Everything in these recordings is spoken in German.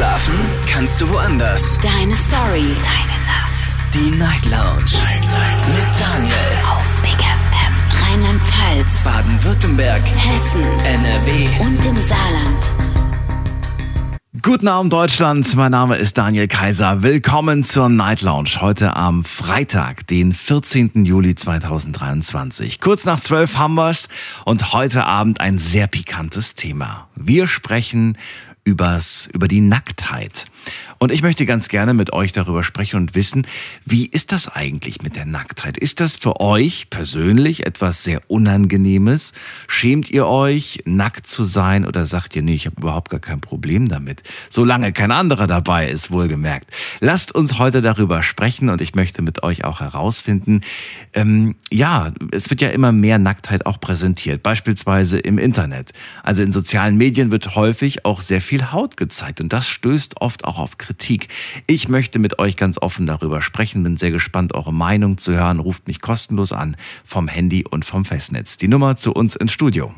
Schlafen kannst du woanders. Deine Story. Deine Nacht. Die Night Lounge. Night, Night. Mit Daniel. Auf Big FM. Rheinland-Pfalz. Baden-Württemberg. Hessen. NRW. Und im Saarland. Guten Abend Deutschland, mein Name ist Daniel Kaiser. Willkommen zur Night Lounge heute am Freitag, den 14. Juli 2023. Kurz nach 12 haben wir's und heute Abend ein sehr pikantes Thema. Wir sprechen übers, über die Nacktheit. Und ich möchte ganz gerne mit euch darüber sprechen und wissen, wie ist das eigentlich mit der Nacktheit? Ist das für euch persönlich etwas sehr Unangenehmes? Schämt ihr euch, nackt zu sein oder sagt ihr, nee, ich habe überhaupt gar kein Problem damit? Solange kein anderer dabei ist, wohlgemerkt. Lasst uns heute darüber sprechen und ich möchte mit euch auch herausfinden, ähm, ja, es wird ja immer mehr Nacktheit auch präsentiert, beispielsweise im Internet. Also in sozialen Medien wird häufig auch sehr viel Haut gezeigt und das stößt oft auch auf Kritik. Ich möchte mit euch ganz offen darüber sprechen, bin sehr gespannt, eure Meinung zu hören. Ruft mich kostenlos an vom Handy und vom Festnetz. Die Nummer zu uns ins Studio.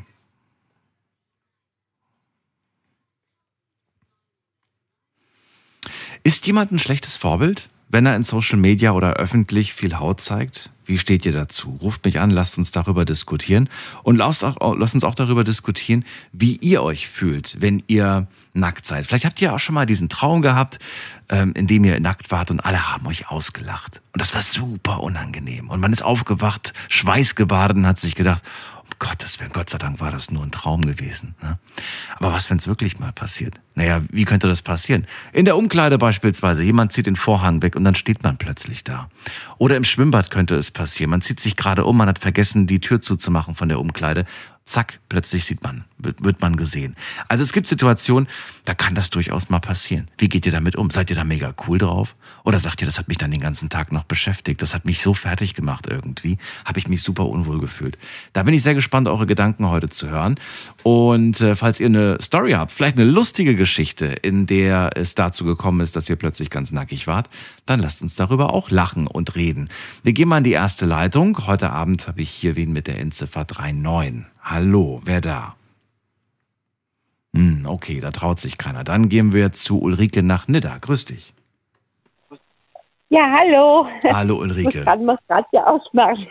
Ist jemand ein schlechtes Vorbild, wenn er in Social Media oder öffentlich viel Haut zeigt? Wie steht ihr dazu? Ruft mich an, lasst uns darüber diskutieren und lasst, auch, lasst uns auch darüber diskutieren, wie ihr euch fühlt, wenn ihr nackt seid. Vielleicht habt ihr auch schon mal diesen Traum gehabt, ähm, in dem ihr nackt wart und alle haben euch ausgelacht. Und das war super unangenehm. Und man ist aufgewacht, schweißgebadet und hat sich gedacht, Gottes Willen, Gott sei Dank war das nur ein Traum gewesen. Ne? Aber was, wenn es wirklich mal passiert? Naja, wie könnte das passieren? In der Umkleide beispielsweise, jemand zieht den Vorhang weg und dann steht man plötzlich da. Oder im Schwimmbad könnte es passieren. Man zieht sich gerade um, man hat vergessen, die Tür zuzumachen von der Umkleide zack, plötzlich sieht man, wird man gesehen. Also es gibt Situationen, da kann das durchaus mal passieren. Wie geht ihr damit um? Seid ihr da mega cool drauf? Oder sagt ihr, das hat mich dann den ganzen Tag noch beschäftigt, das hat mich so fertig gemacht irgendwie, habe ich mich super unwohl gefühlt. Da bin ich sehr gespannt, eure Gedanken heute zu hören. Und äh, falls ihr eine Story habt, vielleicht eine lustige Geschichte, in der es dazu gekommen ist, dass ihr plötzlich ganz nackig wart, dann lasst uns darüber auch lachen und reden. Wir gehen mal in die erste Leitung. Heute Abend habe ich hier wen mit der Endziffer 39. Hallo, wer da? Hm, okay, da traut sich keiner. Dann gehen wir zu Ulrike nach Nidda. Grüß dich. Ja, hallo. Hallo Ulrike. Ich kann das Radio ausmachen.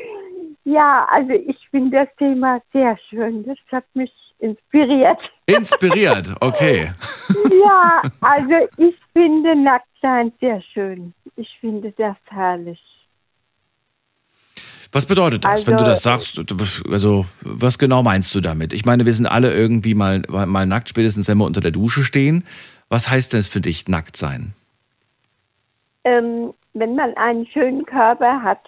ja, also ich finde das Thema sehr schön. Das hat mich inspiriert. Inspiriert, okay. ja, also ich finde Nacktsein sehr schön. Ich finde das herrlich. Was bedeutet das, also, wenn du das sagst? Also, was genau meinst du damit? Ich meine, wir sind alle irgendwie mal, mal nackt, spätestens wenn wir unter der Dusche stehen. Was heißt das für dich, nackt sein? Ähm, wenn man einen schönen Körper hat,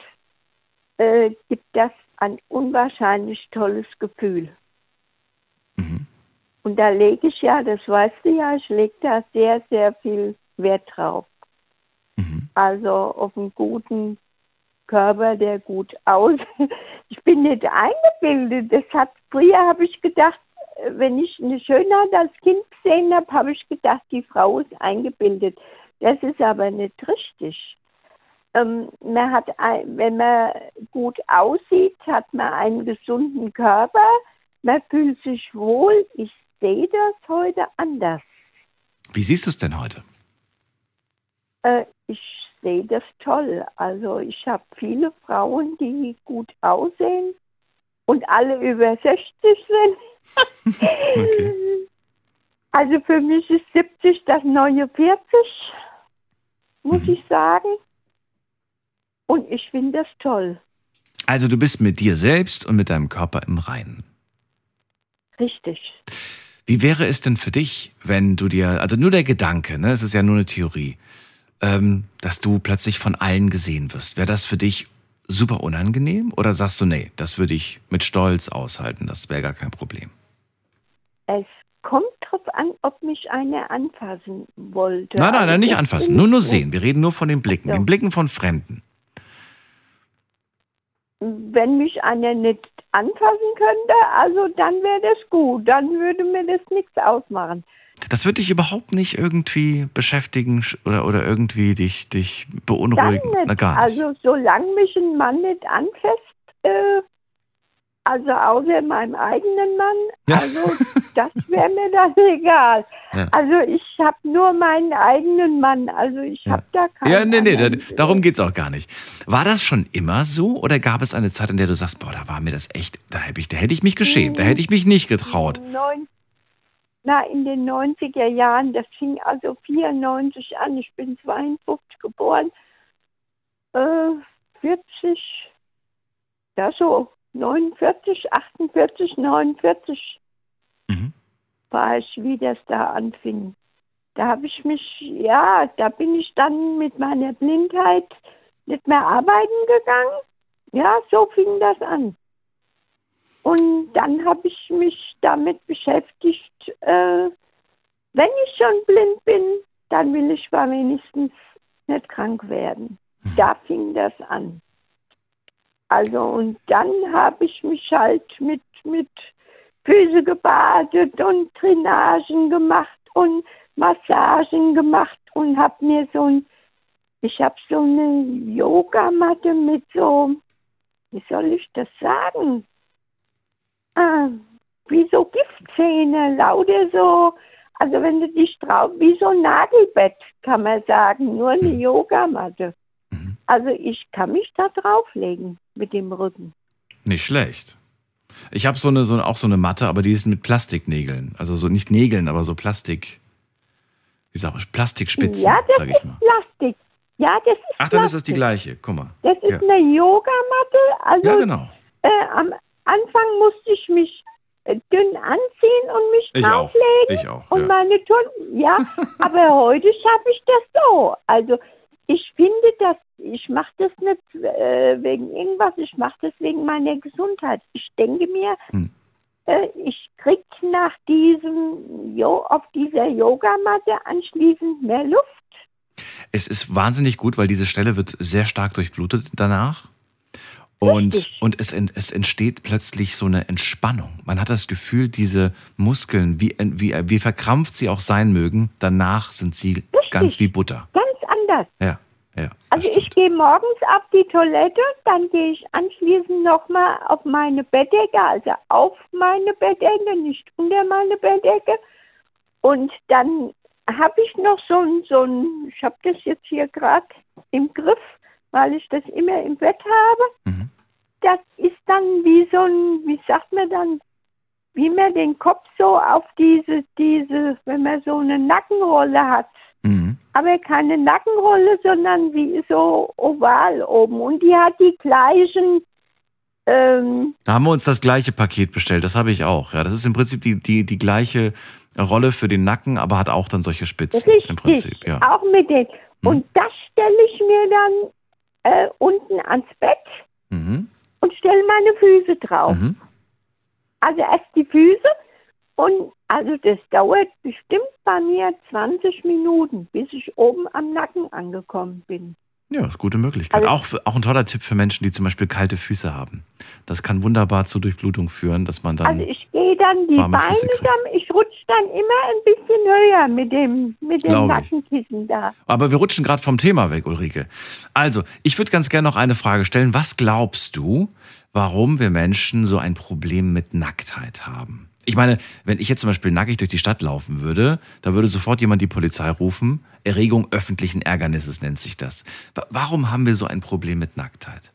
äh, gibt das ein unwahrscheinlich tolles Gefühl. Mhm. Und da lege ich ja, das weißt du ja, ich lege da sehr, sehr viel Wert drauf. Mhm. Also auf einen guten Körper, der gut aus. Ich bin nicht eingebildet. Das hat früher habe ich gedacht, wenn ich eine Schönheit als Kind gesehen habe, habe ich gedacht, die Frau ist eingebildet. Das ist aber nicht richtig. Ähm, man hat, ein, wenn man gut aussieht, hat man einen gesunden Körper. Man fühlt sich wohl. Ich sehe das heute anders. Wie siehst du es denn heute? Äh, ich sehe das toll. Also ich habe viele Frauen, die gut aussehen und alle über 60 sind. okay. Also für mich ist 70 das neue 40, muss mhm. ich sagen. Und ich finde das toll. Also du bist mit dir selbst und mit deinem Körper im Reinen. Richtig. Wie wäre es denn für dich, wenn du dir, also nur der Gedanke, ne, es ist ja nur eine Theorie, ähm, dass du plötzlich von allen gesehen wirst. Wäre das für dich super unangenehm oder sagst du, nee, das würde ich mit Stolz aushalten, das wäre gar kein Problem? Es kommt drauf an, ob mich einer anfassen wollte. Nein, nein, nein, nicht anfassen, nur nur sehen. Wir reden nur von den Blicken, so. den Blicken von Fremden. Wenn mich einer nicht anfassen könnte, also dann wäre das gut, dann würde mir das nichts ausmachen. Das wird dich überhaupt nicht irgendwie beschäftigen oder, oder irgendwie dich, dich beunruhigen? Na, gar nicht. Also solange mich ein Mann nicht anfasst, äh, Also außer meinem eigenen Mann, Ja. also das wäre mir dann egal. Ja. Also ich habe nur meinen eigenen Mann, also ich habe da keinen Ja, nee, nee, da, darum geht's auch gar nicht. War das schon immer so oder gab es eine Zeit, in der du sagst, boah, da war mir das echt, da hätte ich, da hätte ich mich geschämt, da hätte ich mich nicht getraut. Neun, na, in den 90er Jahren, das fing also 94 an, ich bin 52 geboren, äh, 40, ja so, 49, 48, 49 Mhm. war ich, wie das da anfing. Da habe ich mich, ja, da bin ich dann mit meiner Blindheit nicht mehr arbeiten gegangen. Ja, so fing das an. Und dann habe ich mich damit beschäftigt, äh, wenn ich schon blind bin, dann will ich wenigstens nicht krank werden. Da fing das an. Also und dann habe ich mich halt mit, mit Füße gebadet und Drainagen gemacht und Massagen gemacht und habe mir so ein, ich habe so eine Yogamatte mit so, wie soll ich das sagen? Ah, wie so Giftzähne, lauter so, also wenn du dich drauf, wie so ein Nagelbett, kann man sagen, nur eine Yogamatte. Also ich kann mich da drauflegen mit dem Rücken. Nicht schlecht. Ich habe so eine, so eine, auch so eine Matte, aber die ist mit Plastiknägeln. Also so nicht Nägeln, aber so Plastik. Wie sag ich, Plastikspitzen, ja, das sag ich ist mal. Plastik. Ja, das ist Ach, dann ist das die Plastik. gleiche. Guck mal. Das ist Ja. eine Yogamatte. Also Ja, genau. äh, am Anfang musste ich mich äh, dünn anziehen und mich Ich auch. drauflegen. Ich auch. Und Ja. meine Turn, ja, aber heute schaffe ich das so. Also ich finde das, ich mache das nicht äh, wegen irgendwas, ich mache das wegen meiner Gesundheit. Ich denke mir, Hm. äh, ich krieg nach diesem, jo, auf dieser Yogamatte anschließend mehr Luft. Es ist wahnsinnig gut, weil diese Stelle wird sehr stark durchblutet danach. Und, Richtig. und es, ent- es entsteht plötzlich so eine Entspannung. Man hat das Gefühl, diese Muskeln, wie, wie, wie verkrampft sie auch sein mögen, danach sind sie ganz wie Butter. Ganz anders. Ja, ja. Also ich stimmt. gehe morgens auf die Toilette, dann gehe ich anschließend nochmal auf meine Bettdecke, also auf meine Bettdecke, nicht unter meine Bettdecke. Und dann habe ich noch so ein, so ein, ich habe das jetzt hier gerade im Griff, weil ich das immer im Bett habe. Mhm. Das ist dann wie so ein, wie sagt man dann, wie man den Kopf so auf diese, diese, wenn man so eine Nackenrolle hat. Aber keine Nackenrolle, sondern wie so oval oben. Und die hat die gleichen, ähm, Da haben wir uns das gleiche Paket bestellt, das habe ich auch. Ja, das ist im Prinzip die, die, die gleiche Rolle für den Nacken, aber hat auch dann solche Spitzen richtig, im Prinzip. Ja. auch mit den. Hm. Und das stelle ich mir dann äh, unten ans Bett Mhm. und stelle meine Füße drauf. Mhm. Also erst die Füße und also das dauert bestimmt bei mir 20 Minuten, bis ich oben am Nacken angekommen bin. Ja, ist gute Möglichkeit. Also- auch, auch ein toller Tipp für Menschen, die zum Beispiel kalte Füße haben. Das kann wunderbar zur Durchblutung führen, dass man dann. Also ich gehe dann die Beine, dann, ich rutsche dann immer ein bisschen höher mit dem, mit dem. Nackenkissen da. aber wir rutschen gerade vom Thema weg, Ulrike. Also, ich würde ganz gerne noch eine Frage stellen. Was glaubst du, warum wir Menschen so ein Problem mit Nacktheit haben? Ich meine, wenn ich jetzt zum Beispiel nackig durch die Stadt laufen würde, da würde sofort jemand die Polizei rufen. Erregung öffentlichen Ärgernisses nennt sich das. Wa- Warum haben wir so ein Problem mit Nacktheit?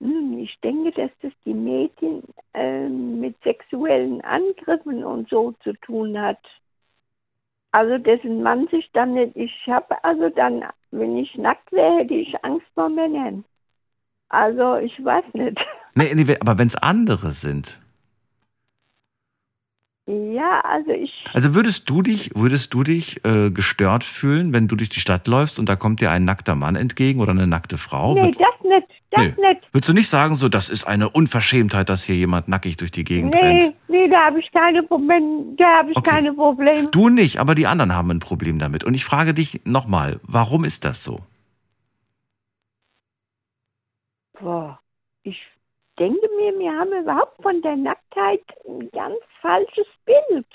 Ich denke, dass das die Mädchen äh, mit sexuellen Angriffen und so zu tun hat. Also dessen man sich dann nicht, ich habe also dann, wenn ich nackt wäre, hätte ich Angst vor Männern. Also ich weiß nicht. Nee, nee, aber wenn es andere sind. Ja, also ich, Also würdest du dich, würdest du dich äh, gestört fühlen, wenn du durch die Stadt läufst und da kommt dir ein nackter Mann entgegen oder eine nackte Frau? nee, Würd- das nicht, das Nee. nicht. Würdest du nicht sagen, so, das ist eine Unverschämtheit, dass hier jemand nackig durch die Gegend Nee, rennt? nee, da habe ich keine Probleme, da habe ich Okay. keine Probleme. Du nicht, aber die anderen haben ein Problem damit. Und ich frage dich nochmal, warum ist das so? Boah, denke mir, wir haben überhaupt von der Nacktheit ein ganz falsches Bild.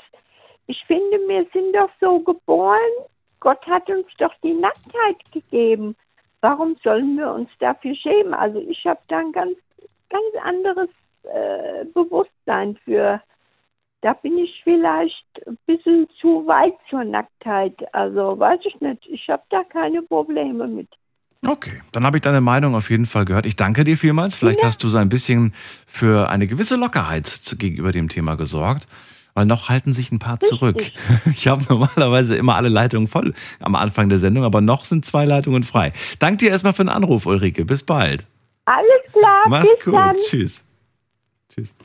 Ich finde, wir sind doch so geboren, Gott hat uns doch die Nacktheit gegeben. Warum sollen wir uns dafür schämen? Also ich habe da ein ganz ganz anderes äh, Bewusstsein für. Da bin ich vielleicht ein bisschen zu weit zur Nacktheit. Also weiß ich nicht. Ich habe da keine Probleme mit. Okay, dann habe ich deine Meinung auf jeden Fall gehört. Ich danke dir vielmals. Vielleicht ja. hast du so ein bisschen für eine gewisse Lockerheit gegenüber dem Thema gesorgt. Weil noch halten sich ein paar zurück. Ich habe normalerweise immer alle Leitungen voll am Anfang der Sendung, aber noch sind zwei Leitungen frei. Danke dir erstmal für den Anruf, Ulrike. Bis bald. Alles klar. Mach's gut. Dann. Tschüss. Tschüss.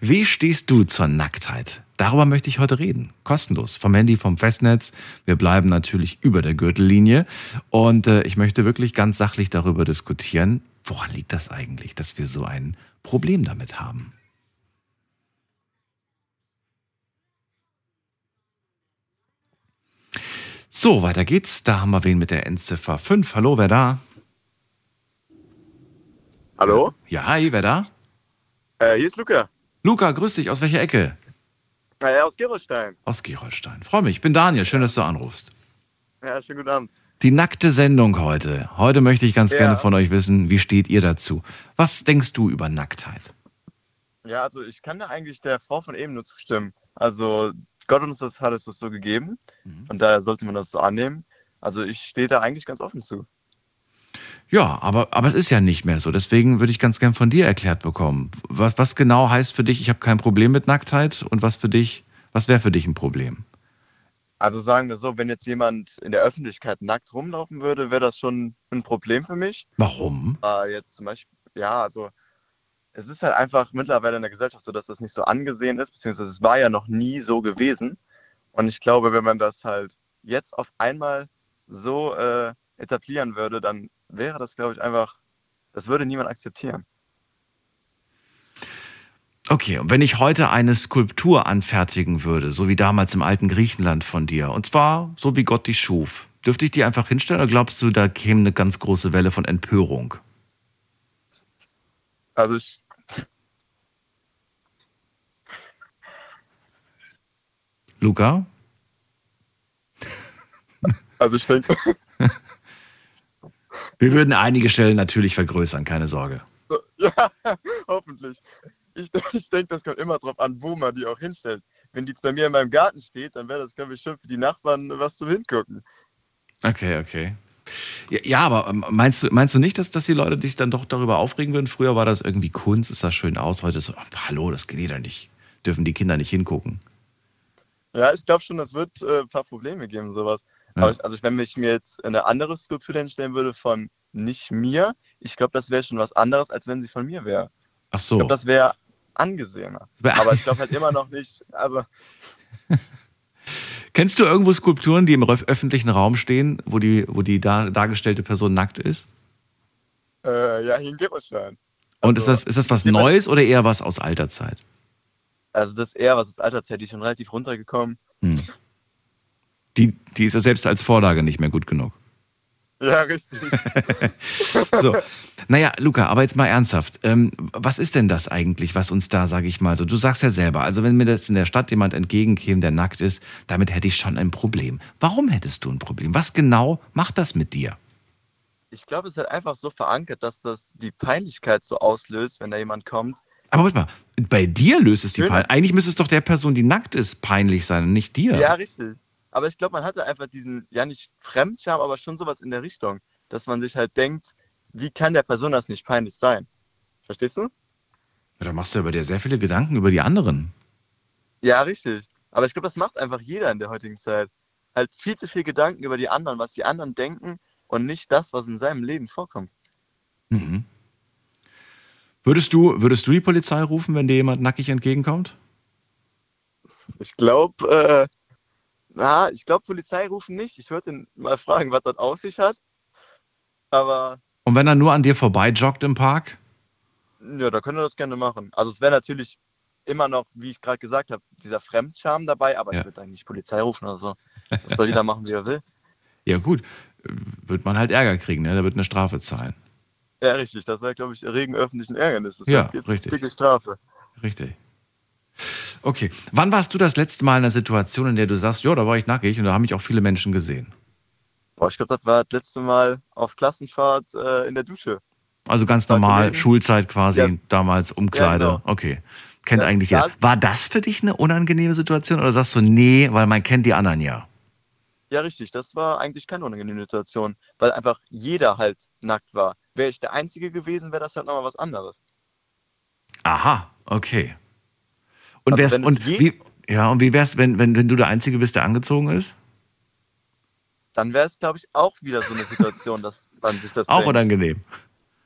Wie stehst du zur Nacktheit? Darüber möchte ich heute reden. Kostenlos. Vom Handy, vom Festnetz. Wir bleiben natürlich über der Gürtellinie. Und äh, ich möchte wirklich ganz sachlich darüber diskutieren, woran liegt das eigentlich, dass wir so ein Problem damit haben? So, weiter geht's. Da haben wir wen mit der Endziffer 5. Hallo, wer da? Hallo? Ja, hi, wer da? Äh, hier ist Luca. Luca, grüß dich. Aus welcher Ecke? Naja, aus Gerolstein. Aus Gerolstein. Freue mich. Ich bin Daniel. Schön, dass du anrufst. Ja, schönen guten Abend. Die nackte Sendung heute. Heute möchte ich ganz ja. gerne von euch wissen, wie steht ihr dazu? Was denkst du über Nacktheit? Ja, also ich kann da eigentlich der Frau von eben nur zustimmen. Also Gott uns das hat es das so gegeben. Mhm. Und daher sollte man das so annehmen. Also ich stehe da eigentlich ganz offen zu. Ja, aber, aber es ist ja nicht mehr so. Deswegen würde ich ganz gern von dir erklärt bekommen. Was, was genau heißt für dich, ich habe kein Problem mit Nacktheit und was für dich, was wäre für dich ein Problem? Also sagen wir so, wenn jetzt jemand in der Öffentlichkeit nackt rumlaufen würde, wäre das schon ein Problem für mich. Warum? Äh, jetzt zum Beispiel, ja, also es ist halt einfach mittlerweile in der Gesellschaft so, dass das nicht so angesehen ist, beziehungsweise es war ja noch nie so gewesen. Und ich glaube, wenn man das halt jetzt auf einmal so äh, etablieren würde, dann wäre das, glaube ich, einfach, das würde niemand akzeptieren. Okay, und wenn ich heute eine Skulptur anfertigen würde, so wie damals im alten Griechenland von dir, und zwar so wie Gott dich schuf, dürfte ich die einfach hinstellen oder glaubst du, da käme eine ganz große Welle von Empörung? Also ich, Luca? Also ich denke. Wir würden einige Stellen natürlich vergrößern, keine Sorge. Ja, hoffentlich. Ich, ich denke, das kommt immer darauf an, wo man die auch hinstellt. Wenn die jetzt bei mir in meinem Garten steht, dann wäre das, glaube ich, schon für die Nachbarn was zum Hingucken. Okay, okay. Ja, ja, aber ähm, meinst du, meinst du nicht, dass, dass die Leute sich dann doch darüber aufregen würden? Früher war das irgendwie Kunst, ist das schön aus, heute ist so, hallo, das geht ja nicht. Dürfen die Kinder nicht hingucken. Ja, ich glaube schon, das wird äh, ein paar Probleme geben, sowas. Ja. Ich, also wenn ich mir jetzt eine andere Skulptur hinstellen würde von nicht mir, ich glaube, das wäre schon was anderes, als wenn sie von mir wäre. Ach so. Ich glaube, das wäre angesehener. Aber ich glaube halt immer noch nicht, also. Kennst du irgendwo Skulpturen, die im öffentlichen Raum stehen, wo die, wo die dar dargestellte Person nackt ist? Äh, ja, hier in Gerolstein. Also, Und ist das, ist das was Neues oder eher was aus alter Zeit? Also das ist eher was aus alter Zeit, die ist schon relativ runtergekommen. Hm. Die, die ist ja selbst als Vorlage nicht mehr gut genug. Ja, richtig. so, naja, Luca, aber jetzt mal ernsthaft. Ähm, was ist denn das eigentlich, was uns da, sage ich mal, so, du sagst ja selber, also wenn mir das in der Stadt jemand entgegenkäme, der nackt ist, damit hätte ich schon ein Problem. Warum hättest du ein Problem? Was genau macht das mit dir? Ich glaube, es ist halt einfach so verankert, dass das die Peinlichkeit so auslöst, wenn da jemand kommt. Aber warte mal, bei dir löst es die Peinlichkeit. Eigentlich müsste es doch der Person, die nackt ist, peinlich sein und nicht dir. Ja, richtig. Aber ich glaube, man hatte einfach diesen, ja nicht Fremdscham, aber schon sowas in der Richtung, dass man sich halt denkt, wie kann der Person das nicht peinlich sein? Verstehst du? Ja, da machst du über dir sehr viele Gedanken über die anderen. Ja, richtig. Aber ich glaube, das macht einfach jeder in der heutigen Zeit. Halt viel zu viel Gedanken über die anderen, was die anderen denken und nicht das, was in seinem Leben vorkommt. Mhm. Würdest du, würdest du die Polizei rufen, wenn dir jemand nackig entgegenkommt? Ich glaube, äh, na, ich glaube, Polizei rufen nicht. Ich würde ihn mal fragen, was das auf sich hat. Aber. Und wenn er nur an dir vorbei joggt im Park? Ja, da können wir das gerne machen. Also es wäre natürlich immer noch, wie ich gerade gesagt habe, dieser Fremdscham dabei, aber ja. ich würde eigentlich Polizei rufen oder so. Das soll jeder machen, wie er will. Ja, gut. Wird man halt Ärger kriegen, ne? Da wird eine Strafe zahlen. Ja, richtig. Das wäre, glaube ich, Regen öffentlichen Ärgernisses. Ja, richtig. Dicke Strafe. Richtig. Okay. Wann warst du das letzte Mal in einer Situation, in der du sagst, ja, da war ich nackig und da haben mich auch viele Menschen gesehen? Boah, ich glaube, das war das letzte Mal auf Klassenfahrt äh, in der Dusche. Also ganz normal. Schulzeit quasi, Ja. damals Umkleide. Ja, genau. Okay. Kennt Ja, eigentlich jeder. War das für dich eine unangenehme Situation oder sagst du, nee, weil man kennt die anderen ja? Ja, richtig. Das war eigentlich keine unangenehme Situation, weil einfach jeder halt nackt war. Wäre ich der Einzige gewesen, wäre das halt nochmal was anderes. Aha, okay. Und, Also wär's, und wie, ja, und wie wär's, wenn, wenn, wenn du der Einzige bist, der angezogen ist? Dann wäre es, glaube ich, auch wieder so eine Situation, dass man sich das Auch denkt. unangenehm.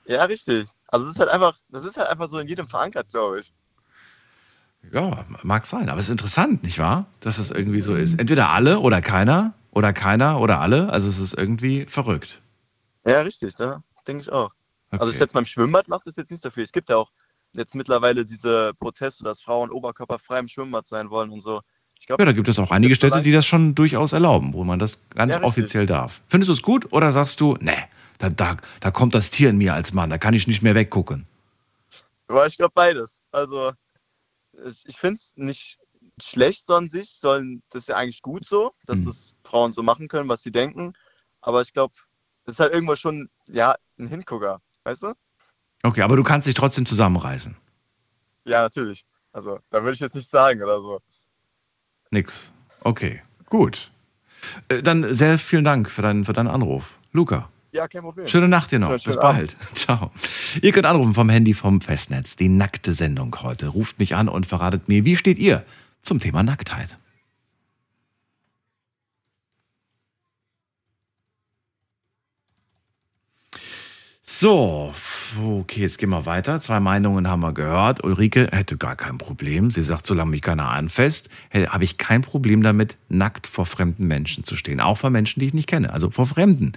Ja, richtig. Also es ist halt einfach, das ist halt einfach so in jedem verankert, glaube ich. Ja, mag sein. Aber es ist interessant, nicht wahr? Dass es irgendwie so ist. Entweder alle oder keiner oder keiner oder alle. Also es ist irgendwie verrückt. Ja, richtig, da denke ich auch. Also ich Okay. jetzt beim Schwimmbad macht das jetzt nicht so viel. Es gibt ja auch jetzt mittlerweile diese Proteste, dass Frauen oberkörperfrei im Schwimmbad sein wollen und so. Ich glaube, Ja, da gibt es auch einige Städte, die das schon durchaus erlauben, wo man das ganz Ja, offiziell darf. Findest du es gut oder sagst du, nee, da, da, da kommt das Tier in mir als Mann, da kann ich nicht mehr weggucken? Aber ich glaube beides. Also ich, ich finde es nicht schlecht so an sich, sollen das ist ja eigentlich gut so, dass Mhm. das Frauen so machen können, was sie denken. Aber ich glaube, das ist halt irgendwo schon, ja, ein Hingucker, weißt du? Okay, aber du kannst dich trotzdem zusammenreißen. Ja, natürlich. Also da würde ich jetzt nicht sagen oder so. Nix. Okay, gut. Äh, Dann sehr vielen Dank für deinen, für deinen Anruf. Luca, Ja, kein Problem. schöne Nacht dir noch. Ja, Bis bald. Ciao. Ihr könnt anrufen vom Handy vom Festnetz. Die nackte Sendung heute. Ruft mich an und verratet mir, wie steht ihr zum Thema Nacktheit? So, okay, jetzt gehen wir weiter. Zwei Meinungen haben wir gehört. Ulrike hätte gar kein Problem. Sie sagt, solange mich keiner anfasst, habe ich kein Problem damit, nackt vor fremden Menschen zu stehen. Auch vor Menschen, die ich nicht kenne, also vor Fremden.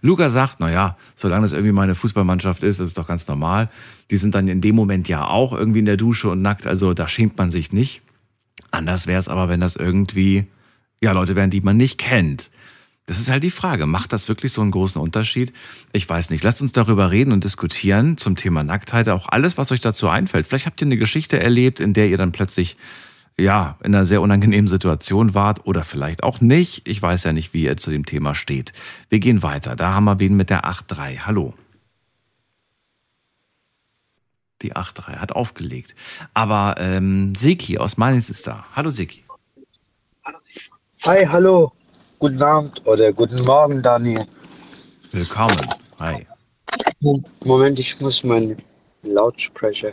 Luca sagt, naja, solange das irgendwie meine Fußballmannschaft ist, ist es doch ganz normal. Die sind dann in dem Moment ja auch irgendwie in der Dusche und nackt, also da schämt man sich nicht. Anders wäre es aber, wenn das irgendwie, ja, Leute wären, die man nicht kennt. Das ist halt die Frage, macht das wirklich so einen großen Unterschied? Ich weiß nicht. Lasst uns darüber reden und diskutieren zum Thema Nacktheit. Auch alles, was euch dazu einfällt. Vielleicht habt ihr eine Geschichte erlebt, in der ihr dann plötzlich, ja, in einer sehr unangenehmen Situation wart oder vielleicht auch nicht. Ich weiß ja nicht, wie ihr zu dem Thema steht. Wir gehen weiter. Da haben wir wen mit der 8.3. Hallo. Die 8.3 hat aufgelegt. Aber ähm, Seki aus Mainz ist da. Hallo Seki. Hi, hallo. Guten Abend oder guten Morgen, Daniel. Willkommen. Hi. Moment, ich muss meinen Lautsprecher.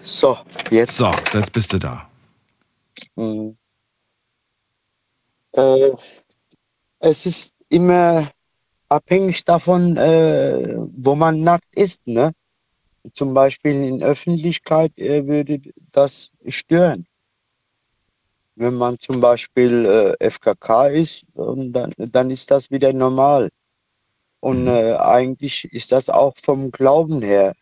So, jetzt. So, jetzt bist du da. Mhm. Äh, es ist immer abhängig davon, äh, wo man nackt ist. Ne? Zum Beispiel in Öffentlichkeit äh, würde das stören. Wenn man zum Beispiel äh, FKK ist, und dann, dann ist das wieder normal. Und äh, eigentlich ist das auch vom Glauben her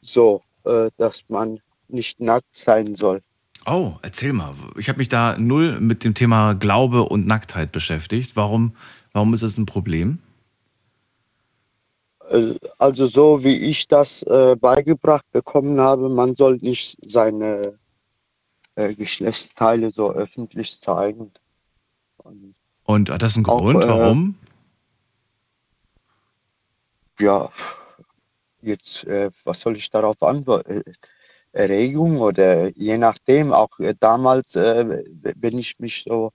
so, äh, dass man nicht nackt sein soll. Oh, erzähl mal. Ich habe mich da null mit dem Thema Glaube und Nacktheit beschäftigt. Warum, warum ist das ein Problem? Äh, Also so wie ich das äh, beigebracht bekommen habe, man soll nicht seine äh, Geschlechtsteile so öffentlich zeigen. Und, Und hat das einen Auch, Grund, äh, warum? ja, jetzt, äh, was soll ich darauf antworten? Äh, Erregung oder je nachdem, auch äh, damals, äh, wenn ich mich so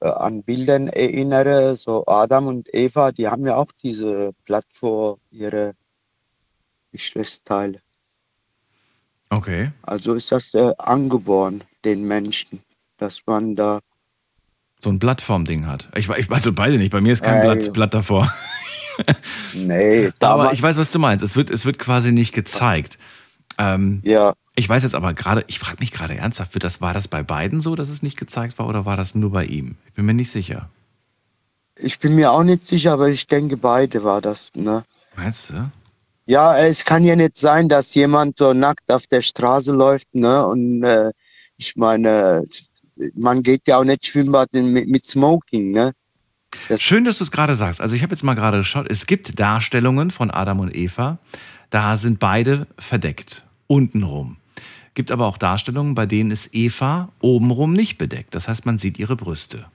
äh, an Bildern erinnere, so Adam und Eva, die haben ja auch diese Blatt vor ihre Geschlechtsteile. Okay. Also ist das äh, angeboren, den Menschen, dass man da. So ein Blattform-Ding hat. Ich, ich also beide nicht. Bei mir ist kein Äh, Blatt, Blatt davor. Nee, Aber ich weiß, was du meinst. Es wird, es wird quasi nicht gezeigt. Ähm, ja, ich weiß jetzt aber gerade, ich frage mich gerade ernsthaft, wird das, war das bei beiden so, dass es nicht gezeigt war oder war das nur bei ihm? Ich bin mir nicht sicher. ich bin mir auch nicht sicher, aber ich denke, beide war das. Ne? Meinst du? Ja, es kann ja nicht sein, dass jemand so nackt auf der Straße läuft. Ne? Und äh, ich meine, man geht ja auch nicht Schwimmbad mit, mit Smoking. Ne? Das- Schön, dass du es gerade sagst. Also ich habe jetzt mal gerade geschaut, es gibt Darstellungen von Adam und Eva, da sind beide verdeckt, untenrum. Gibt aber auch Darstellungen, bei denen ist Eva obenrum nicht bedeckt. Das heißt, man sieht ihre Brüste.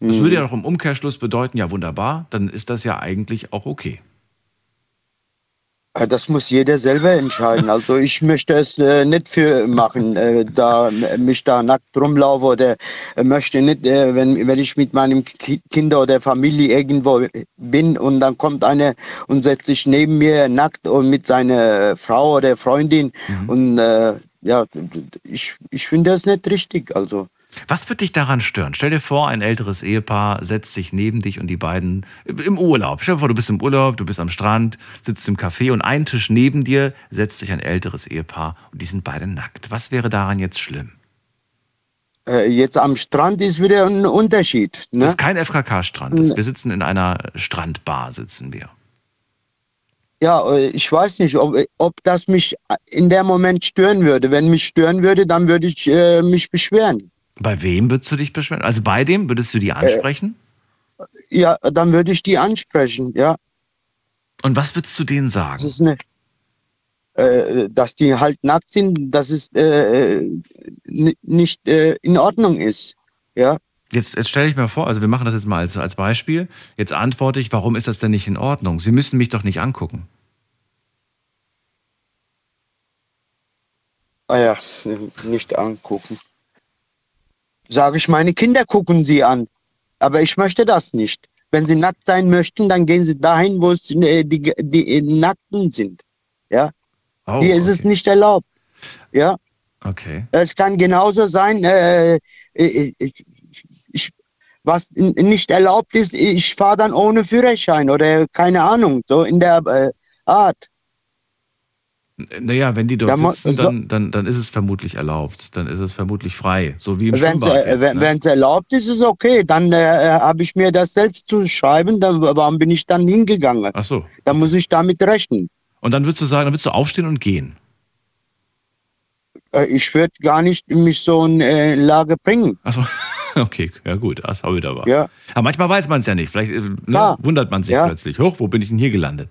Das Mhm. würde ja doch im Umkehrschluss bedeuten, ja wunderbar, dann ist das ja eigentlich auch okay. Äh, Das muss jeder selber entscheiden. Also ich möchte es äh, nicht für machen, äh, da mich da nackt rumlaufe oder äh, möchte nicht, äh, wenn, wenn ich mit meinem Ki Kinder oder Familie irgendwo bin und dann kommt einer und setzt sich neben mir nackt und mit seiner Frau oder Freundin und äh, ja, ich, ich finde das nicht richtig. Also Was wird dich daran stören? Stell dir vor, ein älteres Ehepaar setzt sich neben dich und die beiden im Urlaub. Stell dir vor, du bist im Urlaub, du bist am Strand, sitzt im Café und einen Tisch neben dir setzt sich ein älteres Ehepaar und die sind beide nackt. Was wäre daran jetzt schlimm? äh, jetzt am Strand ist wieder ein Unterschied. Das Ne? ist kein FKK-Strand. Wir sitzen in einer Strandbar, sitzen wir. Ja, äh, ich weiß nicht, ob, ob das mich in dem Moment stören würde. Wenn mich stören würde, dann würde ich äh, mich beschweren. Bei wem würdest du dich beschweren? Also bei dem würdest du die ansprechen? Ja, dann würde ich die ansprechen, ja. Und was würdest du denen Das sagen? ist eine, äh, dass die halt nackt sind, dass es äh, nicht äh, in Ordnung ist. Ja, Jetzt, jetzt stelle ich mir vor, also wir machen das jetzt mal als, als Beispiel. Jetzt antworte ich, warum ist das denn nicht in Ordnung? Sie müssen mich doch nicht angucken. ah ja, nicht angucken. Sage ich, meine Kinder gucken sie an. Aber ich möchte das nicht. Wenn sie nackt sein möchten, dann gehen sie dahin, wo es, äh, die, die äh, Nackten sind. Ja, Oh, hier ist es okay. nicht erlaubt. Ja, Okay. es kann genauso sein, äh, äh, ich, ich, was nicht erlaubt ist, ich fahre dann ohne Führerschein oder keine Ahnung, so in der äh, Art. Naja, wenn die dort Da sitzen, dann, dann, dann ist es vermutlich erlaubt. Dann ist es vermutlich frei. So wie im Wenn es Schwimmbad. äh, jetzt, wenn- ne? wenn's erlaubt ist, ist okay. Dann äh, habe ich mir das selbst zu schreiben. Dann, warum bin ich dann hingegangen? Ach so. Da muss ich damit rechnen. Und dann würdest du sagen, dann würdest du aufstehen und gehen. Äh, ich würde gar nicht mich so in äh, Lage bringen. Ach so. Okay, ja gut, das habe ich da was. Ja, Aber manchmal weiß man es ja nicht. Vielleicht äh, ne, wundert man sich Ja. plötzlich. Hoch, wo bin ich denn hier gelandet?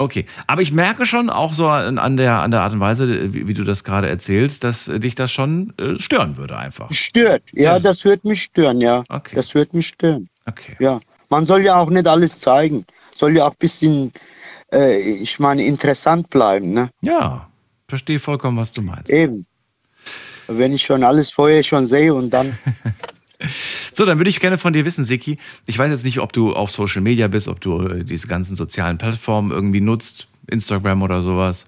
Okay, aber ich merke schon auch so an, der, an der Art und Weise, wie, wie du das gerade erzählst, dass äh, dich das schon äh, stören würde einfach. stört. Ja, Sehr- das wird mich stören. Ja, Okay. das wird mich stören. Okay. Ja, man soll ja auch nicht alles zeigen. Soll ja auch ein bisschen, äh, ich meine, interessant bleiben. Ne? Ja, verstehe vollkommen, was du meinst. Eben. Wenn ich schon alles vorher schon sehe und dann. So, dann würde ich gerne von dir wissen, Siki. Ich weiß jetzt nicht, ob du auf Social Media bist, ob du äh, diese ganzen sozialen Plattformen irgendwie nutzt, Instagram oder sowas.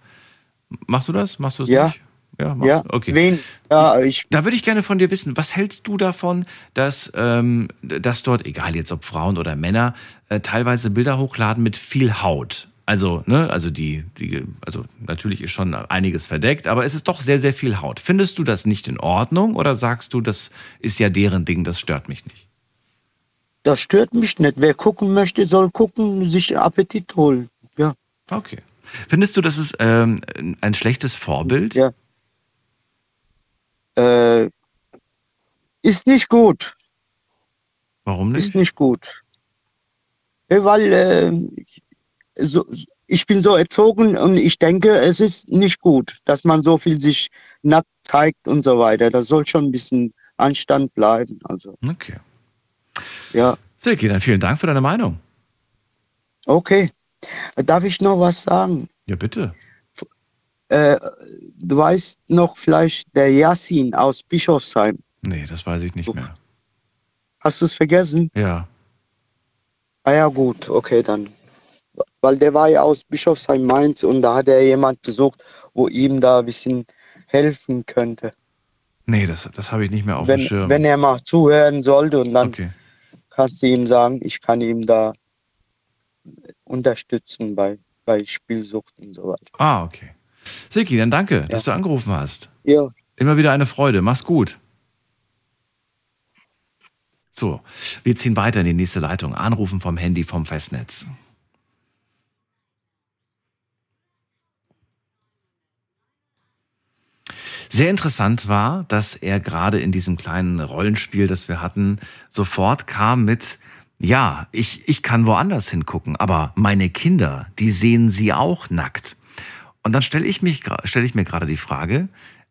Machst du das? Machst du das Ja. nicht? Ja, machst ja, du? Okay. wen? Ja, ich. Da würde ich gerne von dir wissen, was hältst du davon, dass, ähm, dass dort, egal jetzt ob Frauen oder Männer, äh, teilweise Bilder hochladen mit viel Haut? Also, ne, also die, die, also natürlich ist schon einiges verdeckt, aber es ist doch sehr, sehr viel Haut. Findest du das nicht in Ordnung oder sagst du, das ist ja deren Ding, das stört mich nicht? Das stört mich nicht. Wer gucken möchte, soll gucken, sich Appetit holen. Ja, Okay. Findest du, das ist ähm, ein schlechtes Vorbild? ja. Äh, ist nicht gut. Warum Ist nicht? nicht gut. Weil äh, so, ich bin so erzogen und ich denke, es ist nicht gut, dass man so viel sich nackt zeigt und so weiter. Da soll schon ein bisschen Anstand bleiben. Also, Okay. ja, Silke, dann vielen Dank für deine Meinung. okay. Darf ich noch was sagen? Ja, bitte. Äh, du weißt noch vielleicht der Yassin aus Bischofsheim. Nee, das weiß ich nicht mehr. Hast du es vergessen? Ja. Ah ja, gut, okay, dann. Weil der war ja aus Bischofsheim Mainz und da hat er jemand gesucht, wo ihm da ein bisschen helfen könnte. Nee, das, das habe ich nicht mehr auf dem Wenn, Schirm. wenn er mal zuhören sollte und dann okay. kannst du ihm sagen, ich kann ihm da unterstützen bei, bei Spielsucht und so weiter. Ah, okay. Silki, dann danke, dass du angerufen hast. Ja, Immer wieder eine Freude. Mach's gut. So, wir ziehen weiter in die nächste Leitung. Anrufen vom Handy vom Festnetz. Sehr interessant war, dass er gerade in diesem kleinen Rollenspiel, das wir hatten, sofort kam mit, ja, ich, ich kann woanders hingucken, aber meine Kinder, die sehen sie auch nackt. Und dann stelle ich, mich, stelle ich mir gerade die Frage,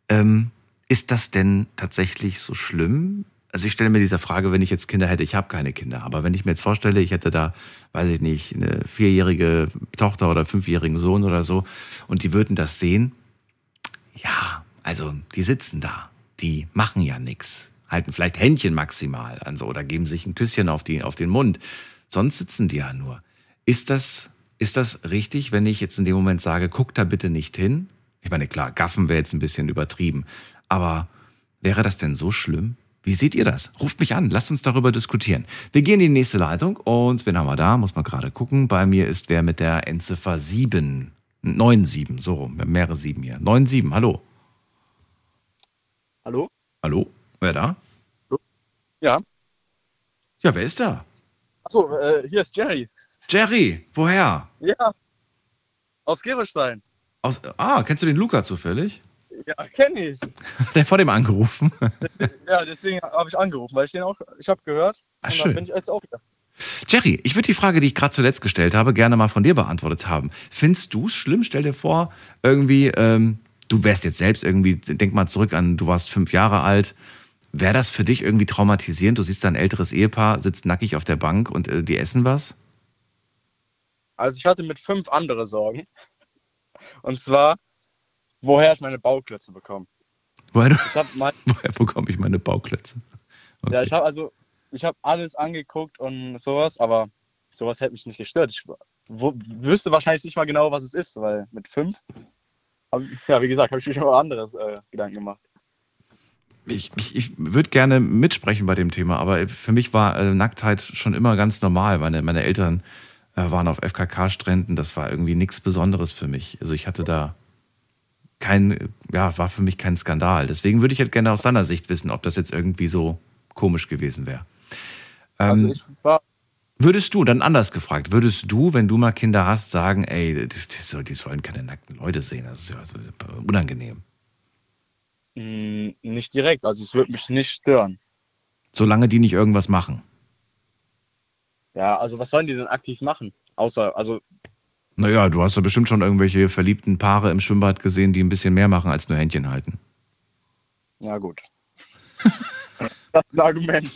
ähm, ist das denn tatsächlich so schlimm? also ich stelle mir diese Frage, wenn ich jetzt Kinder hätte, ich habe keine Kinder, aber wenn ich mir jetzt vorstelle, ich hätte da, weiß ich nicht, eine vierjährige Tochter oder fünfjährigen Sohn oder so und die würden das sehen, ja, also die sitzen da, die machen ja nichts, halten vielleicht Händchen maximal an so oder geben sich ein Küsschen auf, die, auf den Mund, sonst sitzen die ja nur. Ist das, ist das richtig, wenn ich jetzt in dem Moment sage, guck da bitte nicht hin? Ich meine, klar, gaffen wäre jetzt ein bisschen übertrieben, aber wäre das denn so schlimm? Wie seht ihr das? Ruft mich an, lasst uns darüber diskutieren. Wir gehen in die nächste Leitung und wen haben wir da? Muss man gerade gucken. Bei mir ist wer mit der Endziffer 7. 9-7, so mehrere 7 hier. 9-7, hallo. Hallo? Hallo? Wer da? Ja. Ja, wer ist da? Achso, äh, hier ist Jerry. Jerry, woher? Ja. Aus Gerolstein. Aus, ah, kennst du den Luca zufällig? Ja, kenne ich. Hat der vor dem angerufen? Deswegen, ja, deswegen habe ich angerufen, weil ich den auch, ich habe gehört. Ach, und schön. bin ich jetzt auch wieder. Jerry, ich würde die Frage, die ich gerade zuletzt gestellt habe, gerne mal von dir beantwortet haben. Findest du es schlimm? Stell dir vor, irgendwie, ähm, du wärst jetzt selbst irgendwie, denk mal zurück an, du warst fünf Jahre alt. Wäre das für dich irgendwie traumatisierend? Du siehst da ein älteres Ehepaar, sitzt nackig auf der Bank und äh, die essen was? Also ich hatte mit fünf andere Sorgen. Und zwar, woher ich meine Bauklötze bekomme. Woher, mein, woher bekomme ich meine Bauklötze? Okay. ja, ich habe also, ich habe alles angeguckt und sowas, aber sowas hätte mich nicht gestört. Ich wo, wüsste wahrscheinlich nicht mal genau, was es ist, weil mit fünf, ja, wie gesagt, habe ich mich über anderes äh, Gedanken gemacht. Ich, ich, ich würde gerne mitsprechen bei dem Thema, aber für mich war äh, Nacktheit schon immer ganz normal. Meine, meine Eltern äh, waren auf FKK-Stränden, das war irgendwie nichts Besonderes für mich. Also ich hatte da kein, ja, war für mich kein Skandal. Deswegen würde ich halt gerne aus deiner Sicht wissen, ob das jetzt irgendwie so komisch gewesen wäre. Also Ähm, ich war, würdest du, dann anders gefragt, würdest du, wenn du mal Kinder hast, sagen, ey, die, soll- die sollen keine nackten Leute sehen, das ist ja so unangenehm. mh, nicht direkt, also es würde mich nicht stören. Solange die nicht irgendwas machen. Ja, also was sollen die denn aktiv machen? Außer, also, Naja, du hast ja bestimmt schon irgendwelche verliebten Paare im Schwimmbad gesehen, die ein bisschen mehr machen als nur Händchen halten. ja gut. das ist ein Argument.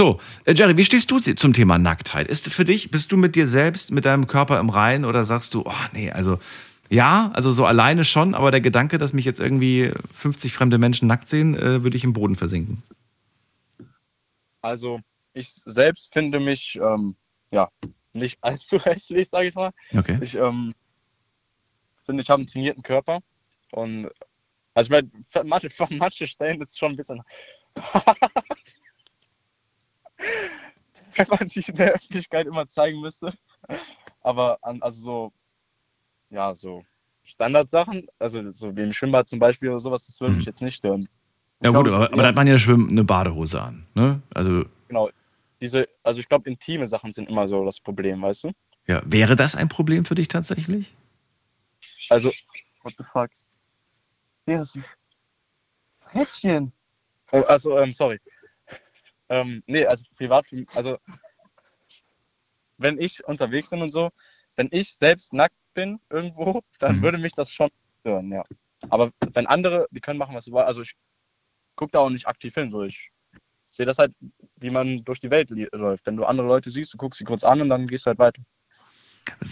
So, äh, Jerry, wie stehst du zum Thema Nacktheit? Ist für dich, bist du mit dir selbst, mit deinem Körper im Reinen oder sagst du, oh nee, also ja, also so alleine schon, aber der Gedanke, dass mich jetzt irgendwie 50 fremde Menschen nackt sehen, äh, würde ich im Boden versinken. Also, ich selbst finde mich, ähm, ja, nicht allzu hässlich, sage ich mal. Okay. Ich ähm, finde, ich habe einen trainierten Körper. Und, also ich meine, manche, manche Stellen ist schon ein bisschen wenn man sich in der Öffentlichkeit immer zeigen müsste. Aber an, also so, ja, so Standardsachen, also so wie im Schwimmbad zum Beispiel oder sowas, das würde mich Mhm. jetzt nicht stören. Ja gut, glaub, aber, aber da hat man ja schwimmen eine Badehose an. Ne? Also, Genau. Diese, also ich glaube, intime Sachen sind immer so das Problem, weißt du? ja, wäre das ein Problem für dich tatsächlich? Also, what the fuck? Hier ist ein Frettchen. Oh, also, ähm, sorry. Ähm, nee, also privat, also wenn ich unterwegs bin und so, wenn ich selbst nackt bin irgendwo, dann Mhm. würde mich das schon stören, ja. Aber wenn andere, die können machen, was sie wollen, also ich gucke da auch nicht aktiv hin, so ich sehe das halt, wie man durch die Welt läuft. Wenn du andere Leute siehst, du guckst sie kurz an und dann gehst du halt weiter.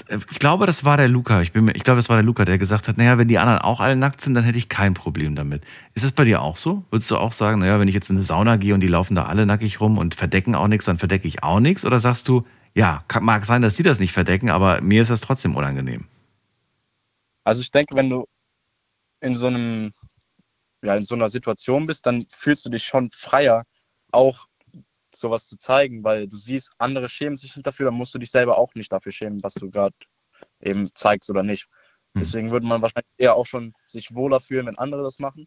Äh, Ich glaube, das war der Luca. Ich, bin mir, ich glaube, das war der Luca, der gesagt hat, naja, wenn die anderen auch alle nackt sind, dann hätte ich kein Problem damit. Ist das bei dir auch so? Würdest du auch sagen, naja, wenn ich jetzt in eine Sauna gehe und die laufen da alle nackig rum und verdecken auch nichts, dann verdecke ich auch nichts? Oder sagst du, ja, mag sein, dass die das nicht verdecken, aber mir ist das trotzdem unangenehm? Also ich denke, wenn du in so einem, ja, in so einer Situation bist, dann fühlst du dich schon freier, auch sowas zu zeigen, weil du siehst, andere schämen sich nicht dafür, dann musst du dich selber auch nicht dafür schämen, was du gerade eben zeigst oder nicht. Mhm. Deswegen würde man wahrscheinlich eher auch schon sich wohler fühlen, wenn andere das machen,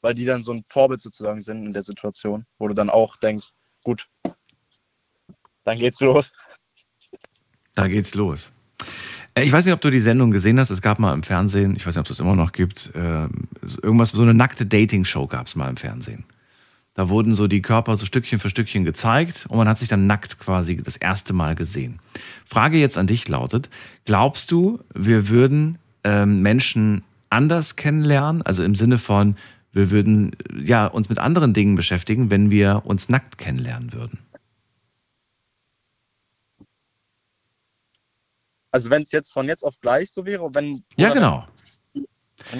weil die dann so ein Vorbild sozusagen sind in der Situation, wo du dann auch denkst, gut, dann geht's los. Da geht's los. Äh, Ich weiß nicht, ob du die Sendung gesehen hast. Es gab mal im Fernsehen, ich weiß nicht, ob es das immer noch gibt, äh, irgendwas, so eine nackte Dating-Show gab es mal im Fernsehen. Da wurden so die Körper so Stückchen für Stückchen gezeigt und man hat sich dann nackt quasi das erste Mal gesehen. Frage jetzt an dich lautet, glaubst du, wir würden ähm, Menschen anders kennenlernen? Also im Sinne von, wir würden ja uns mit anderen Dingen beschäftigen, wenn wir uns nackt kennenlernen würden. Also wenn es jetzt von jetzt auf gleich so wäre, wenn Ja, genau.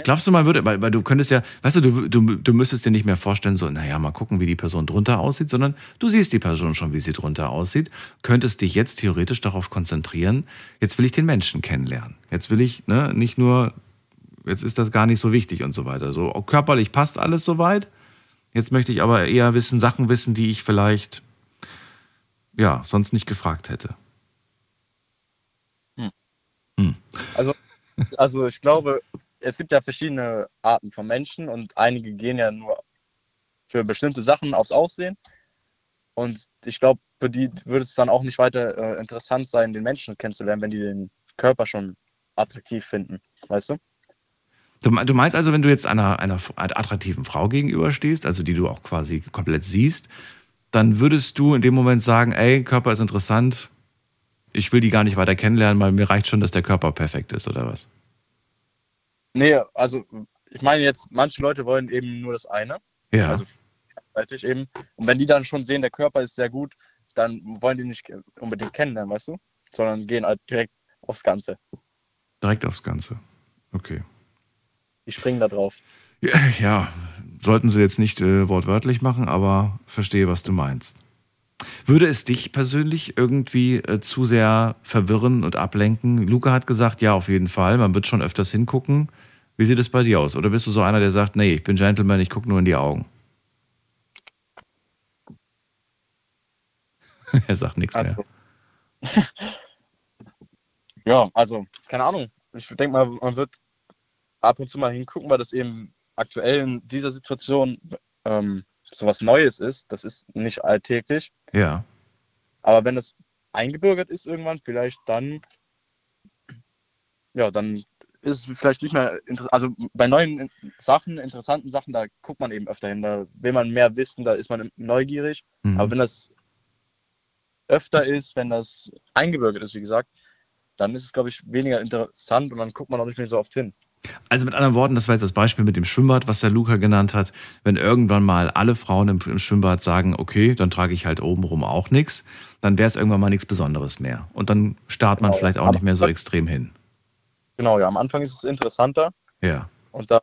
Glaubst du, man würde, weil, weil du könntest ja, weißt du, du, du, du müsstest dir nicht mehr vorstellen, so, naja, mal gucken, wie die Person drunter aussieht, sondern du siehst die Person schon, wie sie drunter aussieht, könntest dich jetzt theoretisch darauf konzentrieren, jetzt will ich den Menschen kennenlernen. Jetzt will ich, ne, nicht nur, jetzt ist das gar nicht so wichtig und so weiter. So, körperlich passt alles soweit. Jetzt möchte ich aber eher wissen, Sachen wissen, die ich vielleicht, ja, sonst nicht gefragt hätte. Hm. Also, also ich glaube, es gibt ja verschiedene Arten von Menschen und einige gehen ja nur für bestimmte Sachen aufs Aussehen. Und ich glaube, für die würde es dann auch nicht weiter äh, interessant sein, den Menschen kennenzulernen, wenn die den Körper schon attraktiv finden. Weißt du? Du meinst also, wenn du jetzt einer, einer attraktiven Frau gegenüberstehst, also die du auch quasi komplett siehst, dann würdest du in dem Moment sagen, ey, Körper ist interessant, ich will die gar nicht weiter kennenlernen, weil mir reicht schon, dass der Körper perfekt ist, oder was? Nee, also ich meine jetzt, manche Leute wollen eben nur das eine. Ja. Also eben. Und wenn die dann schon sehen, der Körper ist sehr gut, dann wollen die nicht unbedingt kennenlernen, weißt du? Sondern gehen halt direkt aufs Ganze. Direkt aufs Ganze. Okay. Die springen da drauf. Ja, ja. sollten sie jetzt nicht äh, wortwörtlich machen, aber verstehe, was du meinst. Würde es dich persönlich irgendwie äh, zu sehr verwirren und ablenken? Luca hat gesagt, ja, auf jeden Fall. Man wird schon öfters hingucken. Wie sieht es bei dir aus? Oder bist du so einer, der sagt, nee, ich bin Gentleman, ich gucke nur in die Augen? er sagt nichts mehr. Also, ja, also, keine Ahnung. Ich denke mal, man wird ab und zu mal hingucken, weil das eben aktuell in dieser Situation ähm, so was Neues ist. Das ist nicht alltäglich. Ja. Aber wenn es eingebürgert ist irgendwann, vielleicht dann, ja, dann ist es vielleicht nicht mehr, also bei neuen Sachen, interessanten Sachen, da guckt man eben öfter hin, da will man mehr wissen, da ist man neugierig. Mhm. Aber wenn das öfter ist, wenn das eingebürgert ist, wie gesagt, dann ist es, glaube ich, weniger interessant und dann guckt man auch nicht mehr so oft hin. Also mit anderen Worten, das war jetzt das Beispiel mit dem Schwimmbad, was der Luca genannt hat. Wenn irgendwann mal alle Frauen im, im Schwimmbad sagen, okay, dann trage ich halt obenrum auch nichts, dann wäre es irgendwann mal nichts Besonderes mehr. Und dann starrt man genau, vielleicht auch nicht mehr so extrem hin. Genau, ja, am Anfang ist es interessanter. Ja. Und da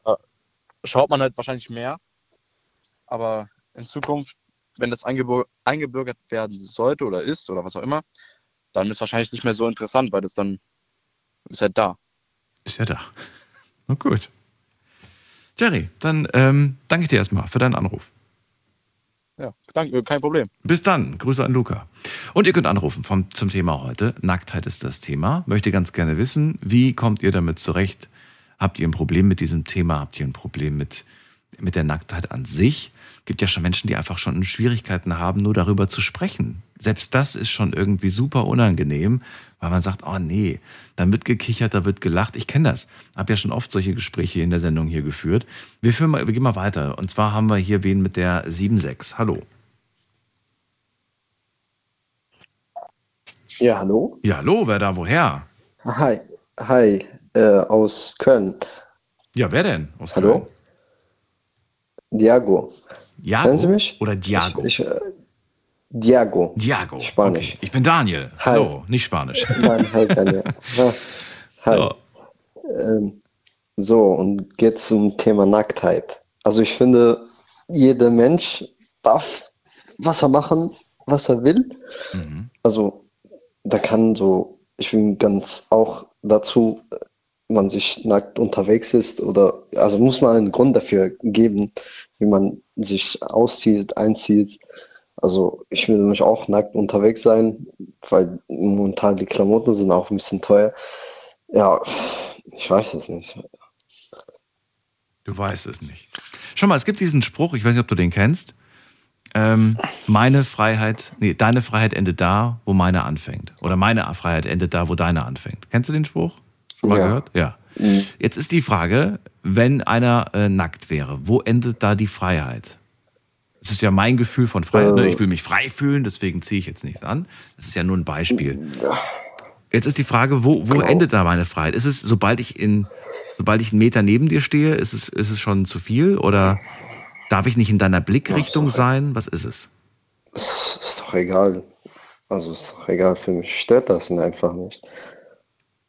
schaut man halt wahrscheinlich mehr. Aber in Zukunft, wenn das eingebürgert werden sollte oder ist oder was auch immer, dann ist es wahrscheinlich nicht mehr so interessant, weil das dann ist halt da. Ist ja da. Na gut. Jerry, dann ähm, danke ich dir erstmal für deinen Anruf. Ja, danke, kein Problem. Bis dann. Grüße an Luca. Und ihr könnt anrufen vom, zum Thema heute. Nacktheit ist das Thema. Möchte ganz gerne wissen, wie kommt ihr damit zurecht? Habt ihr ein Problem mit diesem Thema? Habt ihr ein Problem mit, mit der Nacktheit an sich? gibt ja schon Menschen, die einfach schon Schwierigkeiten haben, nur darüber zu sprechen. Selbst das ist schon irgendwie super unangenehm, weil man sagt, oh nee, da wird gekichert, da wird gelacht. Ich kenne das. Habe ja schon oft solche Gespräche in der Sendung hier geführt. Wir, führen mal, wir gehen mal weiter. Und zwar haben wir hier wen mit der 7.6. Hallo. Ja, hallo? Ja, hallo, wer da, woher? Hi, hi, äh, aus Köln. Ja, wer denn? Aus hallo? Köln? Diago. Diago? Hören Sie mich? Oder Diago? Ich, ich, äh, Diago. Diago. Spanisch. Okay. Ich bin Daniel. Hi. Hallo, nicht Spanisch. Nein, hi Daniel. hi. So. Ähm, so, und jetzt zum Thema Nacktheit. Also ich finde, jeder Mensch darf was er machen, was er will. Mhm. Also da kann so, ich bin ganz auch dazu, man sich nackt unterwegs ist oder also muss man einen Grund dafür geben, wie man sich auszieht, einzieht. Also ich will nämlich auch nackt unterwegs sein, weil momentan die Klamotten sind auch ein bisschen teuer. Ja, ich weiß es nicht. Du weißt es nicht. Schau mal, es gibt diesen Spruch, ich weiß nicht, ob du den kennst. Ähm, meine Freiheit, nee, deine Freiheit endet da, wo meine anfängt. Oder meine Freiheit endet da, wo deine anfängt. Kennst du den Spruch? Schon mal ja. gehört? Ja. Mhm. Jetzt ist die Frage, wenn einer äh, nackt wäre, wo endet da die Freiheit? Das ist ja mein Gefühl von Freiheit. Ne? Äh. Ich will mich frei fühlen, deswegen ziehe ich jetzt nichts an. Das ist ja nur ein Beispiel. Jetzt ist die Frage, wo, wo genau. endet da meine Freiheit? Ist es, sobald ich in, sobald ich einen Meter neben dir stehe, ist es, ist es schon zu viel? Oder darf ich nicht in deiner Blickrichtung ja, sein? Was ist es? Es ist doch egal. Also ist doch egal, für mich stört das einfach nicht.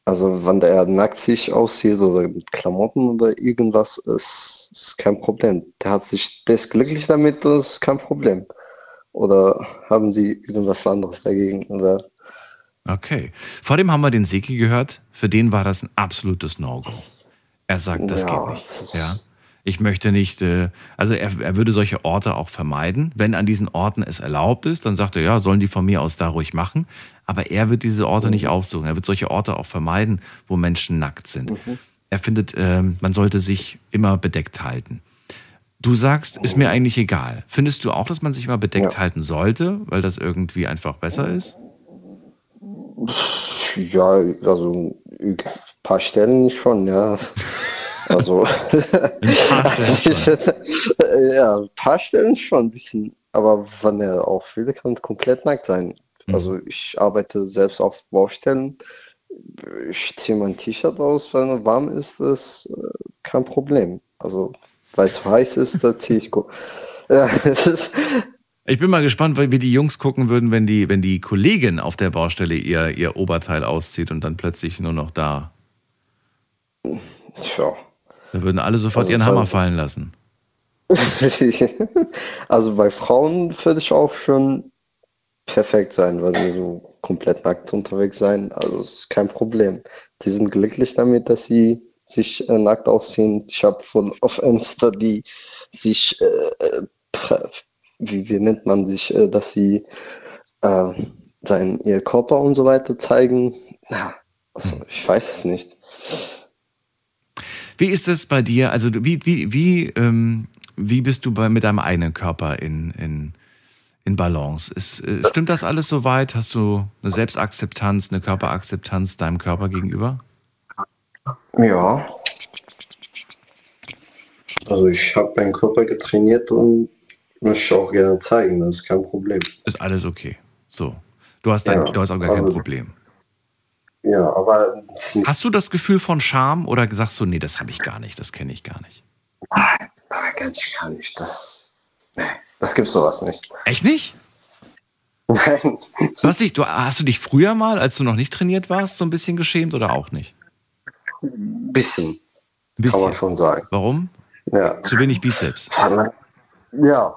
Also wenn der nackt sich aussieht oder mit Klamotten oder irgendwas, ist, ist kein Problem. Der hat sich, ist glücklich damit, das ist kein Problem. Oder haben Sie irgendwas anderes dagegen? Oder? Okay. Vor dem haben wir den Seki gehört. Für den war das ein absolutes No-Go. Er sagt, das ja, geht nicht. Ja. Ich möchte nicht, äh, also er, er würde solche Orte auch vermeiden. Wenn an diesen Orten es erlaubt ist, dann sagt er, ja, sollen die von mir aus da ruhig machen. Aber er wird diese Orte mhm. nicht aufsuchen. Er wird solche Orte auch vermeiden, wo Menschen nackt sind. Mhm. Er findet, äh, man sollte sich immer bedeckt halten. Du sagst, ist mir eigentlich egal. Findest du auch, dass man sich immer bedeckt ja. halten sollte, weil das irgendwie einfach besser ist? Ja, also ein paar Stellen schon, ja. Also, ein ja, ein paar Stellen schon ein bisschen. Aber wenn er auch will, kann komplett nackt sein. Mhm. Also ich arbeite selbst auf Baustellen. Ich ziehe mein T-Shirt aus, wenn es warm ist, ist äh, kein Problem. Also weil es heiß ist, da ziehe ich. Ja, ich bin mal gespannt, wie die Jungs gucken würden, wenn die, wenn die Kollegin auf der Baustelle ihr, ihr Oberteil auszieht und dann plötzlich nur noch da. Tja. Da würden alle sofort also, ihren Hammer fallen lassen. also bei Frauen würde ich auch schon perfekt sein, weil wir so komplett nackt unterwegs sein. Also ist kein Problem. Die sind glücklich damit, dass sie sich äh, nackt ausziehen. Ich habe von auf Insta die sich, äh, äh, wie, wie nennt man sich, äh, dass sie äh, sein, ihr Körper und so weiter zeigen. Ja, also ich weiß es nicht. Wie ist es bei dir? Also wie, wie, wie, ähm, wie bist du bei, mit deinem eigenen Körper in, in, in Balance? Ist, äh, stimmt das alles soweit? Hast du eine Selbstakzeptanz, eine Körperakzeptanz deinem Körper gegenüber? Ja. Also ich habe meinen Körper getrainiert und möchte auch gerne zeigen, das ist kein Problem. Ist alles okay. So. Du hast, dein, ja, du hast auch gar kein Problem. Ja, aber. Hast du das Gefühl von Scham oder sagst du, nee, das habe ich gar nicht, das kenne ich gar nicht? Nein, nein, ganz gar nicht. Das. Nee, das gibt sowas nicht. Echt nicht? Nein. Was ich, du, hast du dich früher mal, als du noch nicht trainiert warst, so ein bisschen geschämt oder auch nicht? Bisschen. bisschen. Kann man schon sagen. Warum? Ja. Zu wenig Bizeps. Ja,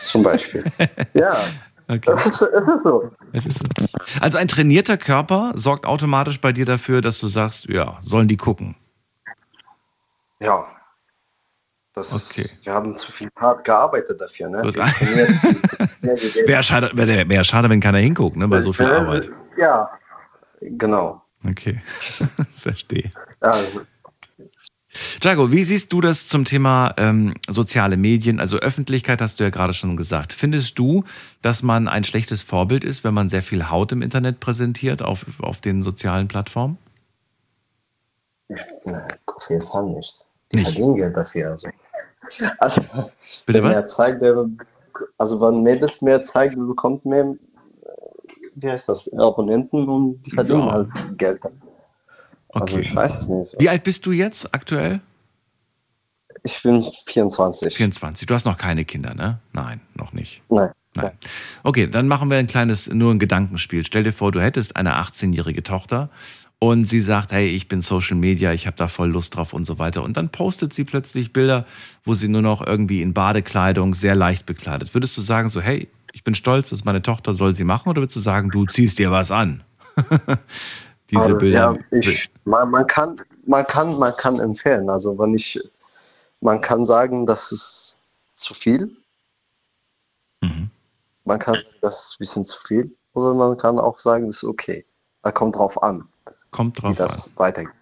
zum Beispiel. ja. Okay. Es, ist, es, ist so. es ist so. Also ein trainierter Körper sorgt automatisch bei dir dafür, dass du sagst, ja, sollen die gucken. Ja. Das okay. Ist, wir haben zu viel hart gearbeitet dafür. Ne? wäre schade, wär, wär schade, wenn keiner hinguckt, ne, bei so viel Arbeit. Ja, genau. Okay, verstehe. Also. Jago, wie siehst du das zum Thema ähm, soziale Medien? Also Öffentlichkeit hast du ja gerade schon gesagt. Findest du, dass man ein schlechtes Vorbild ist, wenn man sehr viel Haut im Internet präsentiert auf, auf den sozialen Plattformen? Nein, auf jeden Fall nicht. Die nicht. verdienen Geld dafür. Also. also Bitte was? Zeigt, also wenn Mädels mehr zeigt, bekommt mehr wie heißt das, Abonnenten und die verdienen ja. halt Geld. Also okay. ich weiß es nicht. Wie alt bist du jetzt aktuell? Ich bin 24. 24. Du hast noch keine Kinder, ne? Nein, noch nicht. Nein. Nein. Okay, dann machen wir ein kleines, nur ein Gedankenspiel. Stell dir vor, du hättest eine 18-jährige Tochter und sie sagt, hey, ich bin Social Media, ich habe da voll Lust drauf und so weiter. Und dann postet sie plötzlich Bilder, wo sie nur noch irgendwie in Badekleidung sehr leicht bekleidet. Würdest du sagen so, hey, ich bin stolz, dass meine Tochter soll sie machen, oder würdest du sagen, du ziehst dir was an? Diese also, Bilder. Ja, ich, man, man, kann, man, kann, man kann empfehlen. Also wenn ich, man kann sagen, das ist zu viel. Mhm. Man kann sagen, das ist ein bisschen zu viel. Oder man kann auch sagen, das ist okay. Da kommt drauf an. Kommt drauf wie das an. weitergeht.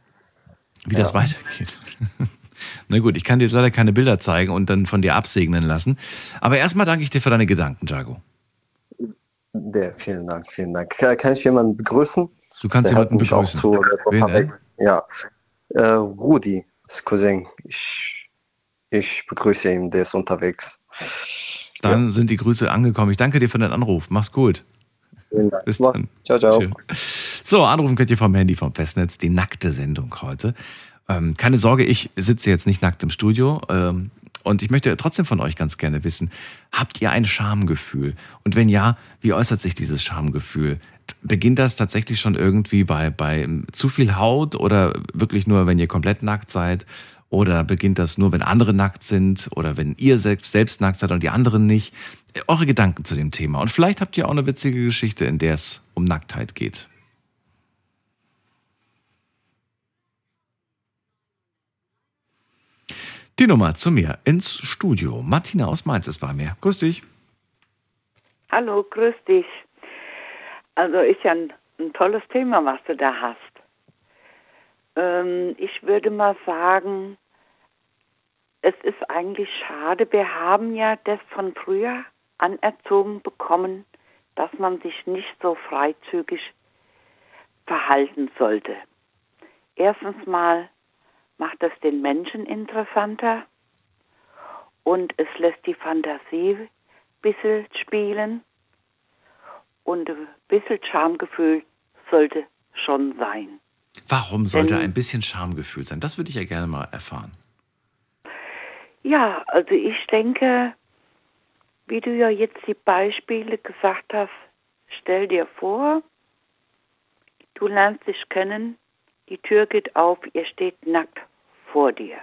Wie ja. das weitergeht. Na gut, ich kann dir jetzt leider keine Bilder zeigen und dann von dir absegnen lassen. Aber erstmal danke ich dir für deine Gedanken, Jago. Ja, vielen Dank, vielen Dank. Kann ich jemanden begrüßen? Du kannst Der jemanden begrüßen. Zu, Wen, ja, äh, Rudi, das Cousin. Ich, ich begrüße ihn, der ist unterwegs. Dann ja. sind die Grüße angekommen. Ich danke dir für deinen Anruf. Mach's gut. Bis dann. Ciao, ciao. So, anrufen könnt ihr vom Handy vom Festnetz, die nackte Sendung heute. Ähm, keine Sorge, ich sitze jetzt nicht nackt im Studio. Ähm, und ich möchte trotzdem von euch ganz gerne wissen, habt ihr ein Schamgefühl? Und wenn ja, wie äußert sich dieses Schamgefühl? Beginnt das tatsächlich schon irgendwie bei, bei zu viel Haut oder wirklich nur, wenn ihr komplett nackt seid? Oder beginnt das nur, wenn andere nackt sind oder wenn ihr selbst, selbst nackt seid und die anderen nicht? Eure Gedanken zu dem Thema. Und vielleicht habt ihr auch eine witzige Geschichte, in der es um Nacktheit geht. Die Nummer zu mir ins Studio. Martina aus Mainz ist bei mir. Grüß dich. Hallo, grüß dich. Also ist ja ein, ein tolles Thema, was du da hast. Ähm, ich würde mal sagen, es ist eigentlich schade. Wir haben ja das von früher anerzogen bekommen, dass man sich nicht so freizügig verhalten sollte. Erstens mal macht es den Menschen interessanter und es lässt die Fantasie ein bisschen spielen und ein bisschen Schamgefühl sollte schon sein. Warum sollte Denn, ein bisschen Schamgefühl sein? Das würde ich ja gerne mal erfahren. Ja, also ich denke, wie du ja jetzt die Beispiele gesagt hast, stell dir vor, du lernst dich kennen, die Tür geht auf, ihr steht nackt vor dir.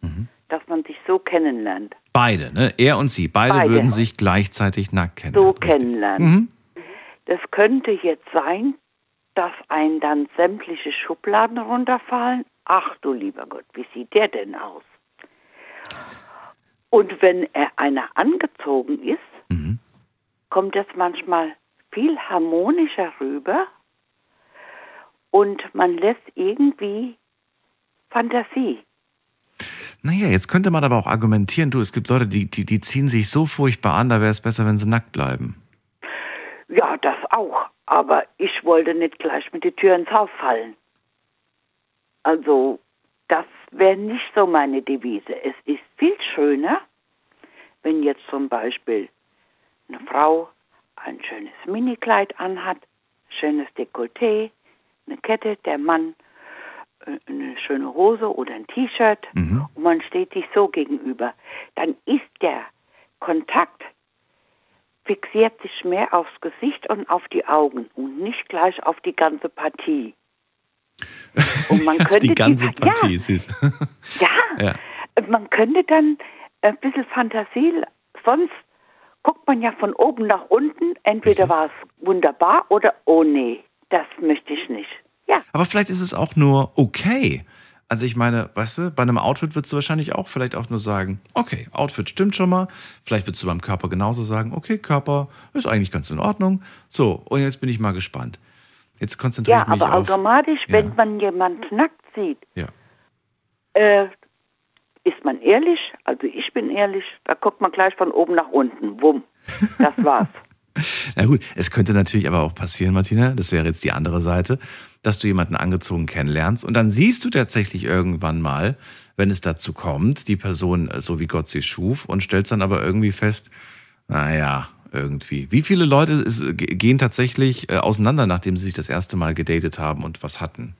Mhm. Dass man sich so kennenlernt. Beide, ne? Er und sie, beide, beide. würden sich gleichzeitig nackt kennenlernen. So richtig. kennenlernen. Mhm. Das könnte jetzt sein, dass einen dann sämtliche Schubladen runterfallen. Ach du lieber Gott, wie sieht der denn aus? Und wenn er einer angezogen ist, mhm. kommt das manchmal viel harmonischer rüber und man lässt irgendwie Fantasie. Naja, jetzt könnte man aber auch argumentieren, du, es gibt Leute, die, die, die ziehen sich so furchtbar an, da wäre es besser, wenn sie nackt bleiben. Ja, das auch. Aber ich wollte nicht gleich mit der Tür ins Haus fallen. Also, das wäre nicht so meine Devise. Es ist viel schöner, wenn jetzt zum Beispiel eine Frau ein schönes Minikleid anhat, schönes Dekolleté, eine Kette, der Mann äh, eine schöne Hose oder ein T-Shirt mhm. und man steht sich so gegenüber, dann ist der Kontakt fixiert sich mehr aufs Gesicht und auf die Augen und nicht gleich auf die ganze Partie. Und man könnte die ganze die, Partie, ja, süß. ja, ja, man könnte dann ein bisschen Fantasie, sonst guckt man ja von oben nach unten, entweder war es wunderbar oder oh nee, das möchte ich nicht. Ja. Aber vielleicht ist es auch nur okay. Also ich meine, weißt du, bei einem Outfit würdest du wahrscheinlich auch vielleicht auch nur sagen, okay, Outfit stimmt schon mal. Vielleicht würdest du beim Körper genauso sagen, okay, Körper ist eigentlich ganz in Ordnung. So, und jetzt bin ich mal gespannt. Jetzt konzentriere ich mich auf... Ja, aber automatisch, ja. wenn man jemand nackt sieht, ja. äh, ist man ehrlich, also ich bin ehrlich, da guckt man gleich von oben nach unten. Wumm. Das war's. Na gut, es könnte natürlich aber auch passieren, Martina, das wäre jetzt die andere Seite, dass du jemanden angezogen kennenlernst und dann siehst du tatsächlich irgendwann mal, wenn es dazu kommt, die Person äh, so wie Gott sie schuf und stellst dann aber irgendwie fest, naja, irgendwie. Wie viele Leute ist, gehen tatsächlich äh, auseinander, nachdem sie sich das erste Mal gedatet haben und was hatten?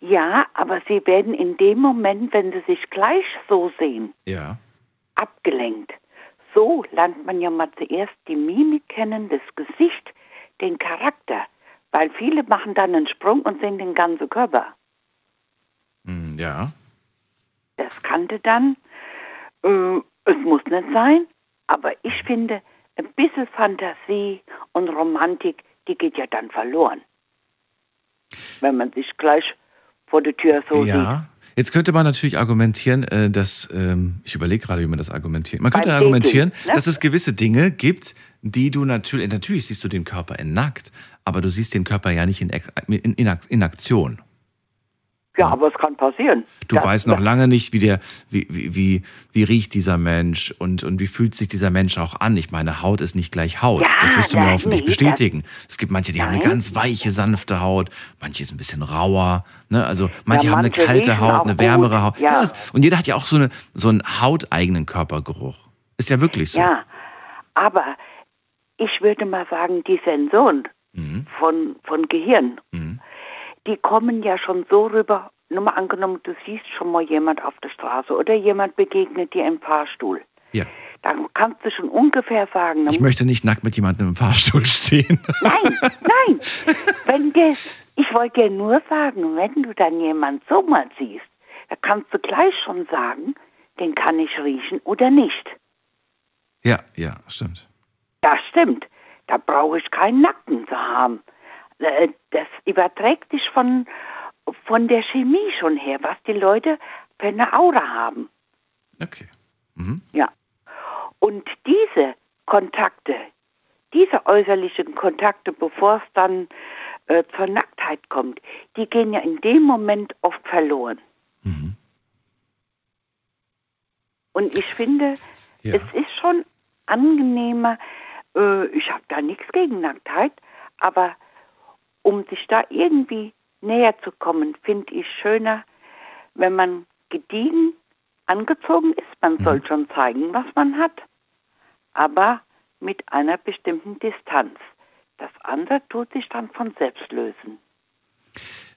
Ja, aber sie werden in dem Moment, wenn sie sich gleich so sehen, ja. abgelenkt so lernt man ja mal zuerst die Mimik kennen, das Gesicht, den Charakter. Weil viele machen dann einen Sprung und sehen den ganzen Körper. Hm, ja. Das kannte dann. Äh, es muss nicht sein, aber ich finde, ein bisschen Fantasie und Romantik, die geht ja dann verloren. Wenn man sich gleich vor der Tür so ja. sieht. Jetzt könnte man natürlich argumentieren, äh, dass, ähm, ich überlege gerade, wie man das argumentiert. Man könnte argumentieren, ne? dass es gewisse Dinge gibt, die du natürlich, natürlich siehst du den Körper in nackt, aber du siehst den Körper ja nicht in, in, in Aktion. Ja, aber es kann passieren. Du ja, weißt noch lange nicht, wie der, wie, wie, wie, wie riecht dieser Mensch und, und wie fühlt sich dieser Mensch auch an. Ich meine, Haut ist nicht gleich Haut. Ja, das wirst du mir hoffentlich bestätigen. Es gibt manche, die Nein. haben eine ganz weiche, sanfte Haut, manche ist ein bisschen rauer. Ne? Also manche, manche haben eine kalte Haut, eine wärmere Haut. Ja. und jeder hat ja auch so, eine, so einen hauteigenen Körpergeruch. Ist ja wirklich so. Ja, aber ich würde mal sagen, die Sensoren Mhm. von, von Gehirn, Mhm. Die kommen ja schon so rüber. Nur mal angenommen, du siehst schon mal jemand auf der Straße oder jemand begegnet dir im Fahrstuhl. Ja. Dann kannst du schon ungefähr sagen, Ich möchte nicht nackt mit jemandem im Fahrstuhl stehen. Nein, nein. Wenn der, ich wollte dir nur sagen, wenn du dann jemand so mal siehst, da kannst du gleich schon sagen, den kann ich riechen oder nicht. Ja, ja, stimmt. Das stimmt. Da brauche ich keinen Nacken zu haben. Äh, Das überträgt sich von, von der Chemie schon her, was die Leute für eine Aura haben. Okay. Mhm. Ja. Und diese Kontakte, diese äußerlichen Kontakte, bevor es dann äh, zur Nacktheit kommt, die gehen ja in dem Moment oft verloren. Mhm. Und ich finde, Ja. es ist schon angenehmer, äh, ich habe da nichts gegen Nacktheit, aber um sich da irgendwie näher zu kommen, finde ich schöner, wenn man gediegen angezogen ist. Man Mhm. soll schon zeigen, was man hat, aber mit einer bestimmten Distanz. Das andere tut sich dann von selbst lösen.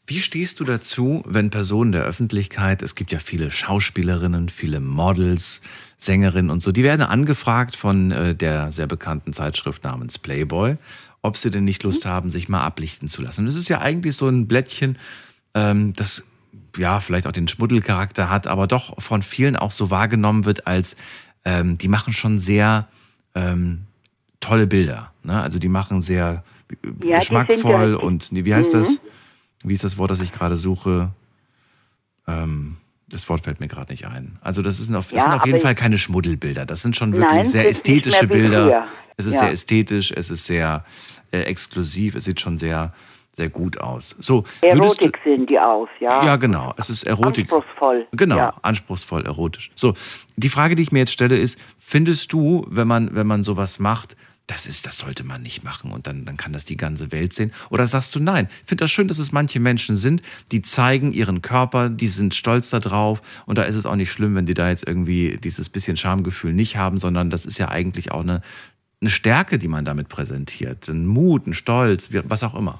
Wie stehst du dazu, wenn Personen der Öffentlichkeit, es gibt ja viele Schauspielerinnen, viele Models, Sängerinnen und so, die werden angefragt von äh, der sehr bekannten Zeitschrift namens Playboy, ob sie denn nicht Lust haben, sich mal ablichten zu lassen. Das ist ja eigentlich so ein Blättchen, ähm, das ja vielleicht auch den Schmuddelcharakter hat, aber doch von vielen auch so wahrgenommen wird als, ähm, die machen schon sehr ähm, tolle Bilder. Ne? Also die machen sehr Ja, geschmackvoll und wie heißt Mhm. das? Wie ist das Wort, das ich gerade suche? Ähm, das Wort fällt mir gerade nicht ein. Also das sind auf, das Ja, sind auf jeden Fall keine Schmuddelbilder. Das sind schon wirklich Nein, sehr ästhetische Bilder. Es ist Ja. sehr ästhetisch, es ist sehr äh, exklusiv, es sieht schon sehr, sehr gut aus. So, du, Erotik sehen die aus, ja. ja, genau. Es ist Erotik. Anspruchsvoll. Genau, Ja. anspruchsvoll, erotisch. So, die Frage, die ich mir jetzt stelle, ist: Findest du, wenn man, wenn man sowas macht, das ist, das sollte man nicht machen und dann, dann kann das die ganze Welt sehen? Oder sagst du nein? Ich finde das schön, dass es manche Menschen sind, die zeigen ihren Körper, die sind stolz darauf und da ist es auch nicht schlimm, wenn die da jetzt irgendwie dieses bisschen Schamgefühl nicht haben, sondern das ist ja eigentlich auch eine, eine Stärke, die man damit präsentiert. Ein Mut, ein Stolz, was auch immer.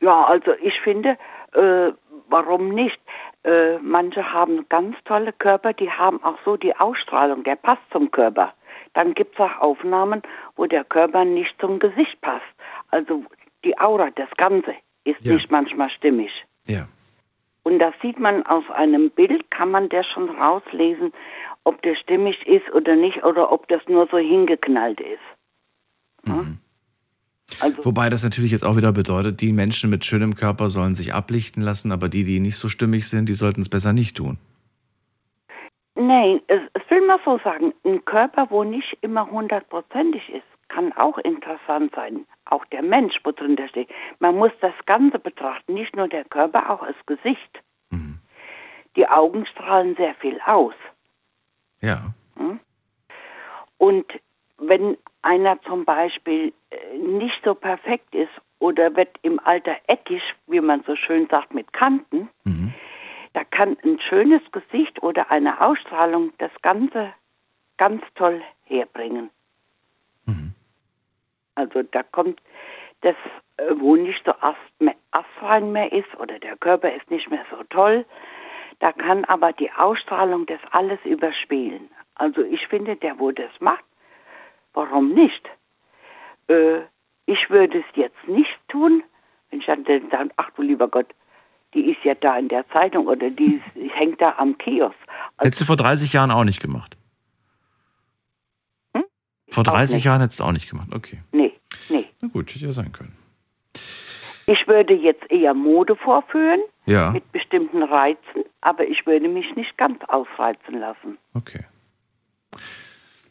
Ja, also ich finde, äh, warum nicht? Äh, manche haben ganz tolle Körper, die haben auch so die Ausstrahlung, der passt zum Körper. Dann gibt es auch Aufnahmen, wo der Körper nicht zum Gesicht passt. Also die Aura, das Ganze ist Ja. nicht manchmal stimmig. Ja. Und das sieht man aus einem Bild, kann man das schon rauslesen, ob der stimmig ist oder nicht, oder ob das nur so hingeknallt ist. Mhm. Also Wobei das natürlich jetzt auch wieder bedeutet, die Menschen mit schönem Körper sollen sich ablichten lassen, aber die, die nicht so stimmig sind, die sollten es besser nicht tun. Nein, es, es will mal so sagen, ein Körper, wo nicht immer hundertprozentig ist, kann auch interessant sein. Auch der Mensch, wo drin steht. Man muss das Ganze betrachten, nicht nur der Körper, auch das Gesicht. Mhm. Die Augen strahlen sehr viel aus. Ja. Und wenn einer zum Beispiel äh, nicht so perfekt ist oder wird im Alter eckig, wie man so schön sagt, mit Kanten, Mhm. Da kann ein schönes Gesicht oder eine Ausstrahlung das Ganze ganz toll herbringen. Mhm. Also da kommt das, äh, wo nicht so astrein mehr ist oder der Körper ist nicht mehr so toll, da kann aber die Ausstrahlung das alles überspielen. Also ich finde, der, wo das macht, warum nicht? Äh, ich würde es jetzt nicht tun, wenn ich dann sage, ach du lieber Gott, die ist ja da in der Zeitung oder die, hängt da am Kiosk. Hättest du vor 30 Jahren auch nicht gemacht? Hm? Vor Auch 30 nicht. Jahren hättest du auch nicht gemacht. Okay. Nee, nee. Na gut, hätte ja sein können. Ich würde jetzt eher Mode vorführen Ja, mit bestimmten Reizen, aber ich würde mich nicht ganz ausreizen lassen. okay.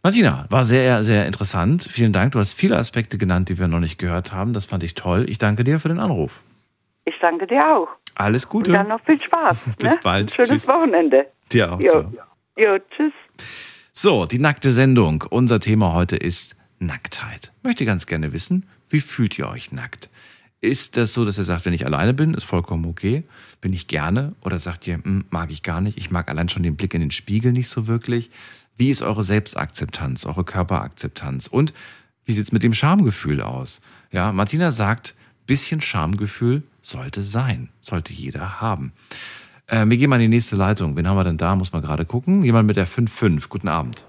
Martina, war sehr, sehr interessant. Vielen Dank. Du hast viele Aspekte genannt, die wir noch nicht gehört haben. Das fand ich toll. Ich danke dir für den Anruf. Ich danke dir auch. Alles Und Gute. dann noch viel Spaß. Bis ne? bald. Schönes Tschüss. Wochenende. Dir auch. Jo. Jo, tschüss. So, die nackte Sendung. Unser Thema heute ist Nacktheit. Möchte ganz gerne wissen, wie fühlt ihr euch nackt? Ist das so, dass ihr sagt, wenn ich alleine bin, ist vollkommen okay? Bin ich gerne? Oder sagt ihr, "Hm, mag ich gar nicht? Ich mag allein schon den Blick in den Spiegel nicht so wirklich. Wie ist eure Selbstakzeptanz, eure Körperakzeptanz? Und Wie sieht es mit dem Schamgefühl aus? Ja, Martina sagt, bisschen Schamgefühl sollte sein, sollte jeder haben. Äh, wir gehen mal in die nächste Leitung. Wen haben wir denn da? Muss man gerade gucken. Jemand mit der 5-5. Guten Abend.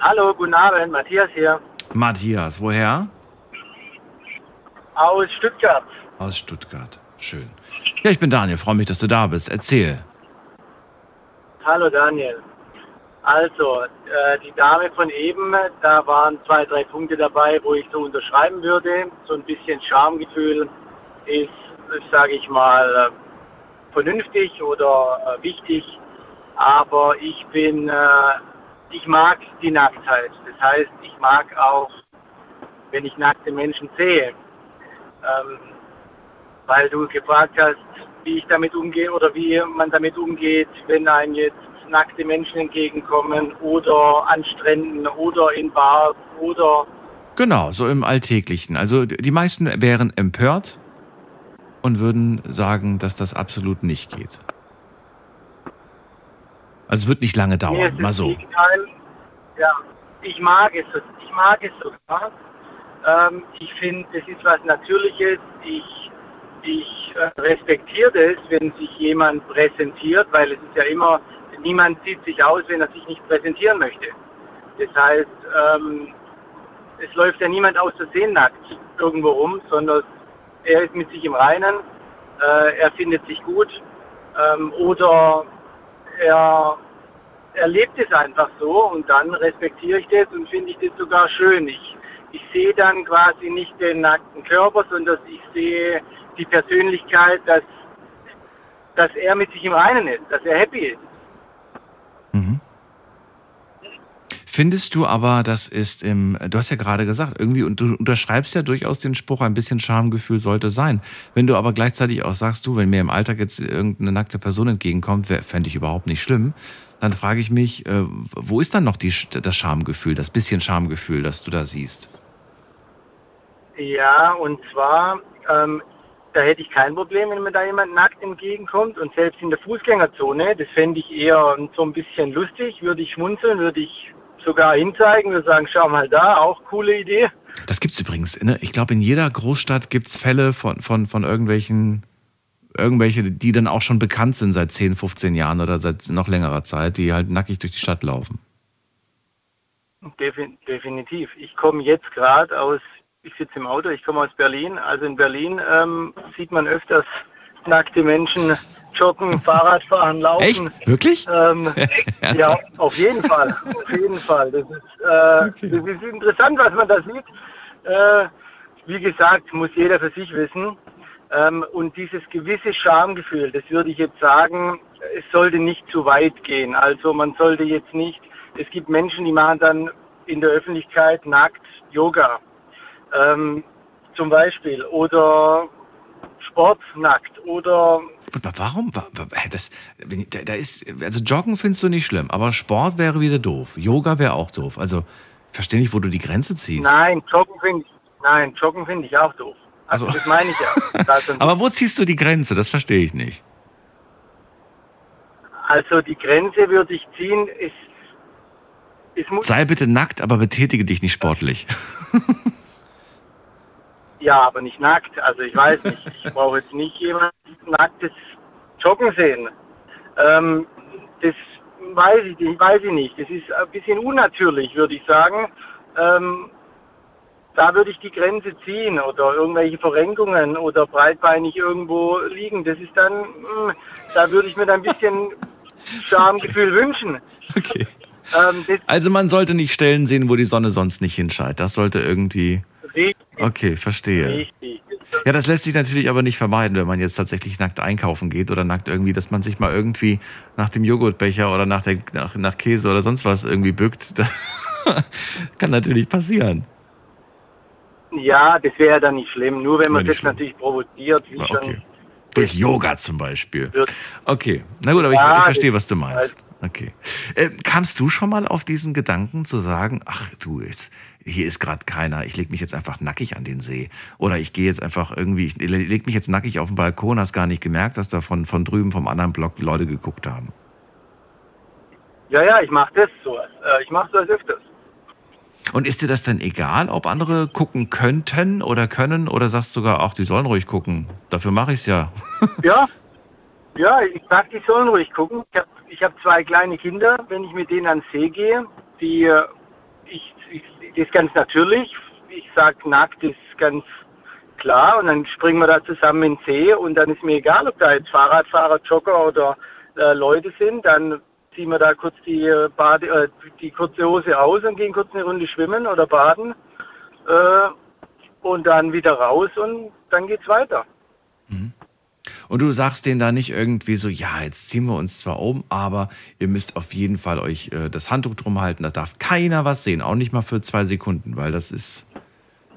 Hallo, guten Abend. Matthias hier. Matthias, woher? Aus Stuttgart. Aus Stuttgart. Schön. Ja, ich bin Daniel. Freue mich, dass du da bist. Erzähl. Hallo, Daniel. Also, äh, die Dame von eben, da waren zwei, drei Punkte dabei, wo ich so unterschreiben würde. So ein bisschen Schamgefühl ist, sage ich mal, äh, vernünftig oder äh, wichtig. Aber ich bin, äh, ich mag die Nacktheit. Das heißt, ich mag auch, wenn ich nackte Menschen sehe. Ähm, weil du gefragt hast, wie ich damit umgehe oder wie man damit umgeht, wenn ein jetzt nackte Menschen entgegenkommen oder an Stränden oder in Bars oder. Genau, so im Alltäglichen. Also die meisten wären empört und würden sagen, dass das absolut nicht geht. Also es wird nicht lange dauern, nee, mal so. Ja, ich mag es, ich mag es sogar. Ähm, ich finde, es ist was Natürliches. Ich, ich äh, respektiere es, wenn sich jemand präsentiert, weil es ist ja immer niemand zieht sich aus, wenn er sich nicht präsentieren möchte. Das heißt, ähm, es läuft ja niemand aus Versehen nackt irgendwo rum, sondern er ist mit sich im Reinen, äh, er findet sich gut ähm, oder er, er lebt es einfach so und dann respektiere ich das und finde ich das sogar schön. Ich, ich sehe dann quasi nicht den nackten Körper, sondern ich sehe die Persönlichkeit, dass, dass er mit sich im Reinen ist, dass er happy ist. Findest du aber, das ist im, du hast ja gerade gesagt, irgendwie, und du unterschreibst ja durchaus den Spruch, ein bisschen Schamgefühl sollte sein. Wenn du aber gleichzeitig auch sagst, du, wenn mir im Alltag jetzt irgendeine nackte Person entgegenkommt, fände ich überhaupt nicht schlimm, dann frage ich mich, äh, wo ist dann noch die, das Schamgefühl, das bisschen Schamgefühl, das du da siehst? Ja, und zwar, ähm, da hätte ich kein Problem, wenn mir da jemand nackt entgegenkommt. Und selbst in der Fußgängerzone, das fände ich eher so ein bisschen lustig, würde ich schmunzeln, würde ich sogar hinzeigen, würde sagen, schau mal da, auch coole Idee. Das gibt es übrigens. Ne? Ich glaube, in jeder Großstadt gibt es Fälle von, von, von irgendwelchen, irgendwelche, die dann auch schon bekannt sind seit 10, 15 Jahren oder seit noch längerer Zeit, die halt nackig durch die Stadt laufen. Definitiv. Ich komme jetzt gerade aus ich sitze im Auto, ich komme aus Berlin. Also in Berlin ähm, sieht man öfters nackte Menschen joggen, Fahrrad fahren, laufen. Echt? Wirklich? Ähm, ja, auf jeden Fall. Auf jeden Fall. Das ist, äh, okay. das ist interessant, was man da sieht. Äh, wie gesagt, muss jeder für sich wissen. Ähm, und dieses gewisse Schamgefühl, das würde ich jetzt sagen, es sollte nicht zu weit gehen. Also man sollte jetzt nicht, es gibt Menschen, die machen dann in der Öffentlichkeit nackt Yoga. Ähm, zum Beispiel. Oder Sport nackt. Oder. Warum? Das, da ist, also Joggen findest du nicht schlimm, aber Sport wäre wieder doof. Yoga wäre auch doof. Also verstehe nicht, wo du die Grenze ziehst. Nein, Joggen finde ich, nein, Joggen finde ich auch doof. Also, also das meine ich ja. aber wo ziehst du die Grenze? Das verstehe ich nicht. Also die Grenze würde ich ziehen, ist, Sei bitte nackt, aber betätige dich nicht sportlich. Ja, aber nicht nackt. Also ich weiß nicht. Ich brauche jetzt nicht jemand nacktes Joggen sehen. Ähm, das weiß ich, weiß ich nicht. Das ist ein bisschen unnatürlich, würde ich sagen. Ähm, da würde ich die Grenze ziehen oder irgendwelche Verrenkungen oder breitbeinig irgendwo liegen. Das ist dann, mh, hm, da würde ich mir dann ein bisschen Schamgefühl wünschen. Okay. Ähm, also man sollte nicht Stellen sehen, wo die Sonne sonst nicht hinscheint. Das sollte irgendwie. Okay, verstehe. Richtig. Ja, das lässt sich natürlich aber nicht vermeiden, wenn man jetzt tatsächlich nackt einkaufen geht oder nackt irgendwie, dass man sich mal irgendwie nach dem Joghurtbecher oder nach, der, nach, nach Käse oder sonst was irgendwie bückt. Das kann natürlich passieren. Ja, das wäre dann nicht schlimm. Nur wenn man das schlimm. natürlich provoziert. Wie okay. schon Durch Yoga zum Beispiel. Okay, na gut, aber ja, ich, ich verstehe, was du meinst. Okay. Äh, kamst du schon mal auf diesen Gedanken zu sagen, ach du, jetzt, hier ist gerade keiner, ich lege mich jetzt einfach nackig an den See. Oder ich gehe jetzt einfach irgendwie, ich lege mich jetzt nackig auf den Balkon, hast gar nicht gemerkt, dass da von, von drüben vom anderen Block Leute geguckt haben. Ja, ja, ich mache das so. Äh, ich mache das öfters. Und ist dir das denn egal, ob andere gucken könnten oder können oder sagst du sogar, ach, die sollen ruhig gucken? Dafür mache ich es ja. Ja, ja, ich sag, die sollen ruhig gucken. Ich habe ich hab zwei kleine Kinder. Wenn ich mit denen ans See gehe, die, äh, das ist ganz natürlich. Ich sag, nackt ist ganz klar. Und dann springen wir da zusammen in den See und dann ist mir egal, ob da jetzt Fahrradfahrer, Jogger oder äh, Leute sind. Dann ziehen wir da kurz die, äh, Bade, äh, die kurze Hose aus und gehen kurz eine Runde schwimmen oder baden. Äh, und dann wieder raus und dann geht's weiter. Mhm. Und du sagst denen da nicht irgendwie so, ja, jetzt ziehen wir uns zwar um, aber ihr müsst auf jeden Fall euch äh, das Handtuch drum halten. Da darf keiner was sehen, auch nicht mal für zwei Sekunden, weil das ist,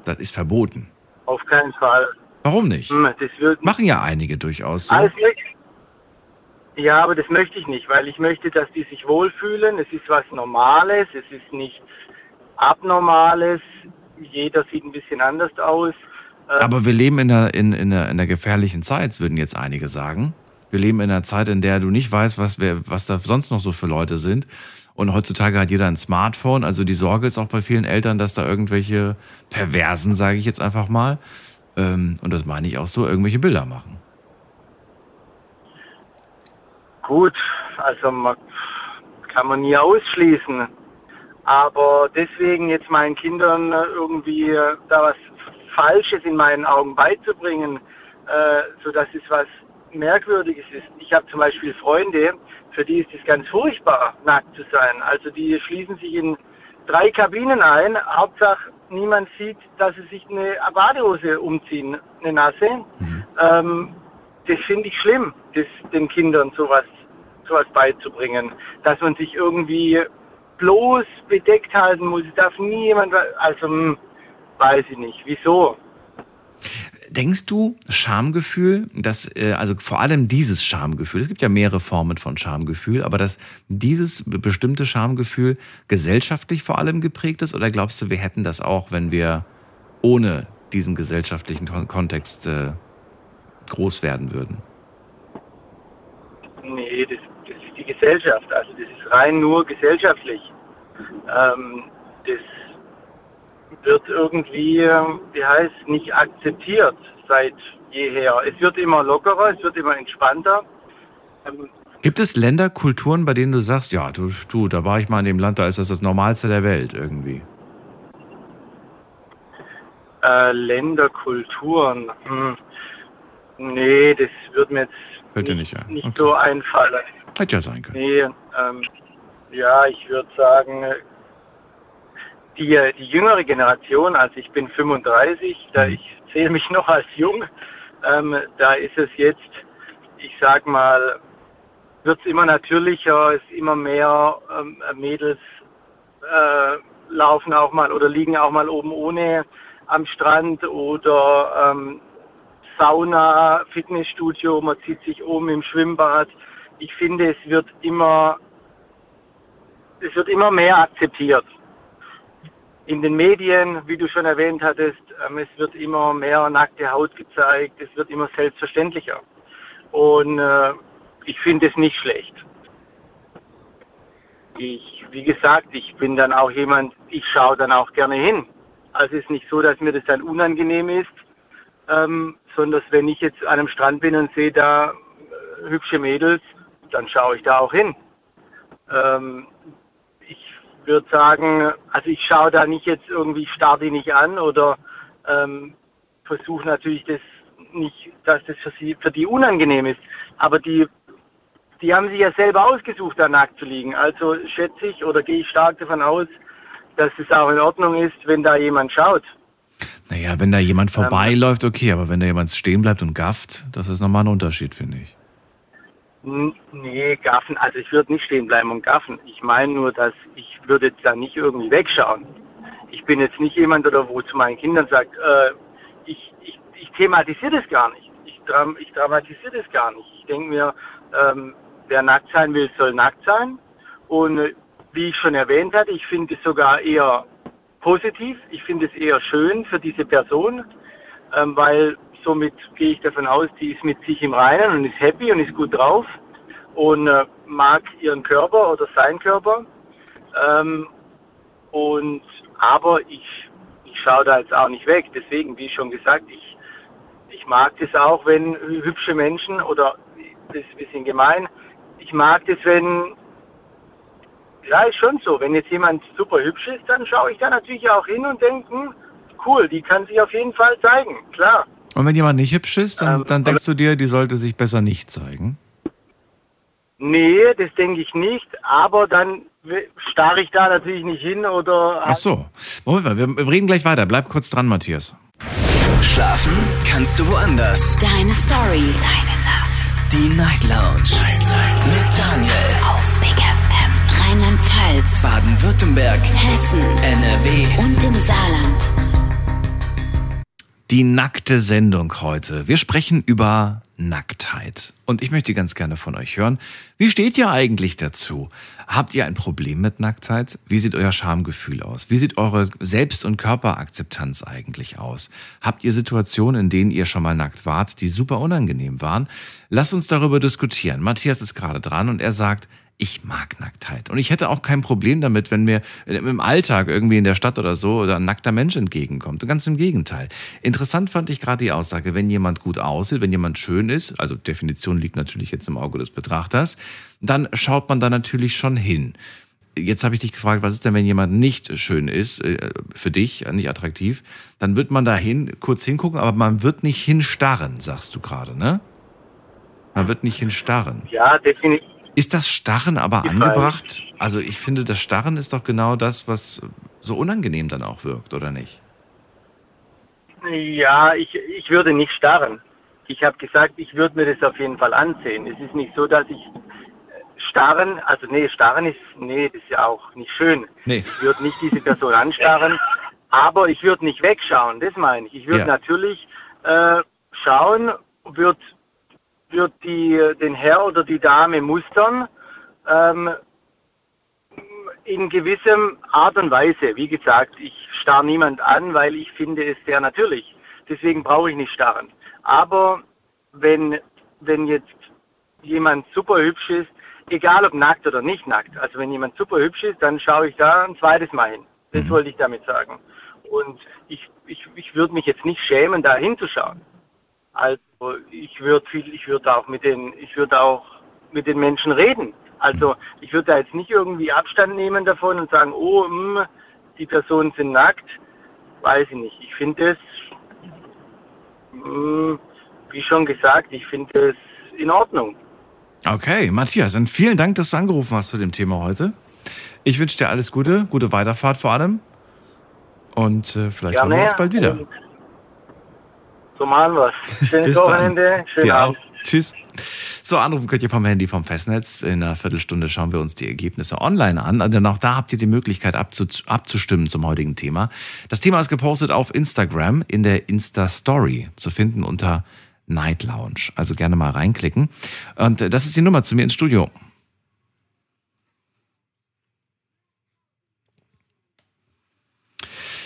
das ist verboten. Auf keinen Fall. Warum nicht? Hm, wird Machen ja einige durchaus so. Alles. Ja, aber das möchte ich nicht, weil ich möchte, dass die sich wohlfühlen. Es ist was Normales, es ist nichts Abnormales. Jeder sieht ein bisschen anders aus. Äh, Aber wir leben in einer, in, in, einer, in einer gefährlichen Zeit, würden jetzt einige sagen. Wir leben in einer Zeit, in der du nicht weißt, was, wer, was da sonst noch so für Leute sind. Und heutzutage hat jeder ein Smartphone. Also die Sorge ist auch bei vielen Eltern, dass da irgendwelche Perversen, sage ich jetzt einfach mal, ähm, und das meine ich auch so, irgendwelche Bilder machen. Gut, also man, kann man nie ausschließen. Aber deswegen jetzt meinen Kindern äh, irgendwie da was Falsches in meinen Augen beizubringen, äh, sodass es was Merkwürdiges ist. Ich habe zum Beispiel Freunde, für die ist es ganz furchtbar, nackt zu sein. Also die schließen sich in drei Kabinen ein. Hauptsache niemand sieht, dass sie sich eine Badehose umziehen, eine nasse. Ähm, das finde ich schlimm, das, den Kindern sowas, sowas beizubringen. Dass man sich irgendwie bloß bedeckt halten muss. Es darf nie jemand, also hm, weiß ich nicht. Wieso? Denkst du, Schamgefühl, dass, äh, also vor allem dieses Schamgefühl, es gibt ja mehrere Formen von Schamgefühl, aber dass dieses be- bestimmte Schamgefühl gesellschaftlich vor allem geprägt ist? Oder glaubst du, wir hätten das auch, wenn wir ohne diesen gesellschaftlichen Kon- Kontext äh, groß werden würden? Nee, das, das ist die Gesellschaft. Also das ist rein nur gesellschaftlich. Ähm, das wird irgendwie, äh, wie heißt, nicht akzeptiert seit jeher. Es wird immer lockerer, es wird immer entspannter. Ähm, Gibt es Länder, Kulturen, bei denen du sagst, ja, du, du, da war ich mal in dem Land, da ist das das Normalste der Welt irgendwie? äh, Länder, Kulturen. Hm. Nee, das wird mir jetzt Fällt nicht ein. nicht Okay. so einfallen. Hätte ja sein können. Nee, ähm, ja, ich würde sagen, die, die jüngere Generation, also ich bin 35, da ich zähle mich noch als jung, ähm, da ist es jetzt, ich sag mal, wird es immer natürlicher, es immer mehr ähm, Mädels äh, laufen auch mal oder liegen auch mal oben ohne am Strand oder ähm, Sauna, Fitnessstudio, man zieht sich um im Schwimmbad. Ich finde, es wird immer, es wird immer mehr akzeptiert. In den Medien, wie du schon erwähnt hattest, ähm, es wird immer mehr nackte Haut gezeigt, es wird immer selbstverständlicher. Und äh, ich finde es nicht schlecht. Ich, wie gesagt, ich bin dann auch jemand, ich schaue dann auch gerne hin. Also es ist nicht so, dass mir das dann unangenehm ist, ähm, sondern wenn ich jetzt an einem Strand bin und sehe da äh, hübsche Mädels, dann schaue ich da auch hin. Ähm, würde sagen, also ich schaue da nicht jetzt irgendwie starr die nicht an oder ähm, versuche natürlich das nicht, dass das für sie für die unangenehm ist. Aber die die haben sich ja selber ausgesucht, da nackt zu liegen. Also schätze ich oder gehe ich stark davon aus, dass es auch in Ordnung ist, wenn da jemand schaut. Naja, wenn da jemand vorbeiläuft, okay, aber wenn da jemand stehen bleibt und gafft, das ist nochmal ein Unterschied, finde ich. Nee, gaffen, also ich würde nicht stehen bleiben und gaffen. Ich meine nur, dass ich würde jetzt da nicht irgendwie wegschauen. Ich bin jetzt nicht jemand, oder wo zu meinen Kindern sagt, äh, ich, ich, ich thematisiere das gar nicht. Ich, ich dramatisiere das gar nicht. Ich denke mir, ähm, wer nackt sein will, soll nackt sein. Und äh, wie ich schon erwähnt hatte, ich finde es sogar eher positiv. Ich finde es eher schön für diese Person, ähm, weil somit gehe ich davon aus, die ist mit sich im Reinen und ist happy und ist gut drauf und äh, mag ihren Körper oder seinen Körper. Ähm, Und aber ich, ich schaue da jetzt auch nicht weg. Deswegen, wie schon gesagt, ich, ich mag das auch, wenn hübsche Menschen oder das ist ein bisschen gemein, ich mag das, wenn ja, ist schon so. Wenn jetzt jemand super hübsch ist, dann schaue ich da natürlich auch hin und denke, hm, cool, die kann sich auf jeden Fall zeigen, klar. Und wenn jemand nicht hübsch ist, dann, ähm, dann denkst du dir, die sollte sich besser nicht zeigen? Nee, das denke ich nicht, aber dann starre ich da natürlich nicht hin oder. Ach so. Moment mal, wir reden gleich weiter. Bleib kurz dran, Matthias. Schlafen kannst du woanders. Deine Story. Deine Nacht. Die Night Lounge. Night, Night. Mit Daniel. Auf Big FM. Rheinland-Pfalz. Baden-Württemberg. Hessen. NRW. Und im Saarland. Die nackte Sendung heute. Wir sprechen über Nacktheit. Und ich möchte ganz gerne von euch hören, wie steht ihr eigentlich dazu? Habt ihr ein Problem mit Nacktheit? Wie sieht euer Schamgefühl aus? Wie sieht eure Selbst- und Körperakzeptanz eigentlich aus? Habt ihr Situationen, in denen ihr schon mal nackt wart, die super unangenehm waren? Lasst uns darüber diskutieren. Matthias ist gerade dran und er sagt, ich mag Nacktheit. Und ich hätte auch kein Problem damit, wenn mir im Alltag irgendwie in der Stadt oder so oder ein nackter Mensch entgegenkommt. Und ganz im Gegenteil. Interessant fand ich gerade die Aussage, wenn jemand gut aussieht, wenn jemand schön ist, also Definition liegt natürlich jetzt im Auge des Betrachters, dann schaut man da natürlich schon hin. Jetzt habe ich dich gefragt, was ist denn, wenn jemand nicht schön ist, äh, für dich, nicht attraktiv? Dann wird man da hin, kurz hingucken, aber man wird nicht hinstarren, sagst du gerade, ne? Man wird nicht hinstarren. Ja, definitiv ist das Starren aber ich angebracht? Weiß. Also ich finde, das Starren ist doch genau das, was so unangenehm dann auch wirkt, oder nicht? Ja, ich, ich würde nicht starren. Ich habe gesagt, ich würde mir das auf jeden Fall ansehen. Es ist nicht so, dass ich starren, also nee, starren ist, nee, das ist ja auch nicht schön. Nee. Ich würde nicht diese Person anstarren, aber ich würde nicht wegschauen, das meine ich. Ich würde ja. natürlich äh, schauen, würde wird die, den Herr oder die Dame mustern ähm, in gewissem Art und Weise. Wie gesagt, ich starre niemand an, weil ich finde es sehr natürlich. Deswegen brauche ich nicht starren. Aber wenn, wenn jetzt jemand super hübsch ist, egal ob nackt oder nicht nackt, also wenn jemand super hübsch ist, dann schaue ich da ein zweites Mal hin. Das mhm. wollte ich damit sagen. Und ich, ich, ich würde mich jetzt nicht schämen, da hinzuschauen. Also ich würde viel, ich würde auch mit den, ich würde auch mit den Menschen reden. Also ich würde da jetzt nicht irgendwie Abstand nehmen davon und sagen, oh, mh, hm, die Personen sind nackt. Weiß ich nicht. Ich finde es, hm, wie schon gesagt, ich finde es in Ordnung. Okay, Matthias, dann vielen Dank, dass du angerufen hast zu dem Thema heute. Ich wünsche dir alles Gute, gute Weiterfahrt vor allem. Und äh, vielleicht Gerne. hören wir uns bald wieder. Und so machen wir es. Schönes Wochenende. Schönen Abend. Tschüss. So, anrufen könnt ihr vom Handy vom Festnetz. In einer Viertelstunde schauen wir uns die Ergebnisse online an. Denn auch da habt ihr die Möglichkeit abzustimmen zum heutigen Thema. Das Thema ist gepostet auf Instagram in der Insta-Story zu finden unter Night Lounge. Also gerne mal reinklicken. Und das ist die Nummer zu mir ins Studio.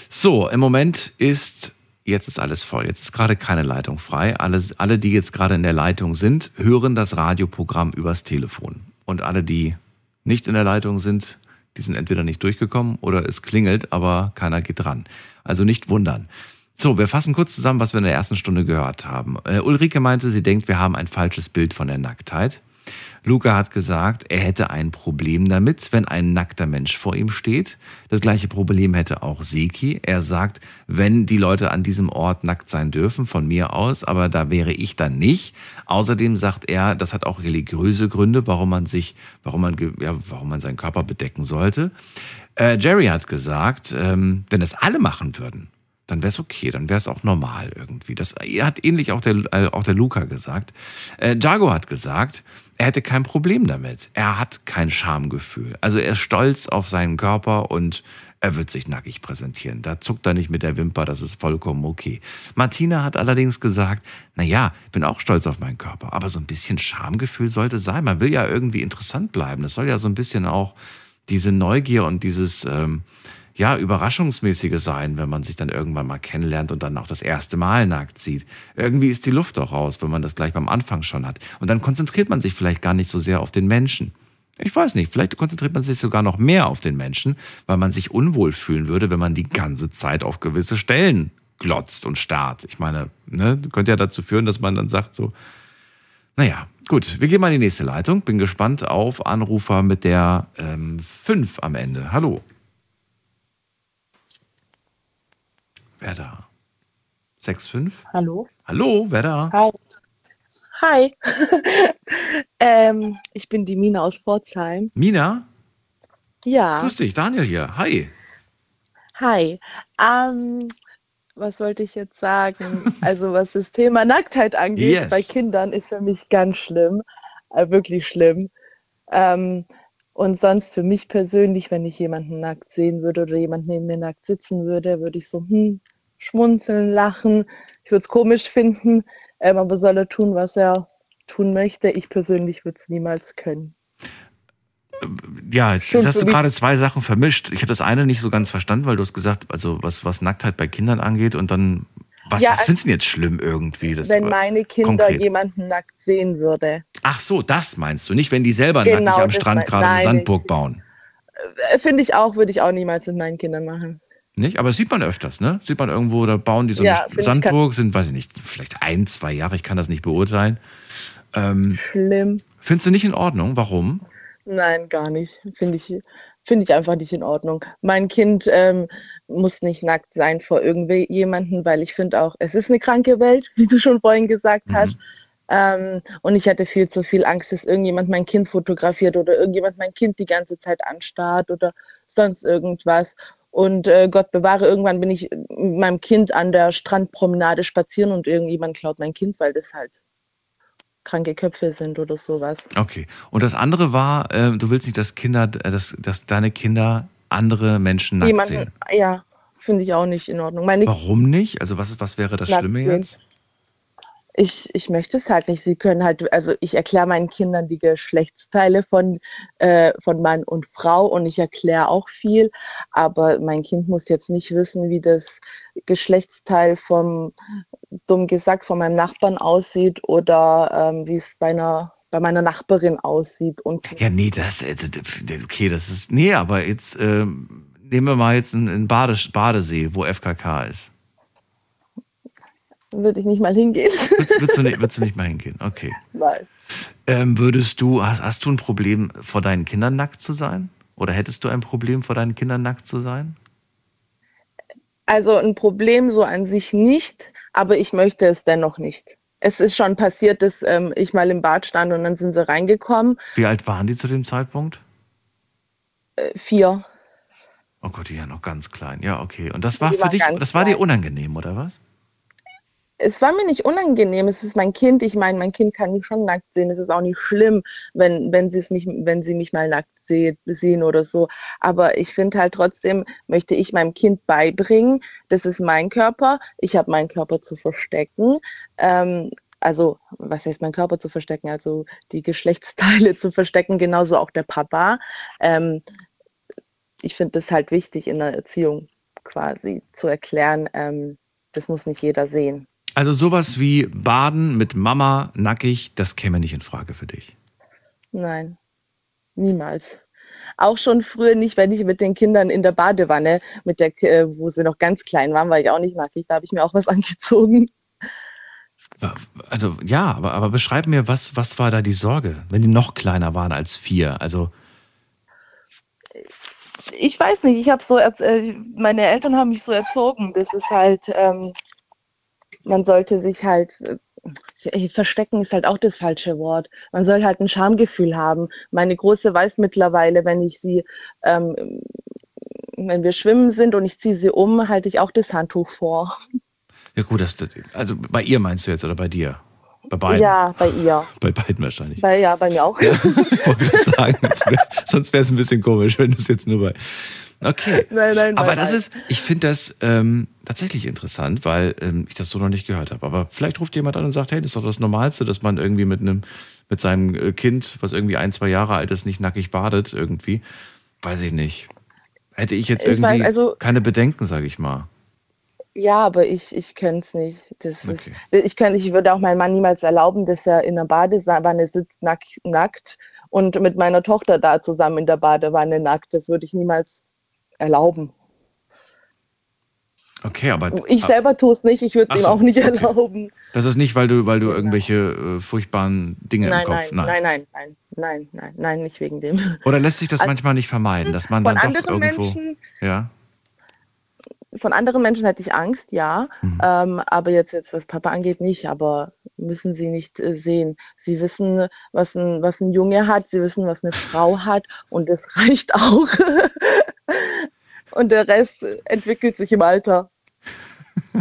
So, im Moment ist jetzt ist alles voll. Jetzt ist gerade keine Leitung frei. Alle, alle, die jetzt gerade in der Leitung sind, hören das Radioprogramm übers Telefon. Und alle, die nicht in der Leitung sind, die sind entweder nicht durchgekommen oder es klingelt, aber keiner geht dran. Also nicht wundern. So, wir fassen kurz zusammen, was wir in der ersten Stunde gehört haben. Äh, Ulrike meinte, sie denkt, wir haben ein falsches Bild von der Nacktheit. Luca hat gesagt, er hätte ein Problem damit, wenn ein nackter Mensch vor ihm steht. Das gleiche Problem hätte auch Seki. Er sagt, wenn die Leute an diesem Ort nackt sein dürfen, von mir aus, aber da wäre ich dann nicht. Außerdem sagt er, das hat auch religiöse Gründe, warum man sich, warum man, ja, warum man seinen Körper bedecken sollte. Äh, Jerry hat gesagt, ähm, wenn das alle machen würden, dann wäre es okay, dann wäre es auch normal irgendwie. Das hat ähnlich auch der, äh, auch der Luca gesagt. Äh, Jago hat gesagt, er hätte kein Problem damit. Er hat kein Schamgefühl. Also er ist stolz auf seinen Körper und er wird sich nackig präsentieren. Da zuckt er nicht mit der Wimper, das ist vollkommen okay. Martina hat allerdings gesagt, na ja, bin auch stolz auf meinen Körper, aber so ein bisschen Schamgefühl sollte sein. Man will ja irgendwie interessant bleiben. Das soll ja so ein bisschen auch diese Neugier und dieses ähm, ja, überraschungsmäßige sein, wenn man sich dann irgendwann mal kennenlernt und dann auch das erste Mal nackt sieht. Irgendwie ist die Luft auch raus, wenn man das gleich beim Anfang schon hat. Und dann konzentriert man sich vielleicht gar nicht so sehr auf den Menschen. Ich weiß nicht, vielleicht konzentriert man sich sogar noch mehr auf den Menschen, weil man sich unwohl fühlen würde, wenn man die ganze Zeit auf gewisse Stellen glotzt und starrt. Ich meine, ne, könnte ja dazu führen, dass man dann sagt so, naja, gut, wir gehen mal in die nächste Leitung. Bin gespannt auf Anrufer mit der 5 ähm, am Ende. Hallo. Wer da? 6-5? Hallo. Hallo, wer da? Hi. Hi. ähm, ich bin die Mina aus Pforzheim. Mina? Ja. Grüß dich, Daniel hier. Hi. Hi. Ähm, was wollte ich jetzt sagen? Also was das Thema Nacktheit angeht, Yes. bei Kindern ist für mich ganz schlimm, äh, wirklich schlimm. Ähm, und sonst für mich persönlich, wenn ich jemanden nackt sehen würde oder jemand neben mir nackt sitzen würde, würde ich so hm, schmunzeln, lachen. Ich würde es komisch finden, ähm, aber soll er tun, was er tun möchte. Ich persönlich würde es niemals können. Ja, jetzt, jetzt hast du gerade zwei Sachen vermischt. Ich habe das eine nicht so ganz verstanden, weil du hast gesagt, also was, was Nacktheit bei Kindern angeht und dann, was, Ja, was also- findest du denn jetzt schlimm irgendwie? Das wenn meine Kinder konkret. jemanden nackt sehen würde. Ach so, das meinst du, nicht wenn die selber Genau, nackig am Strand gerade eine Sandburg bauen. Äh, Finde ich auch, würde ich auch niemals mit meinen Kindern machen. Nicht? Aber das sieht man öfters, ne? Sieht man irgendwo, da bauen die so Ja, eine Sandburg, sind, weiß ich nicht, vielleicht ein, zwei Jahre, ich kann das nicht beurteilen. Ähm, Schlimm. findest du nicht in Ordnung? Warum? Nein, gar nicht. Finde ich, finde ich einfach nicht in Ordnung. Mein Kind ähm, muss nicht nackt sein vor irgendjemanden, weil ich finde auch, es ist eine kranke Welt, wie du schon vorhin gesagt hast. Ähm, und ich hatte viel zu viel Angst, dass irgendjemand mein Kind fotografiert oder irgendjemand mein Kind die ganze Zeit anstarrt oder sonst irgendwas. Und äh, Gott bewahre, irgendwann bin ich mit meinem Kind an der Strandpromenade spazieren und irgendjemand klaut mein Kind, weil das halt kranke Köpfe sind oder sowas. Okay. Und das andere war, äh, du willst nicht, dass Kinder, äh, dass, dass deine Kinder andere Menschen nackt Jemanden, sehen. ja, finde ich auch nicht in Ordnung. Meine, Warum nicht? Also was, was wäre das Schlimme jetzt? Ich, ich möchte es halt nicht. Sie können halt, also ich erkläre meinen Kindern die Geschlechtsteile von, äh, von Mann und Frau und ich erkläre auch viel, aber mein Kind muss jetzt nicht wissen, wie das Geschlechtsteil vom, dumm gesagt, von meinem Nachbarn aussieht oder ähm, wie es bei einer bei meiner Nachbarin aussieht. Und Ja, nee, das, äh, okay, das ist, nee, aber jetzt ähm, nehmen wir mal jetzt einen, einen Bade, Badesee, wo FKK ist. Würde ich nicht mal hingehen. Willst, willst, du nicht, willst du nicht mal hingehen? Okay. Nein. Ähm, würdest du, hast, hast du ein Problem, vor deinen Kindern nackt zu sein? Oder hättest du ein Problem, vor deinen Kindern nackt zu sein? Also ein Problem so an sich nicht, aber ich möchte es dennoch nicht. Es ist schon passiert, dass ähm, ich mal im Bad stand und dann sind sie reingekommen. Wie alt waren die zu dem Zeitpunkt? Äh, vier. Oh Gott, die ja noch ganz klein. Ja, okay. Und das war Die für waren dich, das war dir unangenehm, oder was? Es war mir nicht unangenehm, es ist mein Kind. Ich meine, mein Kind kann mich schon nackt sehen. Es ist auch nicht schlimm, wenn, wenn, sie es mich, wenn sie mich mal nackt se- sehen oder so. Aber ich finde halt trotzdem, möchte ich meinem Kind beibringen, das ist mein Körper. Ich habe meinen Körper zu verstecken. Ähm, also, was heißt mein Körper zu verstecken? Also die Geschlechtsteile zu verstecken, genauso auch der Papa. Ähm, ich finde das halt wichtig in der Erziehung quasi zu erklären, ähm, das muss nicht jeder sehen. Also sowas wie Baden mit Mama nackig, das käme nicht in Frage für dich. Nein, niemals. Auch schon früher nicht, wenn ich mit den Kindern in der Badewanne, mit der, äh, wo sie noch ganz klein waren, war ich auch nicht nackig, da habe ich mir auch was angezogen. Also ja, aber, aber beschreib mir, was, was war da die Sorge, wenn die noch kleiner waren als vier? Also Ich weiß nicht, ich habe so, äh, meine Eltern haben mich so erzogen, das ist halt, ähm, man sollte sich halt, äh, verstecken ist halt auch das falsche Wort. Man soll halt ein Schamgefühl haben. Meine Große weiß mittlerweile, wenn ich sie, ähm, wenn wir schwimmen sind und ich ziehe sie um, halte ich auch das Handtuch vor. ja gut, das, also bei ihr meinst du jetzt oder bei dir? Bei beiden? Ja, bei ihr. Bei beiden wahrscheinlich. Bei, ja, bei mir auch. Ich wollte gerade sagen, sonst wäre es ein bisschen komisch, wenn du es jetzt nur bei. Okay. Nein, nein, Aber nein, das nein. ist, ich finde das ähm, tatsächlich interessant, weil ähm, ich das so noch nicht gehört habe. Aber vielleicht ruft jemand an und sagt, hey, das ist doch das Normalste, dass man irgendwie mit einem, mit seinem äh, Kind, was irgendwie ein, zwei Jahre alt ist, nicht nackig badet irgendwie. Weiß ich nicht. Hätte ich jetzt Ich weiß, irgendwie also- keine Bedenken, sage ich mal. Ja, aber ich, ich könnte es nicht. Das ist, ich, könnte, ich würde auch meinem Mann niemals erlauben, dass er in einer Badewanne sitzt, nack, nackt und mit meiner Tochter da zusammen in der Badewanne nackt. Das würde ich niemals erlauben. Okay, aber. Ich selber tue es nicht, ich würde es ihm auch nicht okay. erlauben. Das ist nicht, weil du, weil du irgendwelche äh, furchtbaren Dinge nein, im Kopf nein, nein, nein, nein, nein, nein, nein, nicht wegen dem. Oder lässt sich das also, manchmal nicht vermeiden, dass man dann doch irgendwo. Menschen, ja. Von anderen Menschen hätte ich Angst, ja. Mhm. Ähm, aber jetzt, jetzt, was Papa angeht, nicht. Aber müssen sie nicht äh, sehen. Sie wissen, was ein, was ein Junge hat, sie wissen, was eine Frau hat und das reicht auch. und der Rest entwickelt sich im Alter.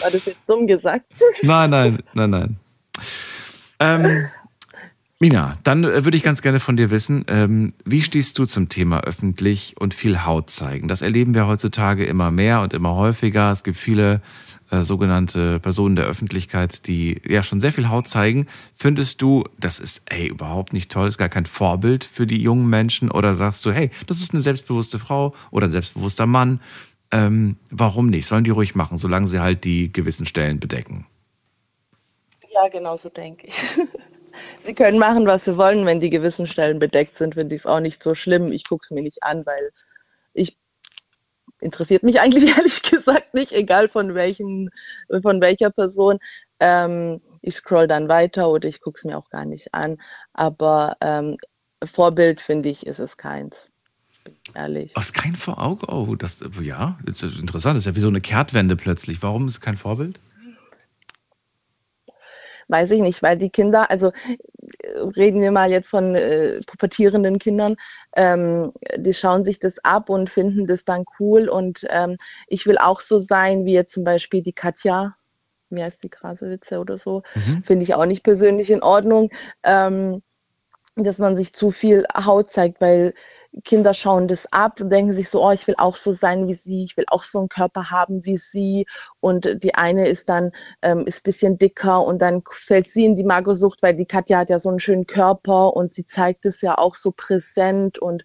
War das jetzt dumm gesagt? Nein, nein, nein, nein. Ähm, Mina, dann äh, würde ich ganz gerne von dir wissen, ähm, wie stehst du zum Thema öffentlich und viel Haut zeigen? Das erleben wir heutzutage immer mehr und immer häufiger. Es gibt viele äh, sogenannte Personen der Öffentlichkeit, die ja schon sehr viel Haut zeigen. Findest du, das ist ey überhaupt nicht toll, ist gar kein Vorbild für die jungen Menschen? Oder sagst du, hey, das ist eine selbstbewusste Frau oder ein selbstbewusster Mann? Ähm, warum nicht? Sollen die ruhig machen, solange sie halt die gewissen Stellen bedecken? Ja, genau so denke ich. sie können machen, was sie wollen, wenn die gewissen Stellen bedeckt sind, finde ich es auch nicht so schlimm. Ich gucke es mir nicht an, weil interessiert mich eigentlich ehrlich gesagt nicht, egal von welchen, von welcher Person. Ähm, ich scroll dann weiter oder ich gucke es mir auch gar nicht an. Aber ähm, Vorbild finde ich, ist es keins ehrlich. Aus kein Vorauge? Oh, das, ja, das ist interessant. Das ist ja wie so eine Kehrtwende plötzlich. Warum ist es kein Vorbild? Weiß ich nicht, weil die Kinder, also reden wir mal jetzt von äh, pubertierenden Kindern, ähm, die schauen sich das ab und finden das dann cool. Und ähm, ich will auch so sein, wie jetzt zum Beispiel die Katja, wie heißt die Krasewitze oder so, mhm. finde ich auch nicht persönlich in Ordnung, ähm, dass man sich zu viel Haut zeigt, weil Kinder schauen das ab und denken sich so, oh, ich will auch so sein wie sie, ich will auch so einen Körper haben wie sie. Und die eine ist dann ähm, ist ein bisschen dicker und dann fällt sie in die Magersucht, weil die Katja hat ja so einen schönen Körper und sie zeigt es ja auch so präsent. Und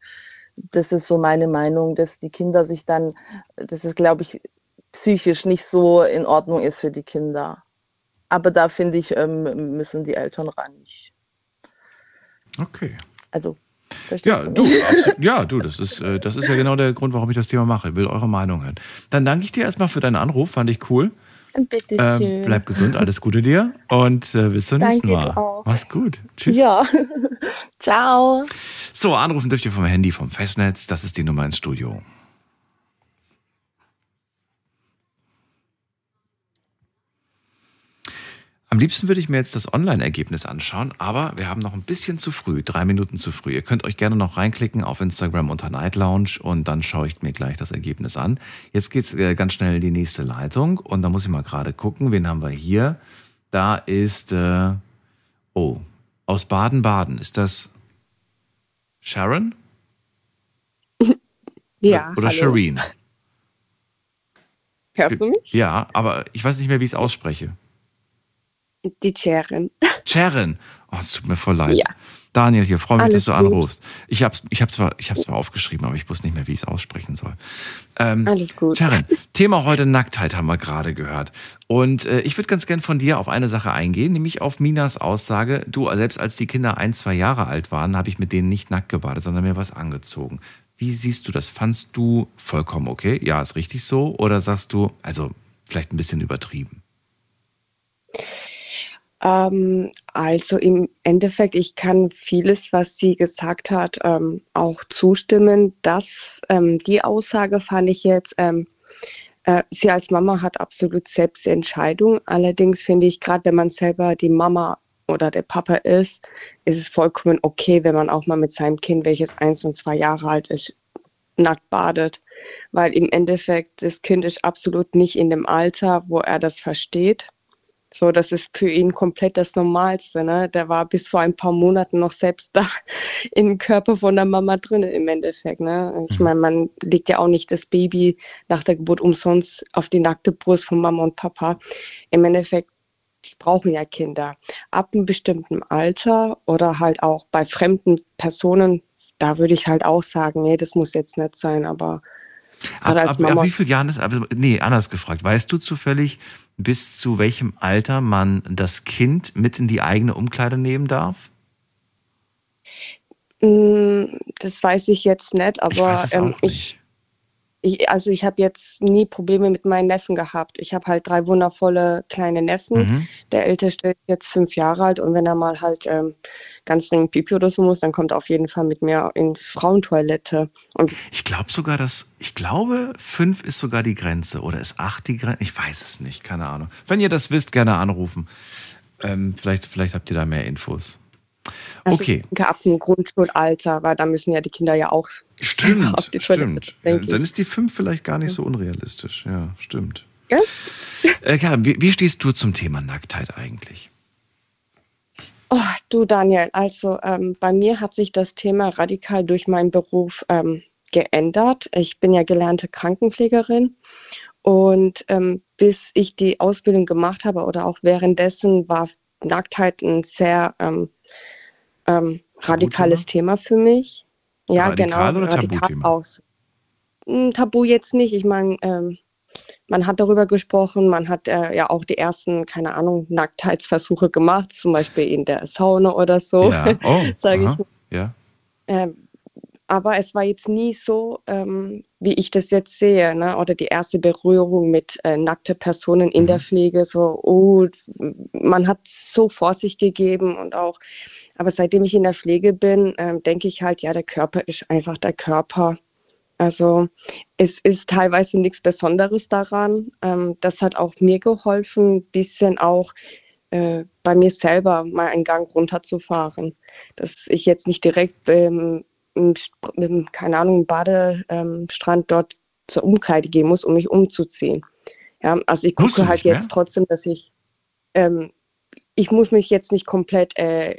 das ist so meine Meinung, dass die Kinder sich dann, das ist, glaube ich, psychisch nicht so in Ordnung ist für die Kinder. Aber da finde ich, ähm, müssen die Eltern ran. Okay. Also ja, du, ja, du, das ist, äh, das ist ja genau der Grund, warum ich das Thema mache. Ich will eure Meinung hören. Dann danke ich dir erstmal für deinen Anruf, fand ich cool. Bitte schön. Ähm, bleib gesund, alles Gute dir und äh, bis zum nächsten Mal. Auch. Mach's gut. Tschüss. Ja. Ciao. So, anrufen dürft ihr vom Handy, vom Festnetz. Das ist die Nummer ins Studio. Am liebsten würde ich mir jetzt das Online-Ergebnis anschauen, aber wir haben noch ein bisschen zu früh, drei Minuten zu früh. Ihr könnt euch gerne noch reinklicken auf Instagram unter Night Lounge und dann schaue ich mir gleich das Ergebnis an. Jetzt geht's äh, ganz schnell in die nächste Leitung und da muss ich mal gerade gucken, wen haben wir hier? Da ist, äh, oh, aus Baden-Baden. Ist das Sharon? Ja. Oder, oder hallo. Shireen? Hörst du mich? Ja, aber ich weiß nicht mehr, wie ich es ausspreche. Die Sharon. Sharon. Oh, es tut mir voll leid. Ja. Daniel hier, freue mich, Alles dass du gut. anrufst. Ich habe ich hab zwar, ich hab's zwar aufgeschrieben, aber ich wusste nicht mehr, wie ich es aussprechen soll. Ähm, Alles gut. Sharon, Thema heute Nacktheit haben wir gerade gehört. Und äh, ich würde ganz gern von dir auf eine Sache eingehen, nämlich auf Minas Aussage. Du, selbst als die Kinder ein, zwei Jahre alt waren, habe ich mit denen nicht nackt gebadet, sondern mir was angezogen. Wie siehst du das? Fandst du vollkommen okay? Ja, ist richtig so? Oder sagst du, also vielleicht ein bisschen übertrieben? Ähm, also im Endeffekt, ich kann vieles, was sie gesagt hat, ähm, auch zustimmen. Das, ähm, die Aussage fand ich jetzt, ähm, äh, sie als Mama hat absolut selbst Entscheidung. Allerdings finde ich, gerade wenn man selber die Mama oder der Papa ist, ist es vollkommen okay, wenn man auch mal mit seinem Kind, welches eins und zwei Jahre alt ist, nackt badet. Weil im Endeffekt, das Kind ist absolut nicht in dem Alter, wo er das versteht. So, das ist für ihn komplett das Normalste. Ne? Der war bis vor ein paar Monaten noch selbst da im Körper von der Mama drin im Endeffekt. Ne? Ich meine, man legt ja auch nicht das Baby nach der Geburt umsonst auf die nackte Brust von Mama und Papa. Im Endeffekt, das brauchen ja Kinder. Ab einem bestimmten Alter oder halt auch bei fremden Personen, da würde ich halt auch sagen, nee, das muss jetzt nicht sein, aber Ab, ab, ab, wie vielen Jahren ist, also, nee, anders gefragt. Weißt du zufällig, bis zu welchem Alter man das Kind mit in die eigene Umkleide nehmen darf? Mm, das weiß ich jetzt nicht, aber ich, ähm, ich, ich, also ich habe jetzt nie Probleme mit meinen Neffen gehabt. Ich habe halt drei wundervolle kleine Neffen. Mhm. Der älteste ist jetzt fünf Jahre alt und wenn er mal halt ähm, ganz dringend Pipi oder so muss, dann kommt er auf jeden Fall mit mir in Frauentoilette. Und ich glaube sogar, dass, ich glaube, fünf ist sogar die Grenze oder ist acht die Grenze? Ich weiß es nicht, keine Ahnung. Wenn ihr das wisst, gerne anrufen. Ähm, vielleicht, vielleicht habt ihr da mehr Infos. Also okay. Ab dem Grundschulalter, weil da müssen ja die Kinder ja auch. Stimmt, stimmt. Dann ist die fünf vielleicht gar nicht so unrealistisch. Ja, stimmt. Ja? Äh, wie, wie stehst du zum Thema Nacktheit eigentlich? Oh, du Daniel, also ähm, bei mir hat sich das Thema radikal durch meinen Beruf ähm, geändert. Ich bin ja gelernte Krankenpflegerin und ähm, bis ich die Ausbildung gemacht habe oder auch währenddessen war Nacktheit ein sehr ähm, radikales Thema für mich. Ja, Radikal genau. Oder radikal auch. Hm, Tabu jetzt nicht. Ich meine, ähm, man hat darüber gesprochen, man hat äh, ja auch die ersten, keine Ahnung, Nacktheitsversuche gemacht, zum Beispiel in der Sauna oder so, ja. oh, sage ich. Ja. Ähm, aber es war jetzt nie so, ähm, wie ich das jetzt sehe, ne? oder die erste Berührung mit äh, nackten Personen in mhm. der Pflege, so, oh, man hat so vor sich gegeben und auch, aber seitdem ich in der Pflege bin, äh, denke ich halt, ja, der Körper ist einfach der Körper. Also es ist teilweise nichts Besonderes daran. Ähm, das hat auch mir geholfen, ein bisschen auch äh, bei mir selber mal einen Gang runterzufahren. Dass ich jetzt nicht direkt ähm, im, keine Ahnung, Badestrand dort zur Umkleide gehen muss, um mich umzuziehen. Ja, also ich gucke halt jetzt trotzdem, dass ich, ähm, ich muss mich jetzt nicht komplett äh,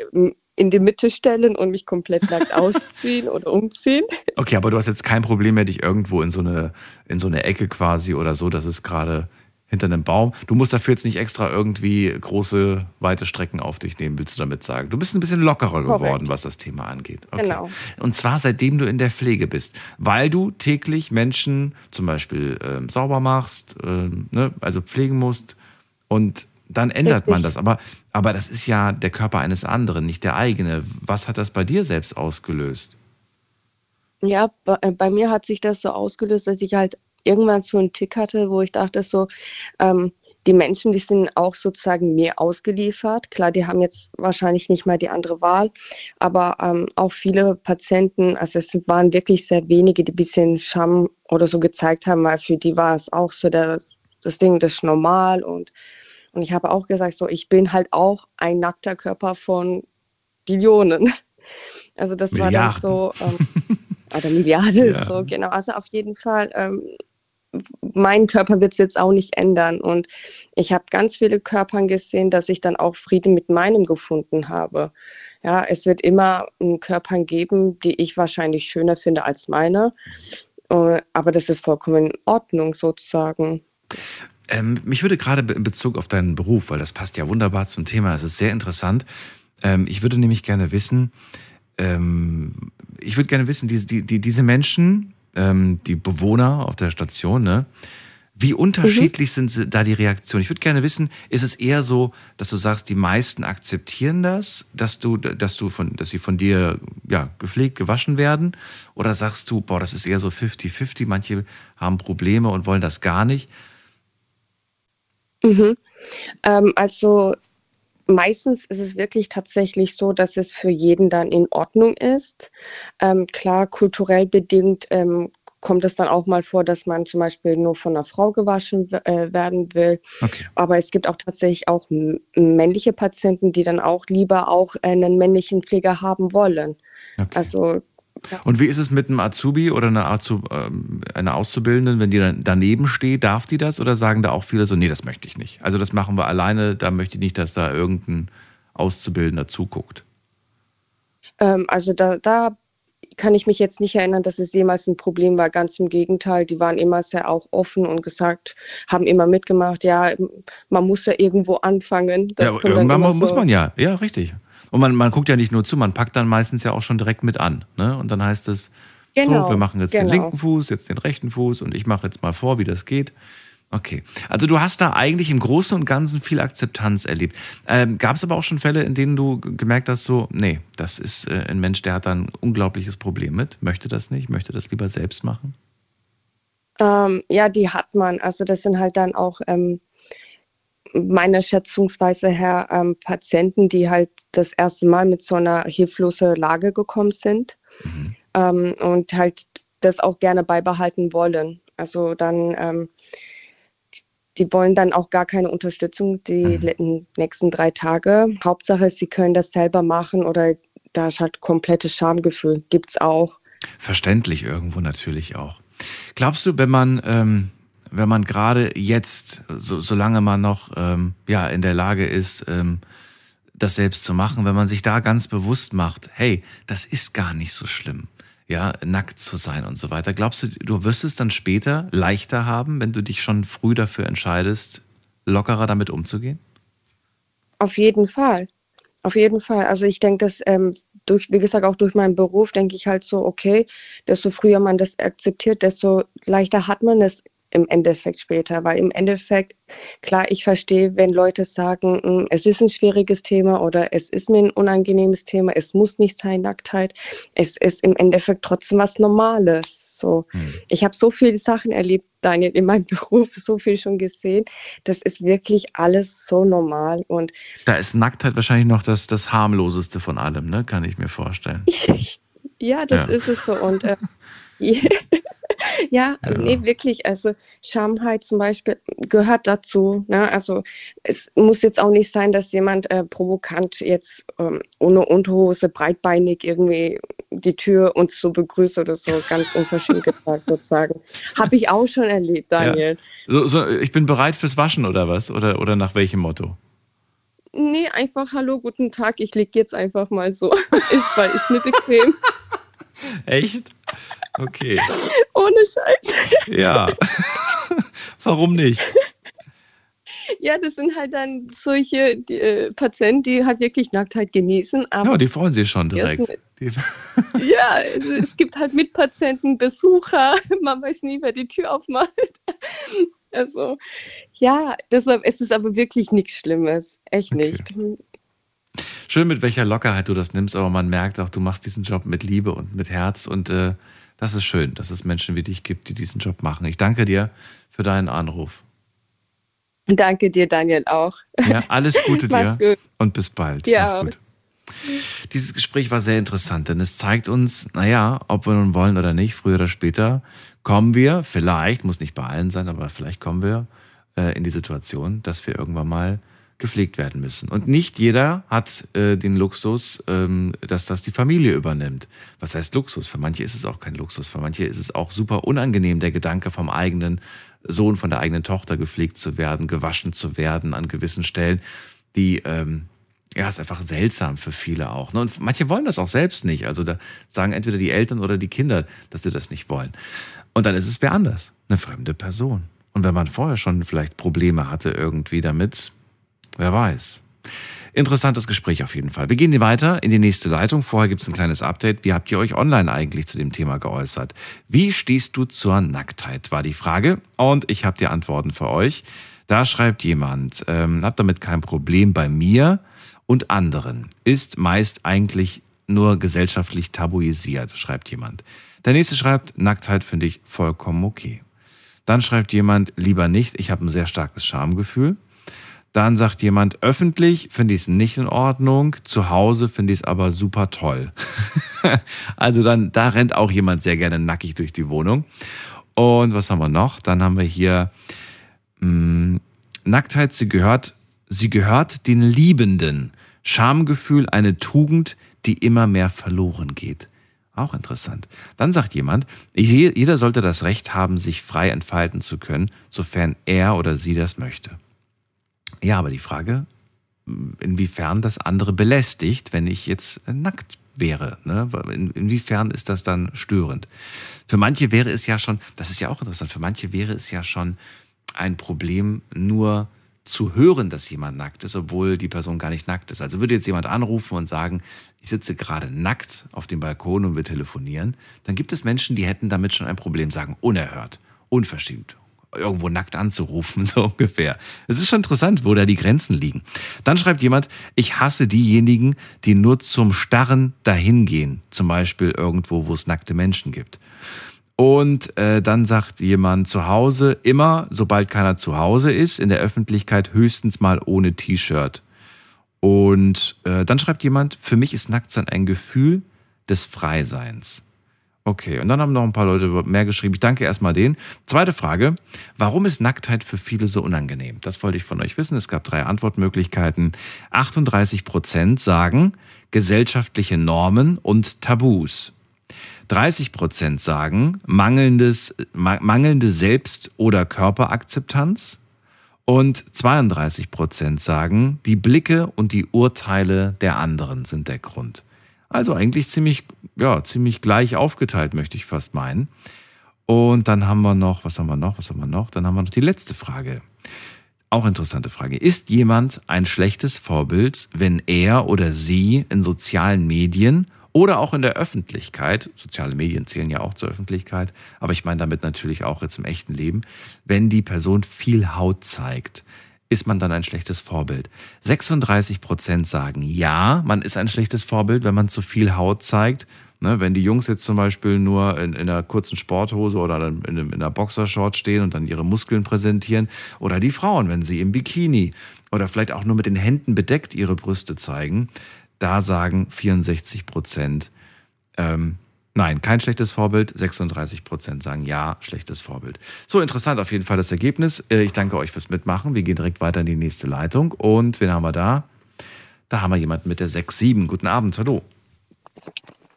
in die Mitte stellen und mich komplett nackt ausziehen oder umziehen. Okay, aber du hast jetzt kein Problem mehr, dich irgendwo in so eine, in so eine Ecke quasi oder so, dass es gerade hinter einem Baum. Du musst dafür jetzt nicht extra irgendwie große, weite Strecken auf dich nehmen, willst du damit sagen. Du bist ein bisschen lockerer Korrekt. geworden, was das Thema angeht. Okay. Genau. Und zwar seitdem du in der Pflege bist, weil du täglich Menschen zum Beispiel ähm, sauber machst, ähm, ne, also pflegen musst und dann ändert Richtig. man das. Aber, aber das ist ja der Körper eines anderen, nicht der eigene. Was hat das bei dir selbst ausgelöst? Ja, bei, bei mir hat sich das so ausgelöst, dass ich halt irgendwann so einen Tick hatte, wo ich dachte so, ähm, die Menschen, die sind auch sozusagen mir ausgeliefert. Klar, die haben jetzt wahrscheinlich nicht mal die andere Wahl, aber ähm, auch viele Patienten, also es waren wirklich sehr wenige, die ein bisschen Scham oder so gezeigt haben, weil für die war es auch so der, das Ding, das ist normal und, und ich habe auch gesagt, so, ich bin halt auch ein nackter Körper von Billionen. Also das Milliarden. war dann so, ähm, oder Milliarden, ja. so genau. Also auf jeden Fall ähm, mein Körper wird es jetzt auch nicht ändern. Und ich habe ganz viele Körpern gesehen, dass ich dann auch Frieden mit meinem gefunden habe. Ja, es wird immer Körpern geben, die ich wahrscheinlich schöner finde als meine. Äh, aber das ist vollkommen in Ordnung sozusagen. Ähm, mich würde gerade in Bezug auf deinen Beruf, weil das passt ja wunderbar zum Thema, es ist sehr interessant. Ähm, ich würde nämlich gerne wissen, ähm, ich würde gerne wissen, die, die, die, diese Menschen, ähm, die Bewohner auf der Station, ne? Wie unterschiedlich mhm. sind da die Reaktionen? Ich würde gerne wissen, ist es eher so, dass du sagst, die meisten akzeptieren das, dass du, dass du von, dass sie von dir ja, gepflegt, gewaschen werden? Oder sagst du, boah, das ist eher so 50-50, manche haben Probleme und wollen das gar nicht? Mhm. Ähm, also meistens ist es wirklich tatsächlich so, dass es für jeden dann in Ordnung ist. Ähm, klar, kulturell bedingt ähm, kommt es dann auch mal vor, dass man zum Beispiel nur von einer Frau gewaschen äh, werden will. Okay. Aber es gibt auch tatsächlich auch männliche Patienten, die dann auch lieber auch einen männlichen Pfleger haben wollen. Okay. Also und wie ist es mit einem Azubi oder einer, Azub, ähm, einer Auszubildenden, wenn die dann daneben steht, darf die das oder sagen da auch viele so, nee, das möchte ich nicht. Also das machen wir alleine, da möchte ich nicht, dass da irgendein Auszubildender zuguckt. Ähm, also da, da kann ich mich jetzt nicht erinnern, dass es jemals ein Problem war. Ganz im Gegenteil, die waren immer sehr auch offen und gesagt, haben immer mitgemacht, ja, man muss ja irgendwo anfangen. Das ja, irgendwann muss so man ja, ja, richtig. Und man, man guckt ja nicht nur zu, man packt dann meistens ja auch schon direkt mit an. Ne? Und dann heißt es, Genau, so, wir machen jetzt genau. den linken Fuß, jetzt den rechten Fuß und ich mache jetzt mal vor, wie das geht. Okay. Also du hast da eigentlich im Großen und Ganzen viel Akzeptanz erlebt. Ähm, Gab es aber auch schon Fälle, in denen du gemerkt hast, so, nee, das ist äh, ein Mensch, der hat da ein unglaubliches Problem mit, möchte das nicht, möchte das lieber selbst machen? Ähm, ja, die hat man. Also das sind halt dann auch ähm, meiner Schätzungsweise her ähm, Patienten, die halt das erste Mal mit so einer hilflosen Lage gekommen sind mhm. Ähm, und halt das auch gerne beibehalten wollen. Also dann ähm, die wollen dann auch gar keine Unterstützung die mhm. nächsten drei Tage. Hauptsache, sie können das selber machen oder da ist halt komplettes Schamgefühl. Gibt es auch. Verständlich irgendwo natürlich auch. Glaubst du, wenn man, ähm, wenn man gerade jetzt, so, solange man noch ähm, ja, in der Lage ist, ähm, das selbst zu machen, wenn man sich da ganz bewusst macht, hey, das ist gar nicht so schlimm ja, nackt zu sein und so weiter. Glaubst du, du wirst es dann später leichter haben, wenn du dich schon früh dafür entscheidest, lockerer damit umzugehen? Auf jeden Fall. Auf jeden Fall. Also ich denke, dass ähm, durch, wie gesagt, auch durch meinen Beruf denke ich halt so, okay, desto früher man das akzeptiert, desto leichter hat man es im Endeffekt später, weil im Endeffekt, klar, ich verstehe, wenn Leute sagen, hm, es ist ein schwieriges Thema oder es ist mir ein unangenehmes Thema, es muss nicht sein, Nacktheit, es ist im Endeffekt trotzdem was Normales. So, hm. ich habe so viele Sachen erlebt, Daniel, in meinem Beruf, so viel schon gesehen. Das ist wirklich alles so normal und da ist Nacktheit wahrscheinlich noch das, das harmloseste von allem, ne? Kann ich mir vorstellen. ja, das ja. ist es so und äh, ja, ja, nee, wirklich. Also Schamheit zum Beispiel gehört dazu. Ne? Also es muss jetzt auch nicht sein, dass jemand äh, provokant jetzt ähm, ohne Unterhose breitbeinig irgendwie die Tür uns so begrüßt oder so, ganz unverschämt gesagt sozusagen. Habe ich auch schon erlebt, Daniel. Ja. So, so, ich bin bereit fürs Waschen oder was? Oder, oder nach welchem Motto? Nee, einfach Hallo, guten Tag, ich liege jetzt einfach mal so, weil ist mir bequem. Echt? Okay. Ohne Scheiß. Ja. Warum nicht? Ja, das sind halt dann solche die, äh, Patienten, die halt wirklich Nacktheit genießen. ja, die freuen sich schon direkt. ja, es gibt halt Mitpatienten, Besucher, man weiß nie, wer die Tür aufmacht. Also, ja, deshalb ist es aber wirklich nichts Schlimmes. Echt okay. nicht. Schön, mit welcher Lockerheit du das nimmst, aber man merkt auch, du machst diesen Job mit Liebe und mit Herz und äh, das ist schön, dass es Menschen wie dich gibt, die diesen Job machen. Ich danke dir für deinen Anruf. Danke dir, Daniel, auch. Ja, alles Gute dir gut. und bis bald. Ja. gut. Dieses Gespräch war sehr interessant, denn es zeigt uns, naja, ob wir nun wollen oder nicht, früher oder später kommen wir, vielleicht, muss nicht bei allen sein, aber vielleicht kommen wir äh, in die Situation, dass wir irgendwann mal gepflegt werden müssen. Und nicht jeder hat äh, den Luxus, ähm, dass das die Familie übernimmt. Was heißt Luxus? Für manche ist es auch kein Luxus. Für manche ist es auch super unangenehm, der Gedanke vom eigenen Sohn, von der eigenen Tochter gepflegt zu werden, gewaschen zu werden an gewissen Stellen, die ähm, ja, ist einfach seltsam für viele auch. Ne? Und manche wollen das auch selbst nicht. Also da sagen entweder die Eltern oder die Kinder, dass sie das nicht wollen. Und dann ist es wer anders, eine fremde Person. Und wenn man vorher schon vielleicht Probleme hatte irgendwie damit, Wer weiß. Interessantes Gespräch auf jeden Fall. Wir gehen weiter in die nächste Leitung. Vorher gibt es ein kleines Update. Wie habt ihr euch online eigentlich zu dem Thema geäußert? Wie stehst du zur Nacktheit, war die Frage. Und ich habe die Antworten für euch. Da schreibt jemand, ähm, hab damit kein Problem bei mir und anderen. Ist meist eigentlich nur gesellschaftlich tabuisiert, schreibt jemand. Der nächste schreibt, Nacktheit finde ich vollkommen okay. Dann schreibt jemand, lieber nicht, ich habe ein sehr starkes Schamgefühl. Dann sagt jemand, öffentlich finde ich es nicht in Ordnung, zu Hause finde ich es aber super toll. also dann, da rennt auch jemand sehr gerne nackig durch die Wohnung. Und was haben wir noch? Dann haben wir hier mh, hm, Nacktheit, sie gehört, sie gehört den Liebenden. Schamgefühl, eine Tugend, die immer mehr verloren geht. Auch interessant. Dann sagt jemand, jeder sollte das Recht haben, sich frei entfalten zu können, sofern er oder sie das möchte. Ja, aber die Frage, inwiefern das andere belästigt, wenn ich jetzt nackt wäre. Ne? In, inwiefern ist das dann störend? Für manche wäre es ja schon, das ist ja auch interessant, für manche wäre es ja schon ein Problem, nur zu hören, dass jemand nackt ist, obwohl die Person gar nicht nackt ist. Also würde jetzt jemand anrufen und sagen, ich sitze gerade nackt auf dem Balkon und wir telefonieren, dann gibt es Menschen, die hätten damit schon ein Problem, sagen unerhört, unverschämt, irgendwo nackt anzurufen, so ungefähr. Es ist schon interessant, wo da die Grenzen liegen. Dann schreibt jemand, ich hasse diejenigen, die nur zum Starren dahingehen, zum Beispiel irgendwo, wo es nackte Menschen gibt. Und äh, dann sagt jemand zu Hause, immer, sobald keiner zu Hause ist, in der Öffentlichkeit höchstens mal ohne T-Shirt. Und äh, dann schreibt jemand, für mich ist Nacktsein ein Gefühl des Freiseins. Okay, und dann haben noch ein paar Leute mehr geschrieben. Ich danke erstmal denen. Zweite Frage, warum ist Nacktheit für viele so unangenehm? Das wollte ich von euch wissen. Es gab drei Antwortmöglichkeiten. 38 Prozent sagen gesellschaftliche Normen und Tabus. 30 Prozent sagen mangelndes, mangelnde Selbst- oder Körperakzeptanz. Und 32 Prozent sagen, die Blicke und die Urteile der anderen sind der Grund. Also eigentlich ziemlich, ja, ziemlich gleich aufgeteilt, möchte ich fast meinen. Und dann haben wir noch, was haben wir noch, was haben wir noch? Dann haben wir noch die letzte Frage. Auch interessante Frage. Ist jemand ein schlechtes Vorbild, wenn er oder sie in sozialen Medien oder auch in der Öffentlichkeit, soziale Medien zählen ja auch zur Öffentlichkeit, aber ich meine damit natürlich auch jetzt im echten Leben, wenn die Person viel Haut zeigt, ist man dann ein schlechtes Vorbild. 36 Prozent sagen ja, man ist ein schlechtes Vorbild, wenn man zu viel Haut zeigt. Ne, wenn die Jungs jetzt zum Beispiel nur in, in einer kurzen Sporthose oder in, in einer Boxershort stehen und dann ihre Muskeln präsentieren, oder die Frauen, wenn sie im Bikini oder vielleicht auch nur mit den Händen bedeckt ihre Brüste zeigen, da sagen 64 Prozent, ähm, nein, kein schlechtes Vorbild. 36 Prozent sagen ja, schlechtes Vorbild. So interessant auf jeden Fall das Ergebnis. Äh, ich danke euch fürs Mitmachen. Wir gehen direkt weiter in die nächste Leitung. Und wen haben wir da? Da haben wir jemanden mit der 6-7. Guten Abend, hallo.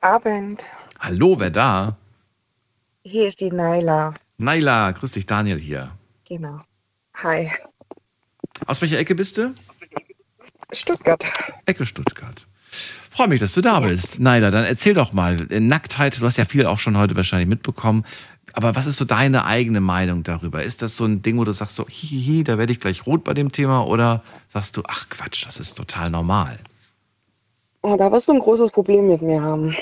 Abend. Hallo, wer da? Hier ist die Naila. Naila, grüß dich, Daniel hier. Genau. Hi. Aus welcher Ecke bist du? Stuttgart. Ecke Stuttgart. Freue mich, dass du da bist. Naila, dann erzähl doch mal. Nacktheit, du hast ja viel auch schon heute wahrscheinlich mitbekommen. Aber was ist so deine eigene Meinung darüber? Ist das so ein Ding, wo du sagst so, hihihi, da werde ich gleich rot bei dem Thema? Oder sagst du, ach Quatsch, das ist total normal? Oh, da wirst du ein großes Problem mit mir haben.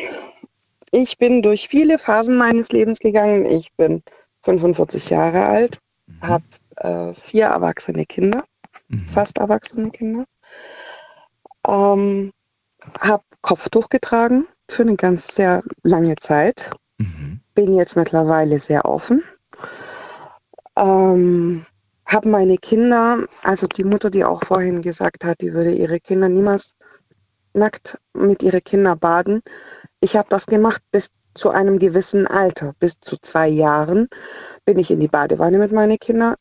Ich bin durch viele Phasen meines Lebens gegangen. Ich bin 45 Jahre alt, mhm. habe äh, vier erwachsene Kinder, mhm. fast erwachsene Kinder. Ähm, habe Kopftuch getragen für eine ganz sehr lange Zeit. Mhm. Bin jetzt mittlerweile sehr offen. Ähm, habe meine Kinder, also die Mutter, die auch vorhin gesagt hat, die würde ihre Kinder niemals nackt mit ihren Kindern baden. Ich habe das gemacht bis zu einem gewissen Alter. Bis zu zwei Jahren bin ich in die Badewanne mit meinen Kindern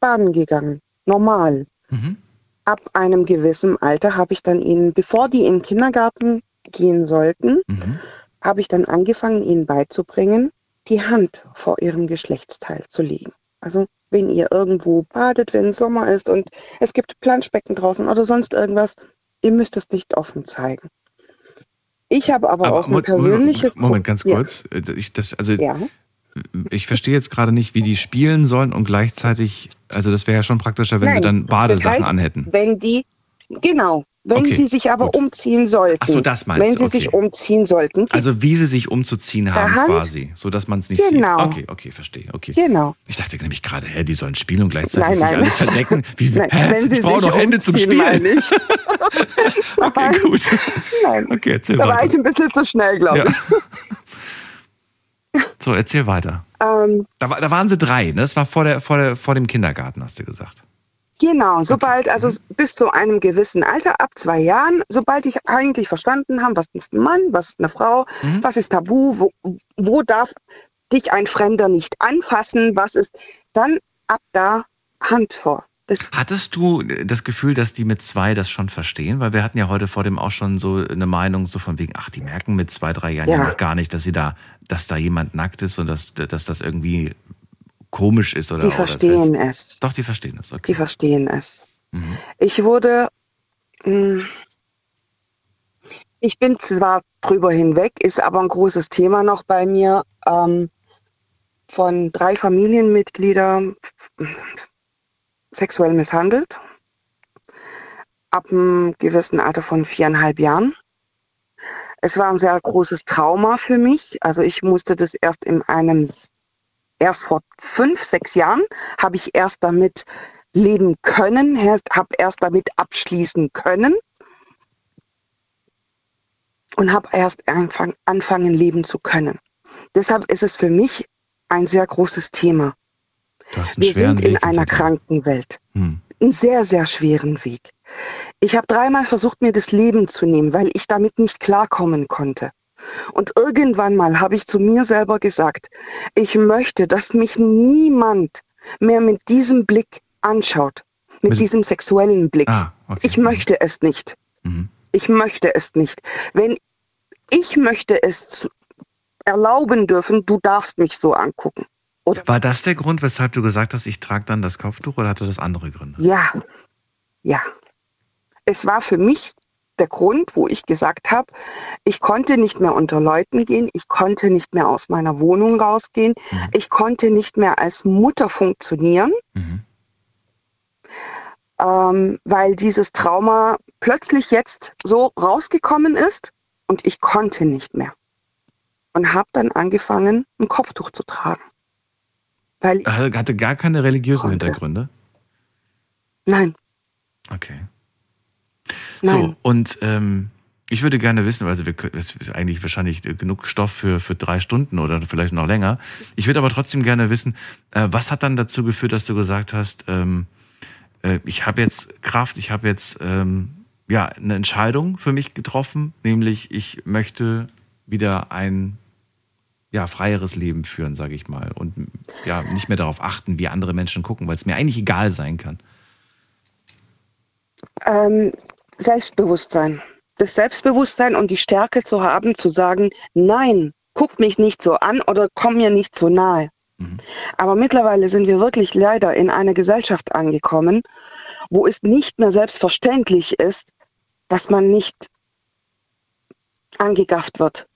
baden gegangen. Normal. Mhm ab einem gewissen Alter habe ich dann ihnen, bevor die in den Kindergarten gehen sollten, mhm. habe ich dann angefangen, ihnen beizubringen, die Hand vor ihrem Geschlechtsteil zu legen. Also wenn ihr irgendwo badet, wenn Sommer ist und es gibt Planschbecken draußen oder sonst irgendwas, ihr müsst es nicht offen zeigen. Ich habe aber, aber auch ein persönliches Moment, Moment, ganz kurz. Ja. Äh, ich, das, also ja ich verstehe jetzt gerade nicht, wie die spielen sollen und gleichzeitig, also das wäre ja schon praktischer, wenn Nein, sie dann Badesachen das heißt, anhätten. Wenn die, genau, wenn okay, sie sich aber gut. umziehen sollten. Ach so, das meinst wenn du. Wenn sie okay. sich umziehen sollten. Also wie sie sich umzuziehen haben Hand, quasi, so dass man es nicht genau. sieht. Okay, okay, verstehe. Okay. Genau. Ich dachte nämlich gerade, hä, die sollen spielen und gleichzeitig nein, nein. sich alles verdecken. Wie, nein, hä? Wenn sie ich brauche noch Hände zum Spielen. Nicht. okay, gut. Nein. Okay, erzähl da war ich ein bisschen zu schnell, glaube ich. Ja. So, erzähl weiter. Ähm, da, da, waren sie drei, ne? Das war vor, der, vor, der, vor dem Kindergarten, hast du gesagt. Genau, sobald, okay. also mhm. bis zu einem gewissen Alter, ab zwei Jahren, sobald ich eigentlich verstanden habe, was ist ein Mann, was ist eine Frau, mhm. was ist Tabu, wo, wo darf dich ein Fremder nicht anfassen, was ist, dann ab da Hand vor. Das Hattest du das Gefühl, dass die mit zwei das schon verstehen? Weil wir hatten ja heute vor dem auch schon so eine Meinung, so von wegen, ach, die merken mit zwei, drei Jahren ja. gar nicht, dass sie da, dass da jemand nackt ist und dass, dass das irgendwie komisch ist oder Die verstehen oder es. Doch, die verstehen es, okay. Die verstehen es. Mhm. Ich wurde. Mh, hm, ich bin zwar drüber hinweg, ist aber ein großes Thema noch bei mir. Ähm, von drei Familienmitgliedern sexuell misshandelt. ab einem gewissen Alter von viereinhalb Jahren. Es war ein sehr großes Trauma für mich. Also ich musste das erst in einem, erst vor fünf, sechs Jahren habe ich erst damit leben können, habe erst damit abschließen können und habe erst anfang, anfangen leben zu können. Deshalb ist es für mich ein sehr großes Thema. Wir sind in Weg einer kranken Welt. Hm. Einen sehr, sehr schweren Weg. Ich habe dreimal versucht, mir das Leben zu nehmen, weil ich damit nicht klarkommen konnte. Und irgendwann mal habe ich zu mir selber gesagt, ich möchte, dass mich niemand mehr mit diesem Blick anschaut, mit, mit diesem sexuellen Blick. Ah, okay. Ich möchte es nicht. Mhm. Ich möchte es nicht. Wenn ich möchte es erlauben dürfen, du darfst mich so angucken. Oder War das der Grund, weshalb du gesagt hast, ich trage dann das Kopftuch oder hatte das andere Gründe? Ja, ja. Es war für mich der Grund, wo ich gesagt habe, ich konnte nicht mehr unter Leuten gehen, ich konnte nicht mehr aus meiner Wohnung rausgehen, mhm. ich konnte nicht mehr als Mutter funktionieren, mhm. ähm, weil dieses Trauma plötzlich jetzt so rausgekommen ist und ich konnte nicht mehr. Und habe dann angefangen, ein Kopftuch zu tragen. Weil Hatte gar keine religiösen konnte. Hintergründe? Nein. Okay. Nein. So, und ähm, ich würde gerne wissen, also wir, es ist eigentlich wahrscheinlich genug Stoff für, für drei Stunden oder vielleicht noch länger. Ich würde aber trotzdem gerne wissen, äh, was hat dann dazu geführt, dass du gesagt hast, ähm, äh, ich habe jetzt Kraft, ich habe jetzt ähm, ja, eine Entscheidung für mich getroffen, nämlich ich möchte wieder ein ja, freieres Leben führen, sage ich mal. Und ja, nicht mehr darauf achten, wie andere Menschen gucken, weil es mir eigentlich egal sein kann. Ähm, Selbstbewusstsein. Das Selbstbewusstsein und die Stärke zu haben, zu sagen, nein, guck mich nicht so an oder komm mir nicht so nahe. Mhm. Aber mittlerweile sind wir wirklich leider in einer Gesellschaft angekommen, wo es nicht mehr selbstverständlich ist, dass man nicht angegafft wird.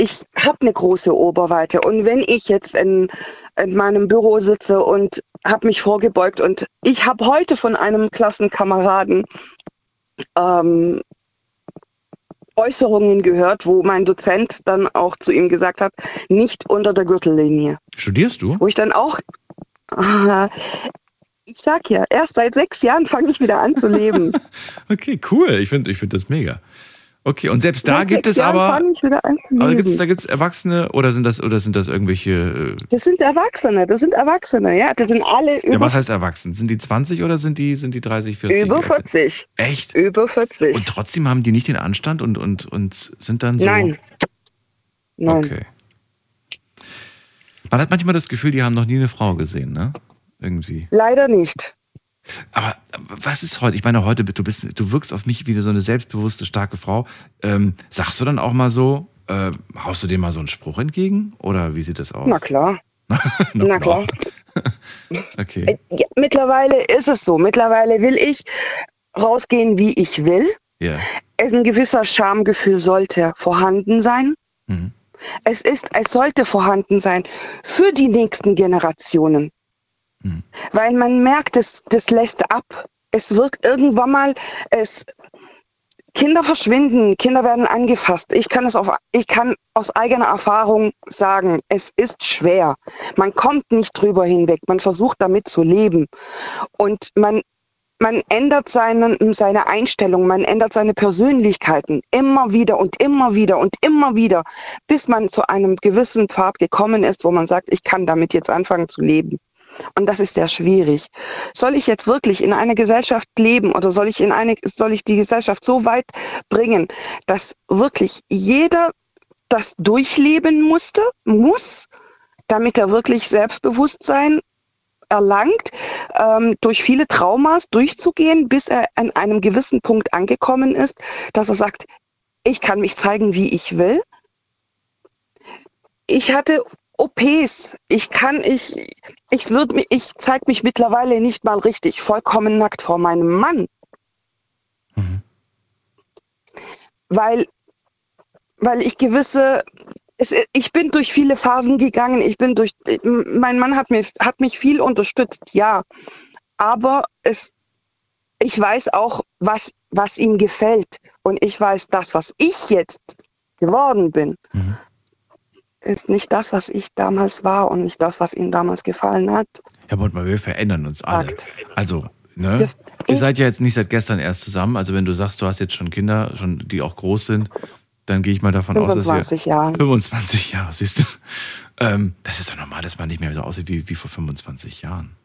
Ich habe eine große Oberweite und wenn ich jetzt in, in meinem Büro sitze und habe mich vorgebeugt und ich habe heute von einem Klassenkameraden ähm, Äußerungen gehört, wo mein Dozent dann auch zu ihm gesagt hat, nicht unter der Gürtellinie. Studierst du? Wo ich dann auch, äh, ich sag ja, erst seit sechs Jahren fange ich wieder an zu leben. okay, cool. Ich finde ich find das mega. Okay, und selbst da gibt es aber. Aber gibt's, da gibt es Erwachsene oder sind das oder sind das irgendwelche. Äh das sind Erwachsene, das sind Erwachsene, ja. Das sind alle über. Ja, was heißt erwachsen? Sind die 20 oder sind die, sind die 30, 40? Über 40. Echt? Über 40. Und trotzdem haben die nicht den Anstand und, und, und sind dann so. Nein. Nein. Okay. Man hat manchmal das Gefühl, die haben noch nie eine Frau gesehen, ne? irgendwie. Leider nicht. Aber was ist heute? Ich meine, heute du bist, du wirkst auf mich wie so eine selbstbewusste, starke Frau. Ähm, sagst du dann auch mal so, äh, haust du dem mal so einen Spruch entgegen? Oder wie sieht das aus? Na klar. Na klar. okay. Äh, ja, mittlerweile ist es so. Mittlerweile will ich rausgehen, wie ich will. Yeah. Ein gewisser Schamgefühl sollte vorhanden sein. Mhm. Es ist, es sollte vorhanden sein für die nächsten Generationen. Mhm. Weil man merkt, es, das lässt ab. Es wirkt irgendwann mal, es, Kinder verschwinden, Kinder werden angefasst. Ich kann es auf, ich kann aus eigener Erfahrung sagen, es ist schwer. Man kommt nicht drüber hinweg. Man versucht damit zu leben. Und man, man ändert seine, seine Einstellung, man ändert seine Persönlichkeiten immer wieder und immer wieder und immer wieder, bis man zu einem gewissen Pfad gekommen ist, wo man sagt, ich kann damit jetzt anfangen zu leben. Und das ist sehr schwierig. Soll ich jetzt wirklich in einer Gesellschaft leben oder soll ich in eine, soll ich die Gesellschaft so weit bringen, dass wirklich jeder das durchleben musste, muss, damit er wirklich Selbstbewusstsein erlangt, ähm, durch viele Traumas durchzugehen, bis er an einem gewissen Punkt angekommen ist, dass er sagt, ich kann mich zeigen, wie ich will. Ich hatte OPs. Ich kann, ich, ich würde ich zeige mich mittlerweile nicht mal richtig vollkommen nackt vor meinem Mann. Mhm. Weil, weil ich gewisse, es, ich bin durch viele Phasen gegangen. Ich bin durch, mein Mann hat, mir, hat mich viel unterstützt, ja. Aber es, ich weiß auch, was, was ihm gefällt. Und ich weiß, das, was ich jetzt geworden bin, mhm. Ist nicht das, was ich damals war und nicht das, was ihm damals gefallen hat. Ja, aber wir verändern uns alle. Fakt. Also, ne? Ihr seid ja jetzt nicht seit gestern erst zusammen. Also, wenn du sagst, du hast jetzt schon Kinder, schon, die auch groß sind, dann gehe ich mal davon 25 aus, dass 25 Jahre. 25 Jahre, siehst du? Ähm, das ist doch normal, dass man nicht mehr so aussieht wie, wie vor 25 Jahren.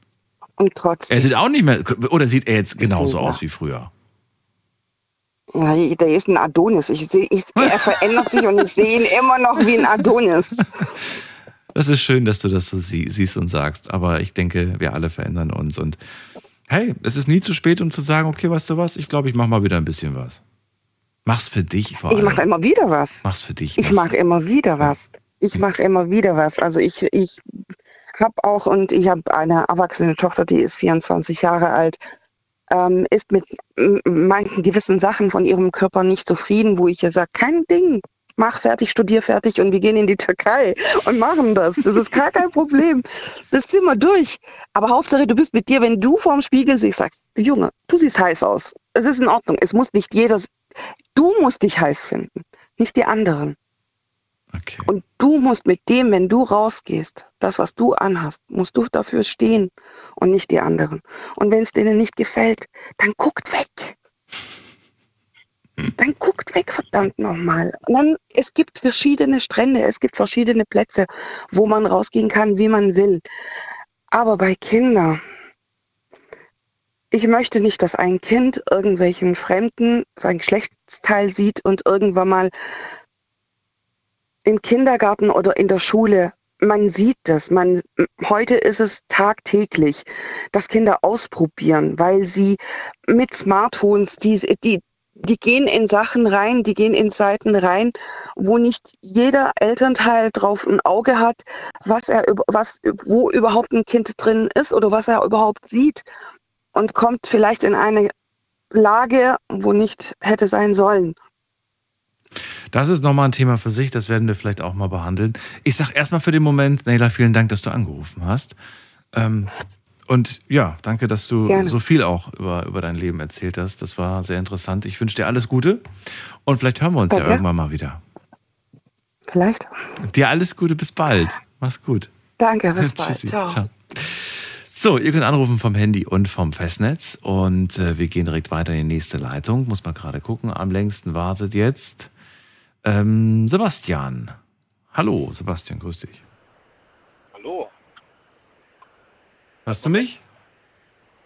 Und trotzdem. Er sieht auch nicht mehr, oder sieht er jetzt genauso aus wie früher? Ja, der ist ein Adonis. Ich seh, ich, er verändert sich und ich sehe ihn immer noch wie ein Adonis. Das ist schön, dass du das so sie, siehst und sagst. Aber ich denke, wir alle verändern uns. Und hey, es ist nie zu spät, um zu sagen, okay, weißt du was, ich glaube, ich mache mal wieder ein bisschen was. Mach's für dich vor allem. Ich mache immer wieder was. Mach's für dich. Ich mache immer wieder was. Ich mache immer wieder was. Also ich, ich habe auch, und ich habe eine erwachsene Tochter, die ist 24 Jahre alt, ähm, ist mit manchen gewissen Sachen von ihrem Körper nicht zufrieden, wo ich ihr sage, kein Ding, mach fertig, studier fertig und wir gehen in die Türkei und machen das. Das ist gar kein Problem. Das ziehen wir durch. Aber Hauptsache, du bist mit dir, wenn du vorm Spiegel siehst, sagst, Junge, du siehst heiß aus. Es ist in Ordnung. Es muss nicht jeder, du musst dich heiß finden, nicht die anderen. Okay. Und du musst mit dem, wenn du rausgehst, das, was du anhast, musst du dafür stehen und nicht die anderen. Und wenn es denen nicht gefällt, dann guckt weg. Dann guckt weg, verdammt nochmal. dann, es gibt verschiedene Strände, es gibt verschiedene Plätze, wo man rausgehen kann, wie man will. Aber bei Kindern, ich möchte nicht, dass ein Kind irgendwelchen Fremden sein Geschlechtsteil sieht und irgendwann mal im Kindergarten oder in der Schule, man sieht das. Man, heute ist es tagtäglich, dass Kinder ausprobieren, weil sie mit Smartphones, die, die, die gehen in Sachen rein, die gehen in Seiten rein, wo nicht jeder Elternteil drauf ein Auge hat, was er, was, wo überhaupt ein Kind drin ist oder was er überhaupt sieht und kommt vielleicht in eine Lage, wo nicht hätte sein sollen. Das ist nochmal ein Thema für sich, das werden wir vielleicht auch mal behandeln. Ich sage erstmal für den Moment, Neila, vielen Dank, dass du angerufen hast. Ähm, und ja, danke, dass du Gerne. so viel auch über, über dein Leben erzählt hast. Das war sehr interessant. Ich wünsche dir alles Gute und vielleicht hören wir uns danke. ja irgendwann mal wieder. Vielleicht. Dir alles Gute, bis bald. Mach's gut. Danke, bis bald. Ciao. Ciao. So, ihr könnt anrufen vom Handy und vom Festnetz und äh, wir gehen direkt weiter in die nächste Leitung. Muss mal gerade gucken. Am längsten wartet jetzt ähm, Sebastian. Hallo, Sebastian, grüß dich. Hallo. Hörst du mich?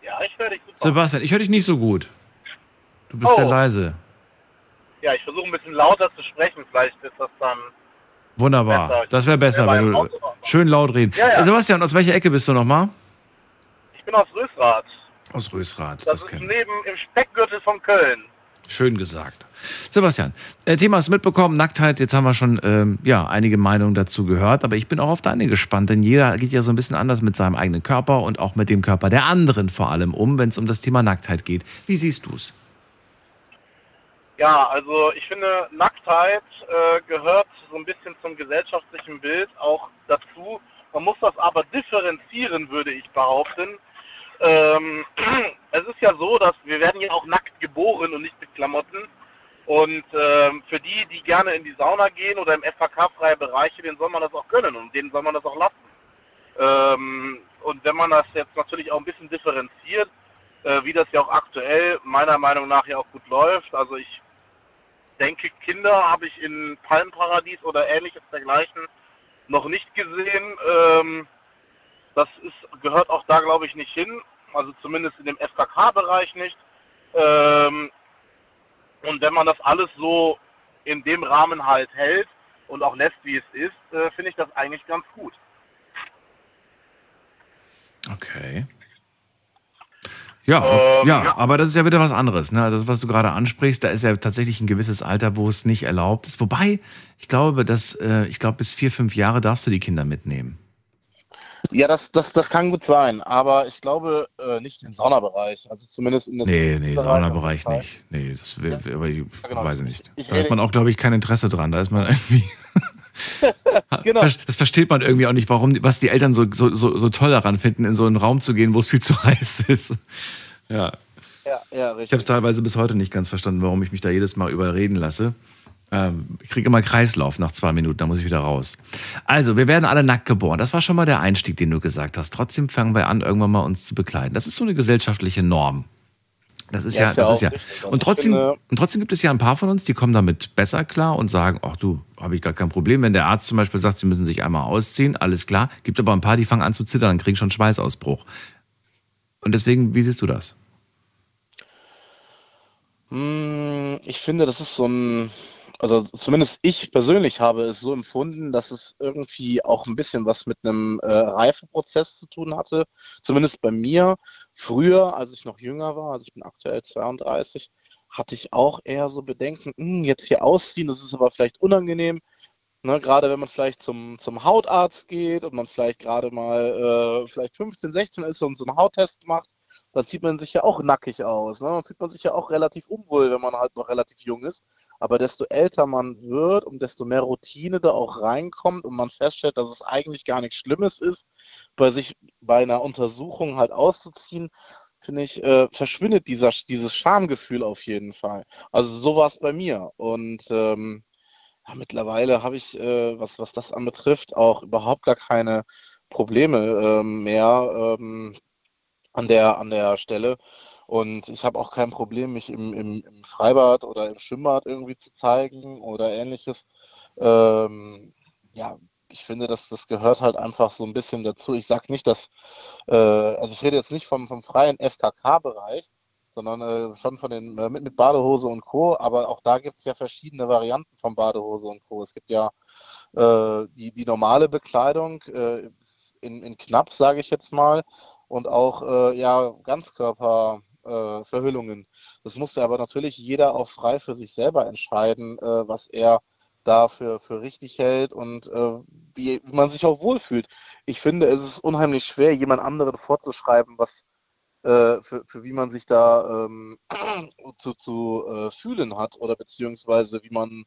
Ja, ich höre dich super. Sebastian, ich höre dich nicht so gut. Du bist oh. sehr leise. Ja, ich versuche ein bisschen lauter zu sprechen. Vielleicht ist das dann. Wunderbar. Besser. Das wäre besser, wenn du schön laut reden. Ja, ja. Sebastian, aus welcher Ecke bist du nochmal? Ich bin aus Rösrath. Aus Rösrath. Das, das ist neben im Speckgürtel von Köln. Schön gesagt. Sebastian, äh, Thema ist mitbekommen, Nacktheit, jetzt haben wir schon ähm, ja, einige Meinungen dazu gehört, aber ich bin auch auf deine gespannt, denn jeder geht ja so ein bisschen anders mit seinem eigenen Körper und auch mit dem Körper der anderen vor allem um, wenn es um das Thema Nacktheit geht. Wie siehst du es? Ja, also ich finde, Nacktheit äh, gehört so ein bisschen zum gesellschaftlichen Bild auch dazu. Man muss das aber differenzieren, würde ich behaupten. Ähm, es ist ja so, dass wir werden ja auch nackt geboren und nicht mit Klamotten. Und ähm, für die, die gerne in die Sauna gehen oder im FHK-freie Bereiche, denen soll man das auch gönnen und denen soll man das auch lassen. Ähm, und wenn man das jetzt natürlich auch ein bisschen differenziert, äh, wie das ja auch aktuell meiner Meinung nach ja auch gut läuft. Also ich denke, Kinder habe ich in Palmparadies oder ähnliches dergleichen noch nicht gesehen. Ähm, das ist, gehört auch da, glaube ich, nicht hin. Also zumindest in dem FKK-Bereich nicht. Ähm, und wenn man das alles so in dem Rahmen halt hält und auch lässt, wie es ist, äh, finde ich das eigentlich ganz gut. Okay. Ja, ähm, ja, ja, aber das ist ja wieder was anderes. Ne? Das, was du gerade ansprichst, da ist ja tatsächlich ein gewisses Alter, wo es nicht erlaubt ist. Wobei, ich glaube, dass, äh, ich glaube, bis vier, fünf Jahre darfst du die Kinder mitnehmen. Ja, das, das, das kann gut sein, aber ich glaube äh, nicht im Saunabereich. Also zumindest in das Nee, nee, Saunabereich nicht. Nee, das wär, wär, aber ich ja, genau. weiß nicht. Ich, da hat man auch, glaube ich, kein Interesse dran. Da ist man irgendwie. genau. Das versteht man irgendwie auch nicht, warum, was die Eltern so, so, so, so toll daran finden, in so einen Raum zu gehen, wo es viel zu heiß ist. Ja. Ja, ja, richtig. Ich habe es teilweise bis heute nicht ganz verstanden, warum ich mich da jedes Mal überreden lasse. Ähm, ich kriege immer Kreislauf nach zwei Minuten, da muss ich wieder raus. Also, wir werden alle nackt geboren. Das war schon mal der Einstieg, den du gesagt hast. Trotzdem fangen wir an, irgendwann mal uns zu bekleiden. Das ist so eine gesellschaftliche Norm. Das ist ja, Ja, ist ja das ist ja. richtig. Also Und trotzdem, finde- und trotzdem gibt es ja ein paar von uns, die kommen damit besser klar und sagen, ach du, habe ich gar kein Problem. Wenn der Arzt zum Beispiel sagt, sie müssen sich einmal ausziehen, alles klar. Gibt aber ein paar, die fangen an zu zittern kriegen schon Schweißausbruch. Und deswegen, wie siehst du das? Hm, Ich finde, das ist so ein, also zumindest ich persönlich habe es so empfunden, dass es irgendwie auch ein bisschen was mit einem äh, Reifeprozess zu tun hatte. Zumindest bei mir. Früher, als ich noch jünger war, also ich bin aktuell 32, hatte ich auch eher so Bedenken, hm, jetzt hier ausziehen, das ist aber vielleicht unangenehm. Ne, gerade wenn man vielleicht zum, zum Hautarzt geht und man vielleicht gerade mal äh, vielleicht 15, 16 ist und so einen Hauttest macht, dann zieht man sich ja auch nackig aus. Ne? Dann fühlt man sich ja auch relativ unwohl, wenn man halt noch relativ jung ist. Aber desto älter man wird und desto mehr Routine da auch reinkommt und man feststellt, dass es eigentlich gar nichts Schlimmes ist, bei sich bei einer Untersuchung halt auszuziehen, finde ich, äh, verschwindet dieser, dieses Schamgefühl auf jeden Fall. Also so war es bei mir. Und ähm, ja, mittlerweile habe ich, äh, was, was das anbetrifft, auch überhaupt gar keine Probleme ähm, mehr ähm, an der, an der Stelle. Und ich habe auch kein Problem, mich im, im, im Freibad oder im Schwimmbad irgendwie zu zeigen oder ähnliches. Ähm, ja, ich finde, dass das gehört halt einfach so ein bisschen dazu. Ich sage nicht, dass, äh, also ich rede jetzt nicht vom, vom freien FKK-Bereich, sondern äh, schon von den äh, mit, mit Badehose und Co. Aber auch da gibt es ja verschiedene Varianten von Badehose und Co. Es gibt ja äh, die, die normale Bekleidung äh, in, in knapp, sage ich jetzt mal, und auch ja Ganzkörperverhüllungen. Äh, Verhüllungen. das musste aber natürlich jeder auch frei für sich selber entscheiden, äh, was er da für, für richtig hält und äh, wie, wie man sich auch wohlfühlt. Ich finde, es ist unheimlich schwer, jemand anderen vorzuschreiben, was äh, für, für wie man sich da ähm, zu, zu äh, fühlen hat oder beziehungsweise wie man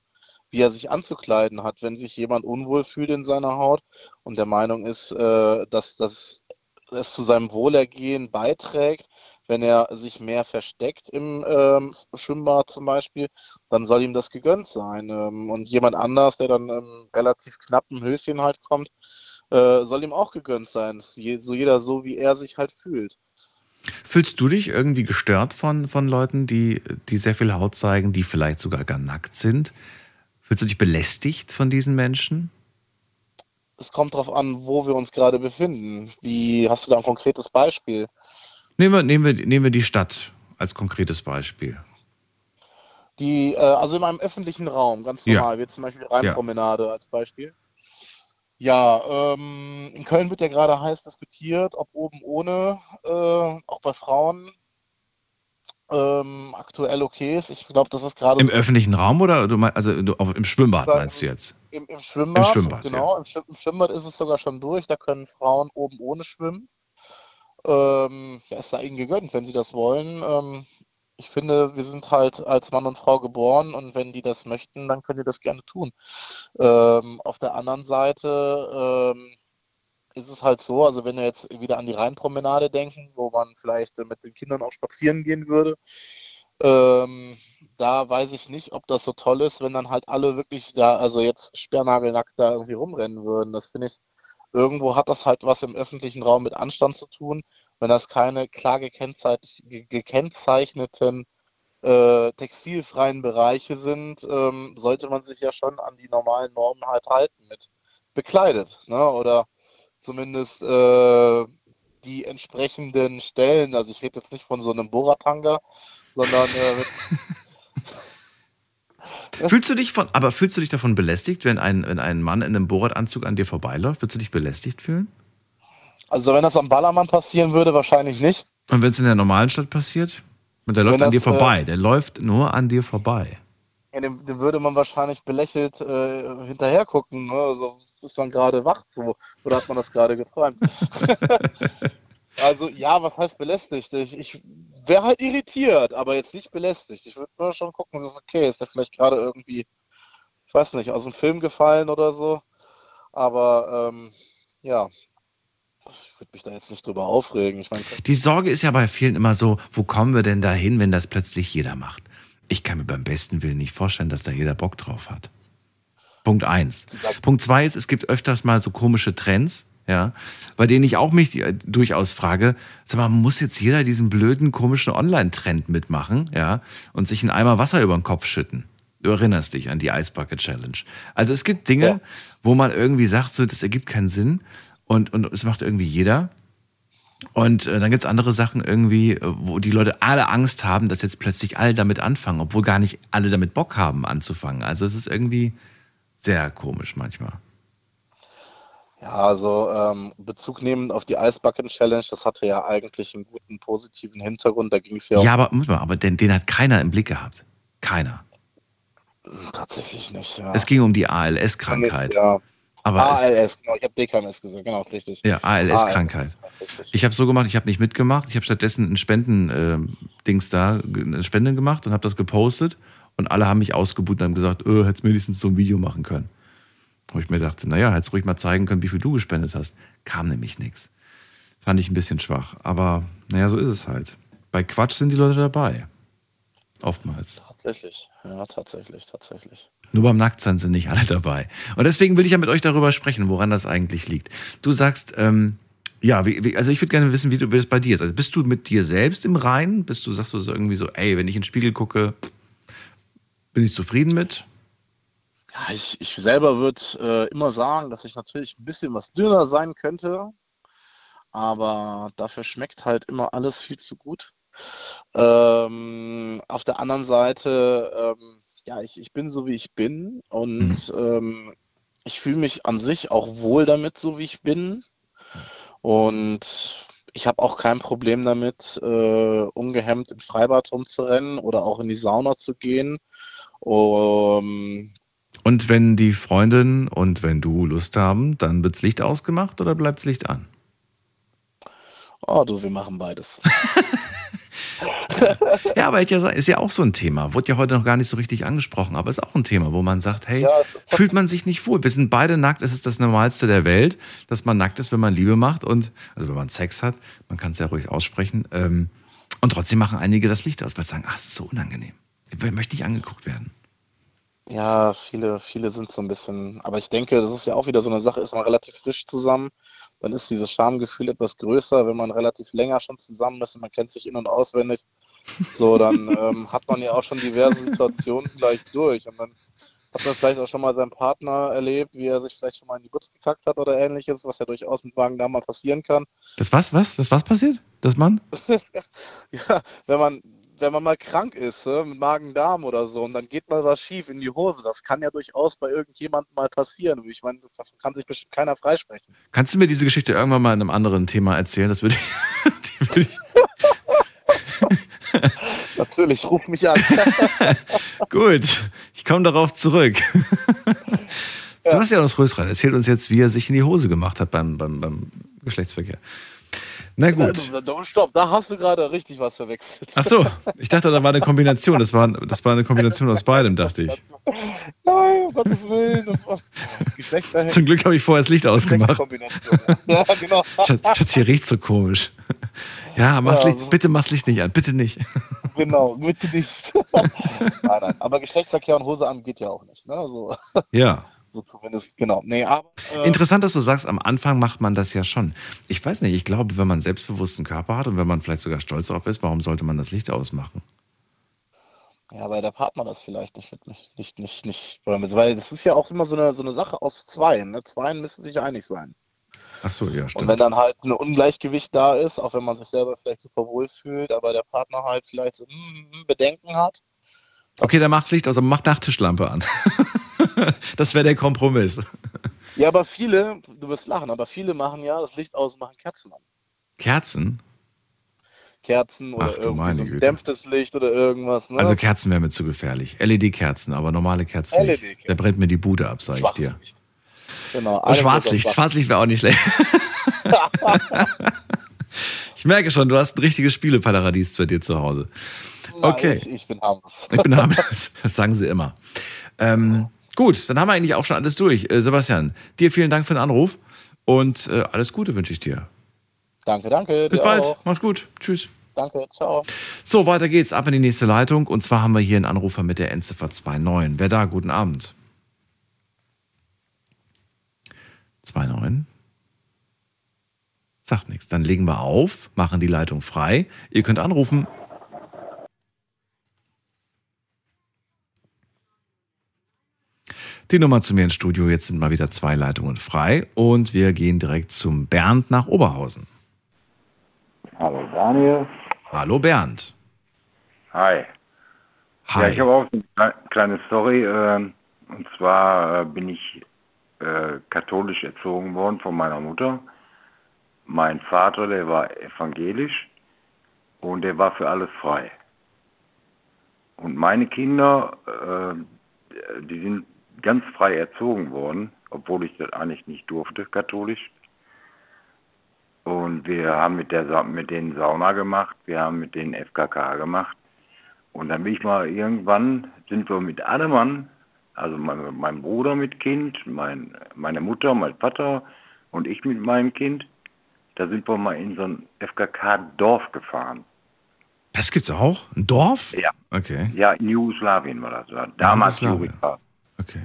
wie er sich anzukleiden hat, wenn sich jemand unwohl fühlt in seiner Haut und der Meinung ist, äh, dass, dass es zu seinem Wohlergehen beiträgt, wenn er sich mehr versteckt im ähm, Schwimmbad zum Beispiel, dann soll ihm das gegönnt sein. Ähm, und jemand anders, der dann ähm, relativ knappen Höschen halt kommt, äh, soll ihm auch gegönnt sein. Je, so jeder so, wie er sich halt fühlt. Fühlst du dich irgendwie gestört von, von Leuten, die, die sehr viel Haut zeigen, die vielleicht sogar gar nackt sind? Fühlst du dich belästigt von diesen Menschen? Es kommt darauf an, wo wir uns gerade befinden. Wie hast du da ein konkretes Beispiel? Nehmen wir, nehmen, wir, nehmen wir die Stadt als konkretes Beispiel. Die, äh, also in einem öffentlichen Raum, ganz Ja. normal, wie zum Beispiel Rheinpromenade als Beispiel. Ja, ähm, in Köln wird ja gerade heiß diskutiert, ob oben ohne, äh, auch bei Frauen, ähm, aktuell okay ist. Ich glaube, das ist gerade Im so öffentlichen Raum oder du mein, also du, auf, im Schwimmbad meinst du jetzt? im, im Schwimmbad. Im Schwimmbad, genau. Schwimm- Im Schwimmbad ist es sogar schon durch. Da können Frauen oben ohne schwimmen. Ähm, ja, ist da ihnen gegönnt, wenn sie das wollen. Ähm, ich finde, wir sind halt als Mann und Frau geboren und wenn die das möchten, dann können die das gerne tun. Ähm, auf der anderen Seite ähm, ist es halt so, also wenn wir jetzt wieder an die Rheinpromenade denken, wo man vielleicht mit den Kindern auch spazieren gehen würde, ähm, da weiß ich nicht, ob das so toll ist, wenn dann halt alle wirklich da, also jetzt sperrnagelnackt da irgendwie rumrennen würden. Das finde ich, irgendwo hat das halt was im öffentlichen Raum mit Anstand zu tun, wenn das keine klar gekennzeich- ge- gekennzeichneten äh, textilfreien Bereiche sind, ähm, sollte man sich ja schon an die normalen Normen halt halten mit bekleidet, ne? Oder zumindest äh, die entsprechenden Stellen. Also ich rede jetzt nicht von so einem Boratanga, sondern äh, Fühlst du dich von, aber fühlst du dich davon belästigt, wenn ein, wenn ein Mann in einem Bohrradanzug an dir vorbeiläuft? Würdest du dich belästigt fühlen? also wenn das am Ballermann passieren würde, wahrscheinlich nicht. Und wenn es in der normalen Stadt passiert? Und der läuft Wenn an dir das, äh, vorbei. Der läuft nur an dir vorbei. Ja, dem, dem würde man wahrscheinlich belächelt äh, hinterher gucken. Ne? Also ist man gerade wach so oder hat man das gerade geträumt? also ja, was heißt belästigt? Ich, ich wäre halt irritiert, aber jetzt nicht belästigt. Ich würde nur schon gucken, ist okay, ist der vielleicht gerade irgendwie, ich weiß nicht, aus dem Film gefallen oder so. Aber ähm, ja, Ich würde mich da jetzt nicht drüber aufregen. Ich mein, Die Sorge ist ja bei vielen immer so, wo kommen wir denn dahin, wenn das plötzlich jeder macht? Ich kann mir beim besten Willen nicht vorstellen, dass da jeder Bock drauf hat. Punkt eins. Punkt zwei ist, es gibt öfters mal so komische Trends, ja, bei denen ich auch mich äh, durchaus frage, sag mal, muss jetzt jeder diesen blöden, komischen Online-Trend mitmachen, ja, und sich einen Eimer Wasser über den Kopf schütten? Du erinnerst dich an die Ice Bucket Challenge. Also es gibt Dinge, wo man irgendwie sagt, so, das ergibt keinen Sinn und, und es macht irgendwie jeder. Und äh, dann gibt's andere Sachen irgendwie, äh, wo die Leute alle Angst haben, dass jetzt plötzlich alle damit anfangen, obwohl gar nicht alle damit Bock haben anzufangen. Also es ist irgendwie sehr komisch manchmal. Ja, also ähm, Bezug nehmend auf die Eisbacken Challenge, das hatte ja eigentlich einen guten positiven Hintergrund. Da ging es ja, Ja, aber, muss aber den, den hat keiner im Blick gehabt. Keiner. tatsächlich nicht. Ja. Es ging um die ALS-Krankheit. Ja. Aber ALS, genau. Ich habe DKMS gesagt, genau, richtig. Ja, ALS-Krankheit. Ich habe so gemacht, ich habe nicht mitgemacht. Ich habe stattdessen ein Spenden-Dings da, eine Spende gemacht und habe das gepostet. Und alle haben mich ausgebucht und haben gesagt, äh, hättest wenigstens so ein Video machen können. Wo ich mir dachte, naja, hättest ruhig mal zeigen können, wie viel du gespendet hast. Kam nämlich nichts. Fand ich ein bisschen schwach. Aber naja, so ist es halt. Bei Quatsch sind die Leute dabei. Oftmals. Tatsächlich, ja, tatsächlich, tatsächlich. Nur beim Nacktsein sind nicht alle dabei. Und deswegen will ich ja mit euch darüber sprechen, woran das eigentlich liegt. Du sagst, ähm, ja, wie, wie, also ich würde gerne wissen, wie du wie das bei dir ist. Also bist du mit dir selbst im Reinen? Bist du, sagst du so irgendwie so, ey, wenn ich in den Spiegel gucke, bin ich zufrieden mit? Ja, ich, ich selber würde äh, immer sagen, dass ich natürlich ein bisschen was dünner sein könnte, aber dafür schmeckt halt immer alles viel zu gut. Ähm, auf der anderen Seite, ähm, ja, ich, ich bin so, wie ich bin und ähm, ich fühle mich an sich auch wohl damit, so wie ich bin. Und ich habe auch kein Problem damit, äh, ungehemmt im Freibad rumzurennen oder auch in die Sauna zu gehen. Um, Und wenn die Freundin und wenn du Lust haben, dann wird's Licht ausgemacht oder bleibt's Licht an? oh, du, wir machen beides. Ja, aber ist ja auch so ein Thema. Wurde ja heute noch gar nicht so richtig angesprochen, aber ist auch ein Thema, wo man sagt, hey, Ja, fühlt man sich nicht wohl. Wir sind beide nackt, es ist das Normalste der Welt, dass man nackt ist, wenn man Liebe macht und, also wenn man Sex hat, man kann es ja ruhig aussprechen. Ähm, und trotzdem machen einige das Licht aus, weil sie sagen, ach, es ist so unangenehm. Ich möchte nicht angeguckt werden. Ja, viele, viele sind so ein bisschen, aber ich denke, das ist ja auch wieder so eine Sache, ist man relativ frisch zusammen, dann ist dieses Schamgefühl etwas größer, wenn man relativ länger schon zusammen ist und man kennt sich in- und auswendig, so, dann ähm, hat man ja auch schon diverse Situationen gleich durch und dann hat man vielleicht auch schon mal seinen Partner erlebt, wie er sich vielleicht schon mal in die Butz gekackt hat oder ähnliches, was ja durchaus mit Magen-Darm mal passieren kann. Das was, was? Das was passiert? Das Mann? Ja, wenn man, wenn man mal krank ist, äh, mit Magen-Darm oder so, und dann geht mal was schief in die Hose, das kann ja durchaus bei irgendjemandem mal passieren. Ich meine, davon kann sich bestimmt keiner freisprechen. Kannst du mir diese Geschichte irgendwann mal in einem anderen Thema erzählen? Das würde ich, die würde ich Natürlich, ruf mich an. Gut, ich komme darauf zurück. Sebastian aus Rösrein erzählt uns jetzt, wie er sich in die Hose gemacht hat beim, beim, beim Geschlechtsverkehr. Na gut. Stopp, da hast du gerade richtig was verwechselt. Ach so, ich dachte, da war eine Kombination. Das war, das war eine Kombination aus beidem, dachte ich. Nein, um Gottes Willen. Das war. Zum Glück habe ich vorher das Licht ausgemacht. Ja, genau. Schatz, Schatz, hier riecht so komisch. Ja, mach's Ja, Licht, das ist- bitte mach's Licht nicht an, bitte nicht. Genau, bitte nicht. nein, nein. Aber Geschlechtsverkehr und Hose an geht ja auch nicht. Ne? So, Ja. So zumindest, genau. Nee, aber. äh, Interessant, dass du sagst, am Anfang macht man das ja schon. Ich weiß nicht, ich glaube, wenn man einen selbstbewussten Körper hat und wenn man vielleicht sogar stolz darauf ist, warum sollte man das Licht ausmachen? Ja, weil der Partner das vielleicht nicht mit nicht, nicht, nicht, weil das ist ja auch immer so eine, so eine Sache aus Zweien. Ne? Zweien müssen sich einig sein. Ach so, ja, Und stimmt. wenn dann halt ein Ungleichgewicht da ist, auch wenn man sich selber vielleicht super wohl fühlt, aber der Partner halt vielleicht so mm, Bedenken hat, Okay, dann macht's Licht aus, aber mach Nachttischlampe an. das wäre der Kompromiss. Ja, aber viele, du wirst lachen, aber viele machen ja das Licht aus und machen Kerzen an. Kerzen? Kerzen oder Ach irgendwie meine so gedämpftes Licht oder irgendwas. Ne? Also Kerzen wäre mir zu gefährlich. LED-Kerzen, aber normale Kerzen nicht. LED-Kerzen. Da brennt mir die Bude ab, sag ich dir. genau, alles Schwarzlicht. Schwarzlicht wäre auch nicht schlecht. ich merke schon, du hast ein richtiges Spieleparadies bei dir zu Hause. Nein, Okay. Ich, ich bin harmlos. Ich bin harmlos. Das sagen sie immer. Ähm, gut, dann haben wir eigentlich auch schon alles durch. Äh, Sebastian, dir vielen Dank für den Anruf und äh, alles Gute wünsche ich dir. Danke, danke. Bis bald. Auch. Mach's gut. Tschüss. Danke, ciao. So, weiter geht's. Ab in die nächste Leitung. Und zwar haben wir hier einen Anrufer mit der Endziffer 29. Wer da? Guten Abend. 29. Sagt nichts. Dann legen wir auf, machen die Leitung frei. Ihr könnt anrufen. Die Nummer zu mir ins Studio. Jetzt sind mal wieder zwei Leitungen frei. Und wir gehen direkt zum Bernd nach Oberhausen. Hallo Daniel. Hallo Bernd. Hi. Hi. Ja, ich habe auch eine kle- kleine Story. ähm, und zwar äh, bin ich äh, katholisch erzogen worden von meiner Mutter. Mein Vater, der war evangelisch und der war für alles frei. Und meine Kinder, äh, die sind ganz frei erzogen worden, obwohl ich das eigentlich nicht durfte, katholisch. Und wir haben mit, der, mit denen Sauna gemacht, wir haben mit denen FKK gemacht. Und dann bin ich mal irgendwann, sind wir mit allem Mann, also mein, mein Bruder mit Kind, mein, meine Mutter, mein Vater und ich mit meinem Kind, da sind wir mal in so ein FKK-Dorf gefahren. Das gibt's auch? Ein Dorf? Ja. Okay. Ja, in Jugoslawien war das. Damals Jugoslawien. Okay.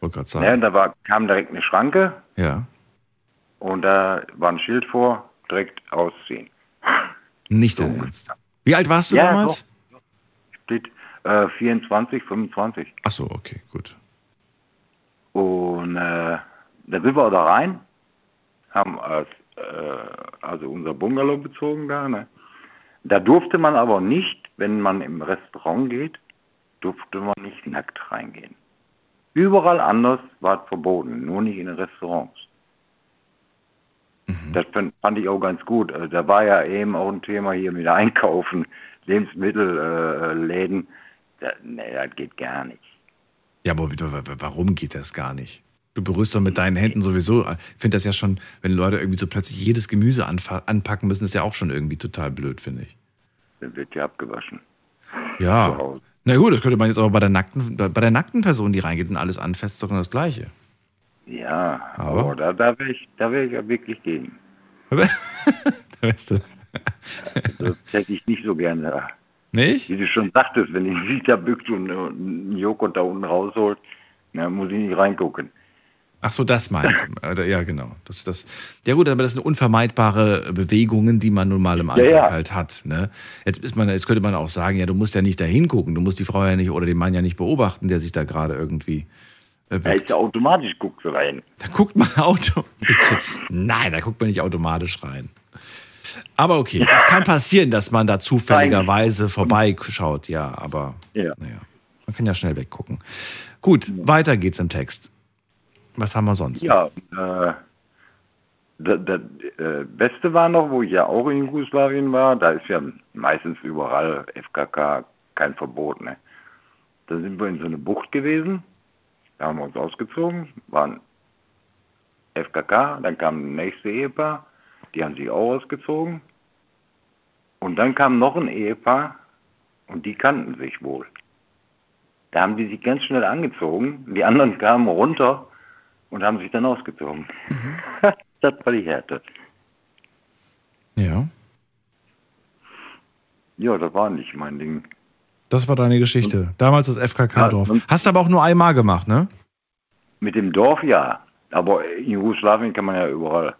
Wollte gerade sagen. Ja, da war, kam direkt eine Schranke Ja. und da war ein Schild vor, direkt ausziehen. Nicht dein Ernst. Wie alt warst du Ja, damals? Steht äh, 24, 25. Ach so, okay, gut. Und äh, da sind wir da rein, haben als, äh, also unser Bungalow bezogen da. Ne? Da durfte man aber nicht, wenn man im Restaurant geht, durfte man nicht nackt reingehen. Überall anders war es verboten, nur nicht in den Restaurants. Das fand, ich auch ganz gut. Also Da war ja eben auch ein Thema hier mit Einkaufen, Lebensmittelläden. Äh, nee, das geht gar nicht. Ja, aber warum geht das gar nicht? Du berührst doch mit deinen Händen sowieso. Ich finde das ja schon, wenn Leute irgendwie so plötzlich jedes Gemüse anpacken müssen, ist ja auch schon irgendwie total blöd, finde ich. Dann wird ja abgewaschen. Ja. Na gut, das könnte man jetzt aber bei der nackten, bei der nackten Person, die reingeht und alles anfasst, ist doch das Gleiche. Ja, Aber? aber, da, da wäre ich, da wär ich ja wirklich gegen. Da wärst du. Das hätte ich nicht so gerne. Nicht? Wie du schon sagtest, wenn die sich da bückt und äh, einen Joghurt da unten rausholt, dann muss ich nicht reingucken. Ach so, das meint. äh, ja, genau. Das, das, ja gut, aber das sind unvermeidbare Bewegungen, die man nun mal im Alltag ja. halt hat. Ne? Jetzt, ist man, jetzt könnte man auch sagen, ja, du musst ja nicht da hingucken, du musst die Frau ja nicht oder den Mann ja nicht beobachten, der sich da gerade irgendwie. Äh, Da ist ja automatisch guckt rein. Da guckt man Auto. Bitte. Nein, da guckt man nicht automatisch rein. Aber okay, es kann passieren, dass man da zufälligerweise vorbeischaut, ja, aber Ja. naja, man kann ja schnell weggucken. Gut, weiter geht's im Text. Was haben wir sonst? Ja, äh, das, das äh, Beste war noch, wo ich ja auch in Jugoslawien war, da ist ja meistens überall FKK kein Verbot. Ne? Da sind wir in so eine Bucht gewesen, da haben wir uns ausgezogen, waren FKK, dann kam das nächste Ehepaar, die haben sich auch ausgezogen. Und dann kam noch ein Ehepaar und die kannten sich wohl. Da haben die sich ganz schnell angezogen, die anderen kamen runter und haben sich dann ausgezogen. das war die Härte. Ja. Ja, das war nicht mein Ding. Das war deine Geschichte. Damals das FKK-Dorf. Ja, und- Hast du aber auch nur einmal gemacht, ne? Mit dem Dorf ja, aber in Jugoslawien kann man ja überall.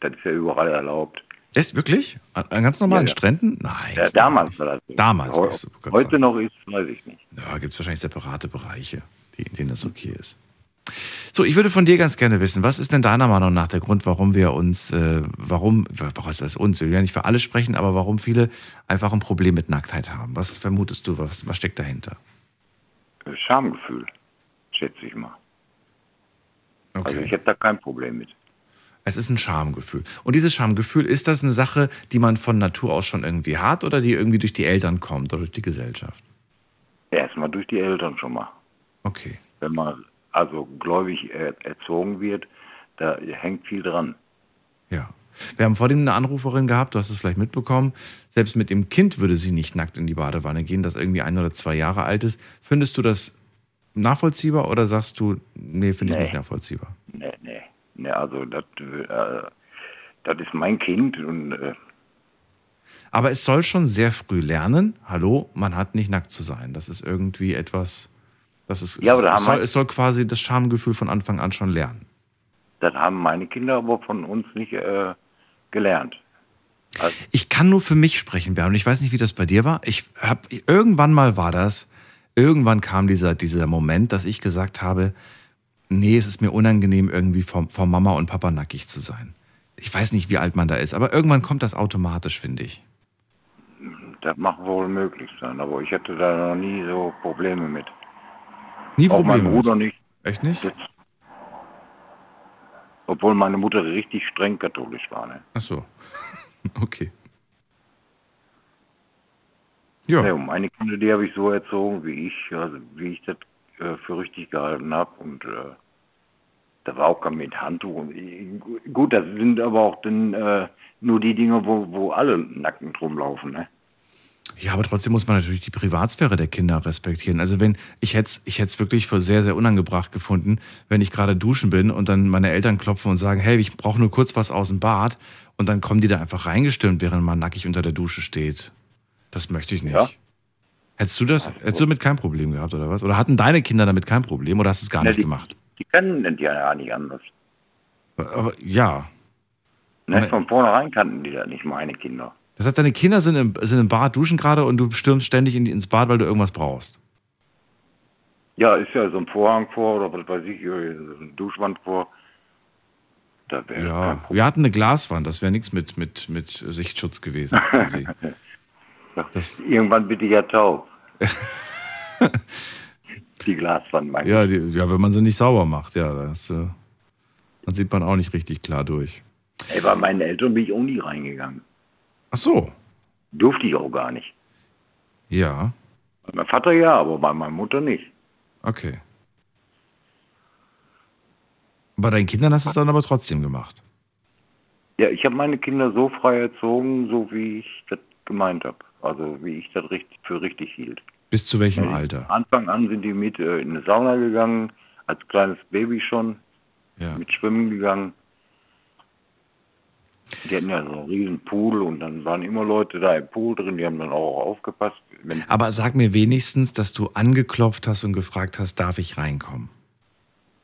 Das ist ja überall erlaubt. Ist wirklich? An, an ganz normalen Ja, ja. Stränden? Nein. Ja, damals war das so. Damals. Heu- Heute sagen. noch ist, weiß ich nicht. Ja, gibt es wahrscheinlich separate Bereiche, die, in denen das okay ist. So, ich würde von dir ganz gerne wissen, was ist denn deiner Meinung nach der Grund, warum wir uns, äh, warum, warum ist das uns, wir will ja nicht für alle sprechen, aber warum viele einfach ein Problem mit Nacktheit haben? Was vermutest du, was, was steckt dahinter? Schamgefühl, schätze ich mal. Also ich habe da kein Problem mit. Es ist ein Schamgefühl. Und dieses Schamgefühl, ist das eine Sache, die man von Natur aus schon irgendwie hat oder die irgendwie durch die Eltern kommt oder durch die Gesellschaft? Erstmal durch die Eltern schon mal. Okay. Wenn man also gläubig er erzogen wird, da hängt viel dran. Ja. Wir haben vor dem eine Anruferin gehabt, du hast es vielleicht mitbekommen. Selbst mit dem Kind würde sie nicht nackt in die Badewanne gehen, das irgendwie ein oder zwei Jahre alt ist. Findest du das nachvollziehbar oder sagst du, nee, finde ich Nee. nicht nachvollziehbar? Nee, nee. Nee, also das, äh, ist mein Kind und äh, Aber es soll schon sehr früh lernen. Hallo, man hat nicht nackt zu sein. Das ist irgendwie etwas, das ist, Ja, aber da es, haben soll, wir- es soll quasi das Schamgefühl von Anfang an schon lernen. das haben meine Kinder aber von uns nicht äh, gelernt. Also, Ich kann nur für mich sprechen, Bernd. Ich weiß nicht, wie das bei dir war. Ich hab, irgendwann mal war das, irgendwann kam dieser, dieser Moment, dass ich gesagt habe, nee, es ist mir unangenehm, irgendwie vor, vor Mama und Papa nackig zu sein. Ich weiß nicht, wie alt man da ist, aber irgendwann kommt das automatisch, finde ich. das mag wohl möglich sein, aber ich hatte da noch nie so Probleme mit. Nie Auch mein Probleme Bruder mit. nicht. Echt nicht? Das, obwohl meine Mutter richtig streng katholisch war. Ne? Ach so. Okay. Ja. und meine Kinder, die habe ich so erzogen, wie ich, also wie ich das äh, für richtig gehalten habe. Und äh, da war auch kein mit Handtuch. Und, äh, gut, das sind aber auch dann äh, nur die Dinge, wo, wo alle nackend rumlaufen. Ne? Ja, aber trotzdem muss man natürlich die Privatsphäre der Kinder respektieren. Also wenn ich hätte ich hätte es wirklich für sehr sehr unangebracht gefunden, wenn ich gerade duschen bin und dann meine Eltern klopfen und sagen, hey, ich brauche nur kurz was aus dem Bad und dann kommen die da einfach reingestürmt, während man nackig unter der Dusche steht. Das möchte ich nicht. Ja. Hättest du das? Hättest du damit kein Problem gehabt oder was? Oder hatten deine Kinder damit kein Problem oder hast du es gar Ja, nicht die- gemacht? Die können das ja gar nicht anders. Aber ja. Ne? Von vornherein kannten die das nicht, meine Kinder. Das heißt, deine Kinder sind im, sind im Bad duschen gerade und du stürmst ständig in die, ins Bad, weil du irgendwas brauchst. Ja, ist ja so ein Vorhang vor oder was weiß ich, äh, so eine Duschwand vor. Da wäre Ja, wir hatten eine Glaswand, das wäre nichts mit, mit, mit Sichtschutz gewesen. Das, Irgendwann bin ich ja taub. die Glaswand, mein ja, die, ja, wenn man sie nicht sauber macht, ja, das, dann sieht man auch nicht richtig klar durch. Ey, bei meinen Eltern bin ich auch nie reingegangen. Ach so. Durfte ich auch gar nicht. Ja, Bei meinem Vater ja, aber bei meiner Mutter nicht. okay. Bei deinen Kindern hast du es dann aber trotzdem gemacht. Ja, ich habe meine Kinder so frei erzogen, so wie ich das gemeint habe. Also wie ich das richtig, für richtig hielt. Bis zu welchem Ja, Alter? Anfang an sind die mit äh, in eine Sauna gegangen, als kleines Baby schon, Ja. mit Schwimmen gegangen. Die hatten ja so einen riesen Pool und dann waren immer Leute da im Pool drin, die haben dann auch aufgepasst. Aber sag mir wenigstens, dass du angeklopft hast und gefragt hast, darf ich reinkommen?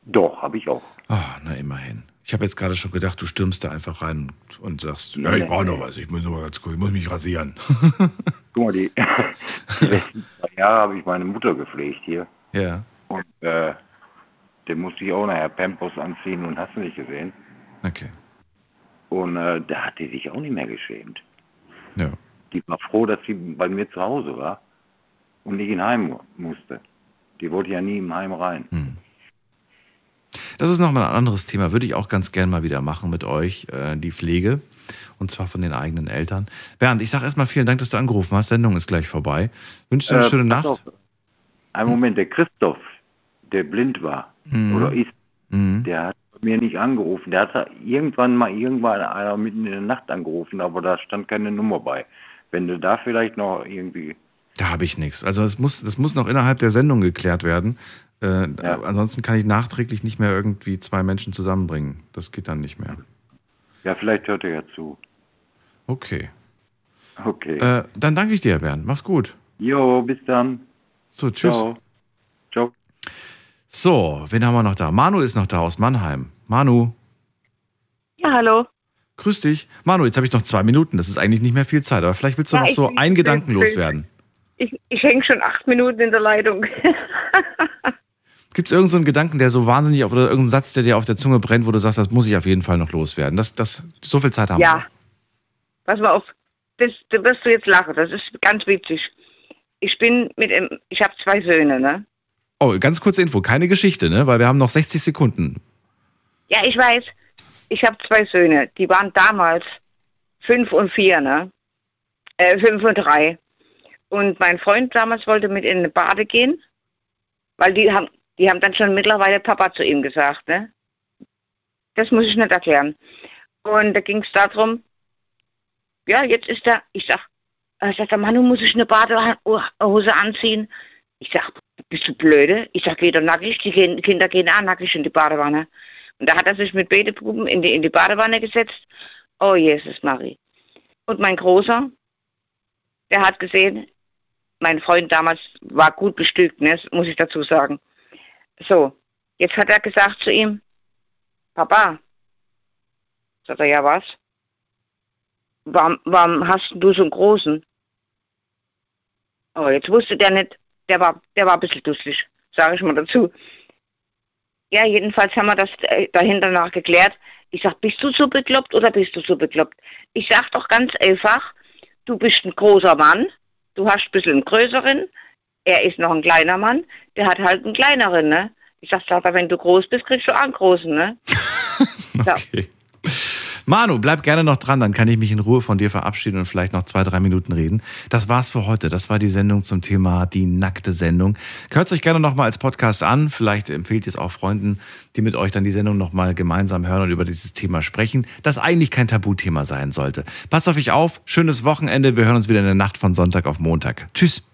Doch, habe ich auch. Ah, na immerhin. Ich habe jetzt gerade schon gedacht, du stürmst da einfach rein und sagst, ja, ich brauche noch was, ich muss noch mal ganz kurz, ich muss mich rasieren. Guck mal, die, die letzten zwei Jahre habe ich meine Mutter gepflegt hier. Ja. Und äh, den musste ich auch nachher Pampers anziehen und hast du nicht gesehen. Okay. Und äh, da hat die sich auch nicht mehr geschämt. Ja. Die war froh, dass sie bei mir zu Hause war und nicht in Heim mu- musste. Die wollte ja nie im Heim rein. Das ist nochmal ein anderes Thema, würde ich auch ganz gern mal wieder machen mit euch, äh, die Pflege. Und zwar von den eigenen Eltern. Bernd, ich sage erstmal vielen Dank, dass du angerufen hast. Sendung ist gleich vorbei. Wünsche dir eine Äh, schöne Nacht. auf. Einen Moment, der Christoph, der blind war Mhm. oder ist, Mhm. der hat mir nicht angerufen. Der hat irgendwann mal irgendwann einer mitten in der Nacht angerufen, aber da stand keine Nummer bei. Wenn du da vielleicht noch irgendwie Da habe ich nichts. Also das muss, das muss noch innerhalb der Sendung geklärt werden. Äh, Ansonsten kann ich nachträglich nicht mehr irgendwie zwei Menschen zusammenbringen. Das geht dann nicht mehr. Ja, vielleicht hört er ja zu. Okay. Okay. Äh, dann danke ich dir, Bernd. Mach's gut. Jo, bis dann. So, tschüss. Ciao. Ciao. So, wen haben wir noch da? Manu ist noch da aus Mannheim. Manu, Ja, hallo. grüß dich. Manu, jetzt habe ich noch zwei Minuten. Das ist eigentlich nicht mehr viel Zeit, aber vielleicht willst du Ja, noch so einen Gedanken loswerden. Ich, ich hänge schon acht Minuten in der Leitung. Gibt es irgendeinen so Gedanken, der so wahnsinnig auf, oder irgendeinen Satz, der dir auf der Zunge brennt, wo du sagst, das muss ich auf jeden Fall noch loswerden? Das, das, so viel Zeit haben wir. ja. Pass mal auf. Das, da wirst du jetzt lachen. Das ist ganz witzig. Ich bin mit ich habe zwei Söhne, ne? Oh, ganz kurze Info, keine Geschichte, ne? Weil wir haben noch 60 Sekunden. Ja, ich weiß. Ich habe zwei Söhne. Die waren damals fünf und vier, ne? Äh, fünf und drei. Und mein Freund damals wollte mit in eine Bade gehen, weil die haben, die haben dann schon mittlerweile Papa zu ihm gesagt, ne? Das muss ich nicht erklären. Und da ging es darum, ja, jetzt ist er, ich sag, äh, sagt der Manu, muss ich eine Badehose anziehen? Ich sag, bist du blöde? Ich sag, wieder nackig, die Kin- Kinder gehen auch nackig in die Badewanne. Und da hat er sich mit Betepuppen in die, in die Badewanne gesetzt Oh Jesus Marie. Und mein Großer, der hat gesehen, mein Freund damals war gut bestückt, ne, muss ich dazu sagen. So, jetzt hat er gesagt zu ihm, Papa, sagt er, ja was? Warum, warum hast du so einen großen? Oh, jetzt wusste der nicht, der war, der war ein bisschen dusselig, sage ich mal dazu. Ja, jedenfalls haben wir das äh, dahinter nach geklärt. Ich sag, bist du so bekloppt oder bist du so bekloppt? Ich sag doch ganz einfach, du bist ein großer Mann, du hast ein bisschen einen größeren, er ist noch ein kleiner Mann, der hat halt einen kleineren, ne? Ich sag, sag wenn du groß bist, kriegst du auch einen großen, ne? okay. Manu, bleib gerne noch dran, dann kann ich mich in Ruhe von dir verabschieden und vielleicht noch zwei, drei Minuten reden. Das war's für heute. Das war die Sendung zum Thema die nackte Sendung. Hört euch gerne nochmal als Podcast an. Vielleicht empfehlt ihr es auch Freunden, die mit euch dann die Sendung nochmal gemeinsam hören und über dieses Thema sprechen, das eigentlich kein Tabuthema sein sollte. Passt auf euch auf. Schönes Wochenende. Wir hören uns wieder in der Nacht von Sonntag auf Montag. Tschüss.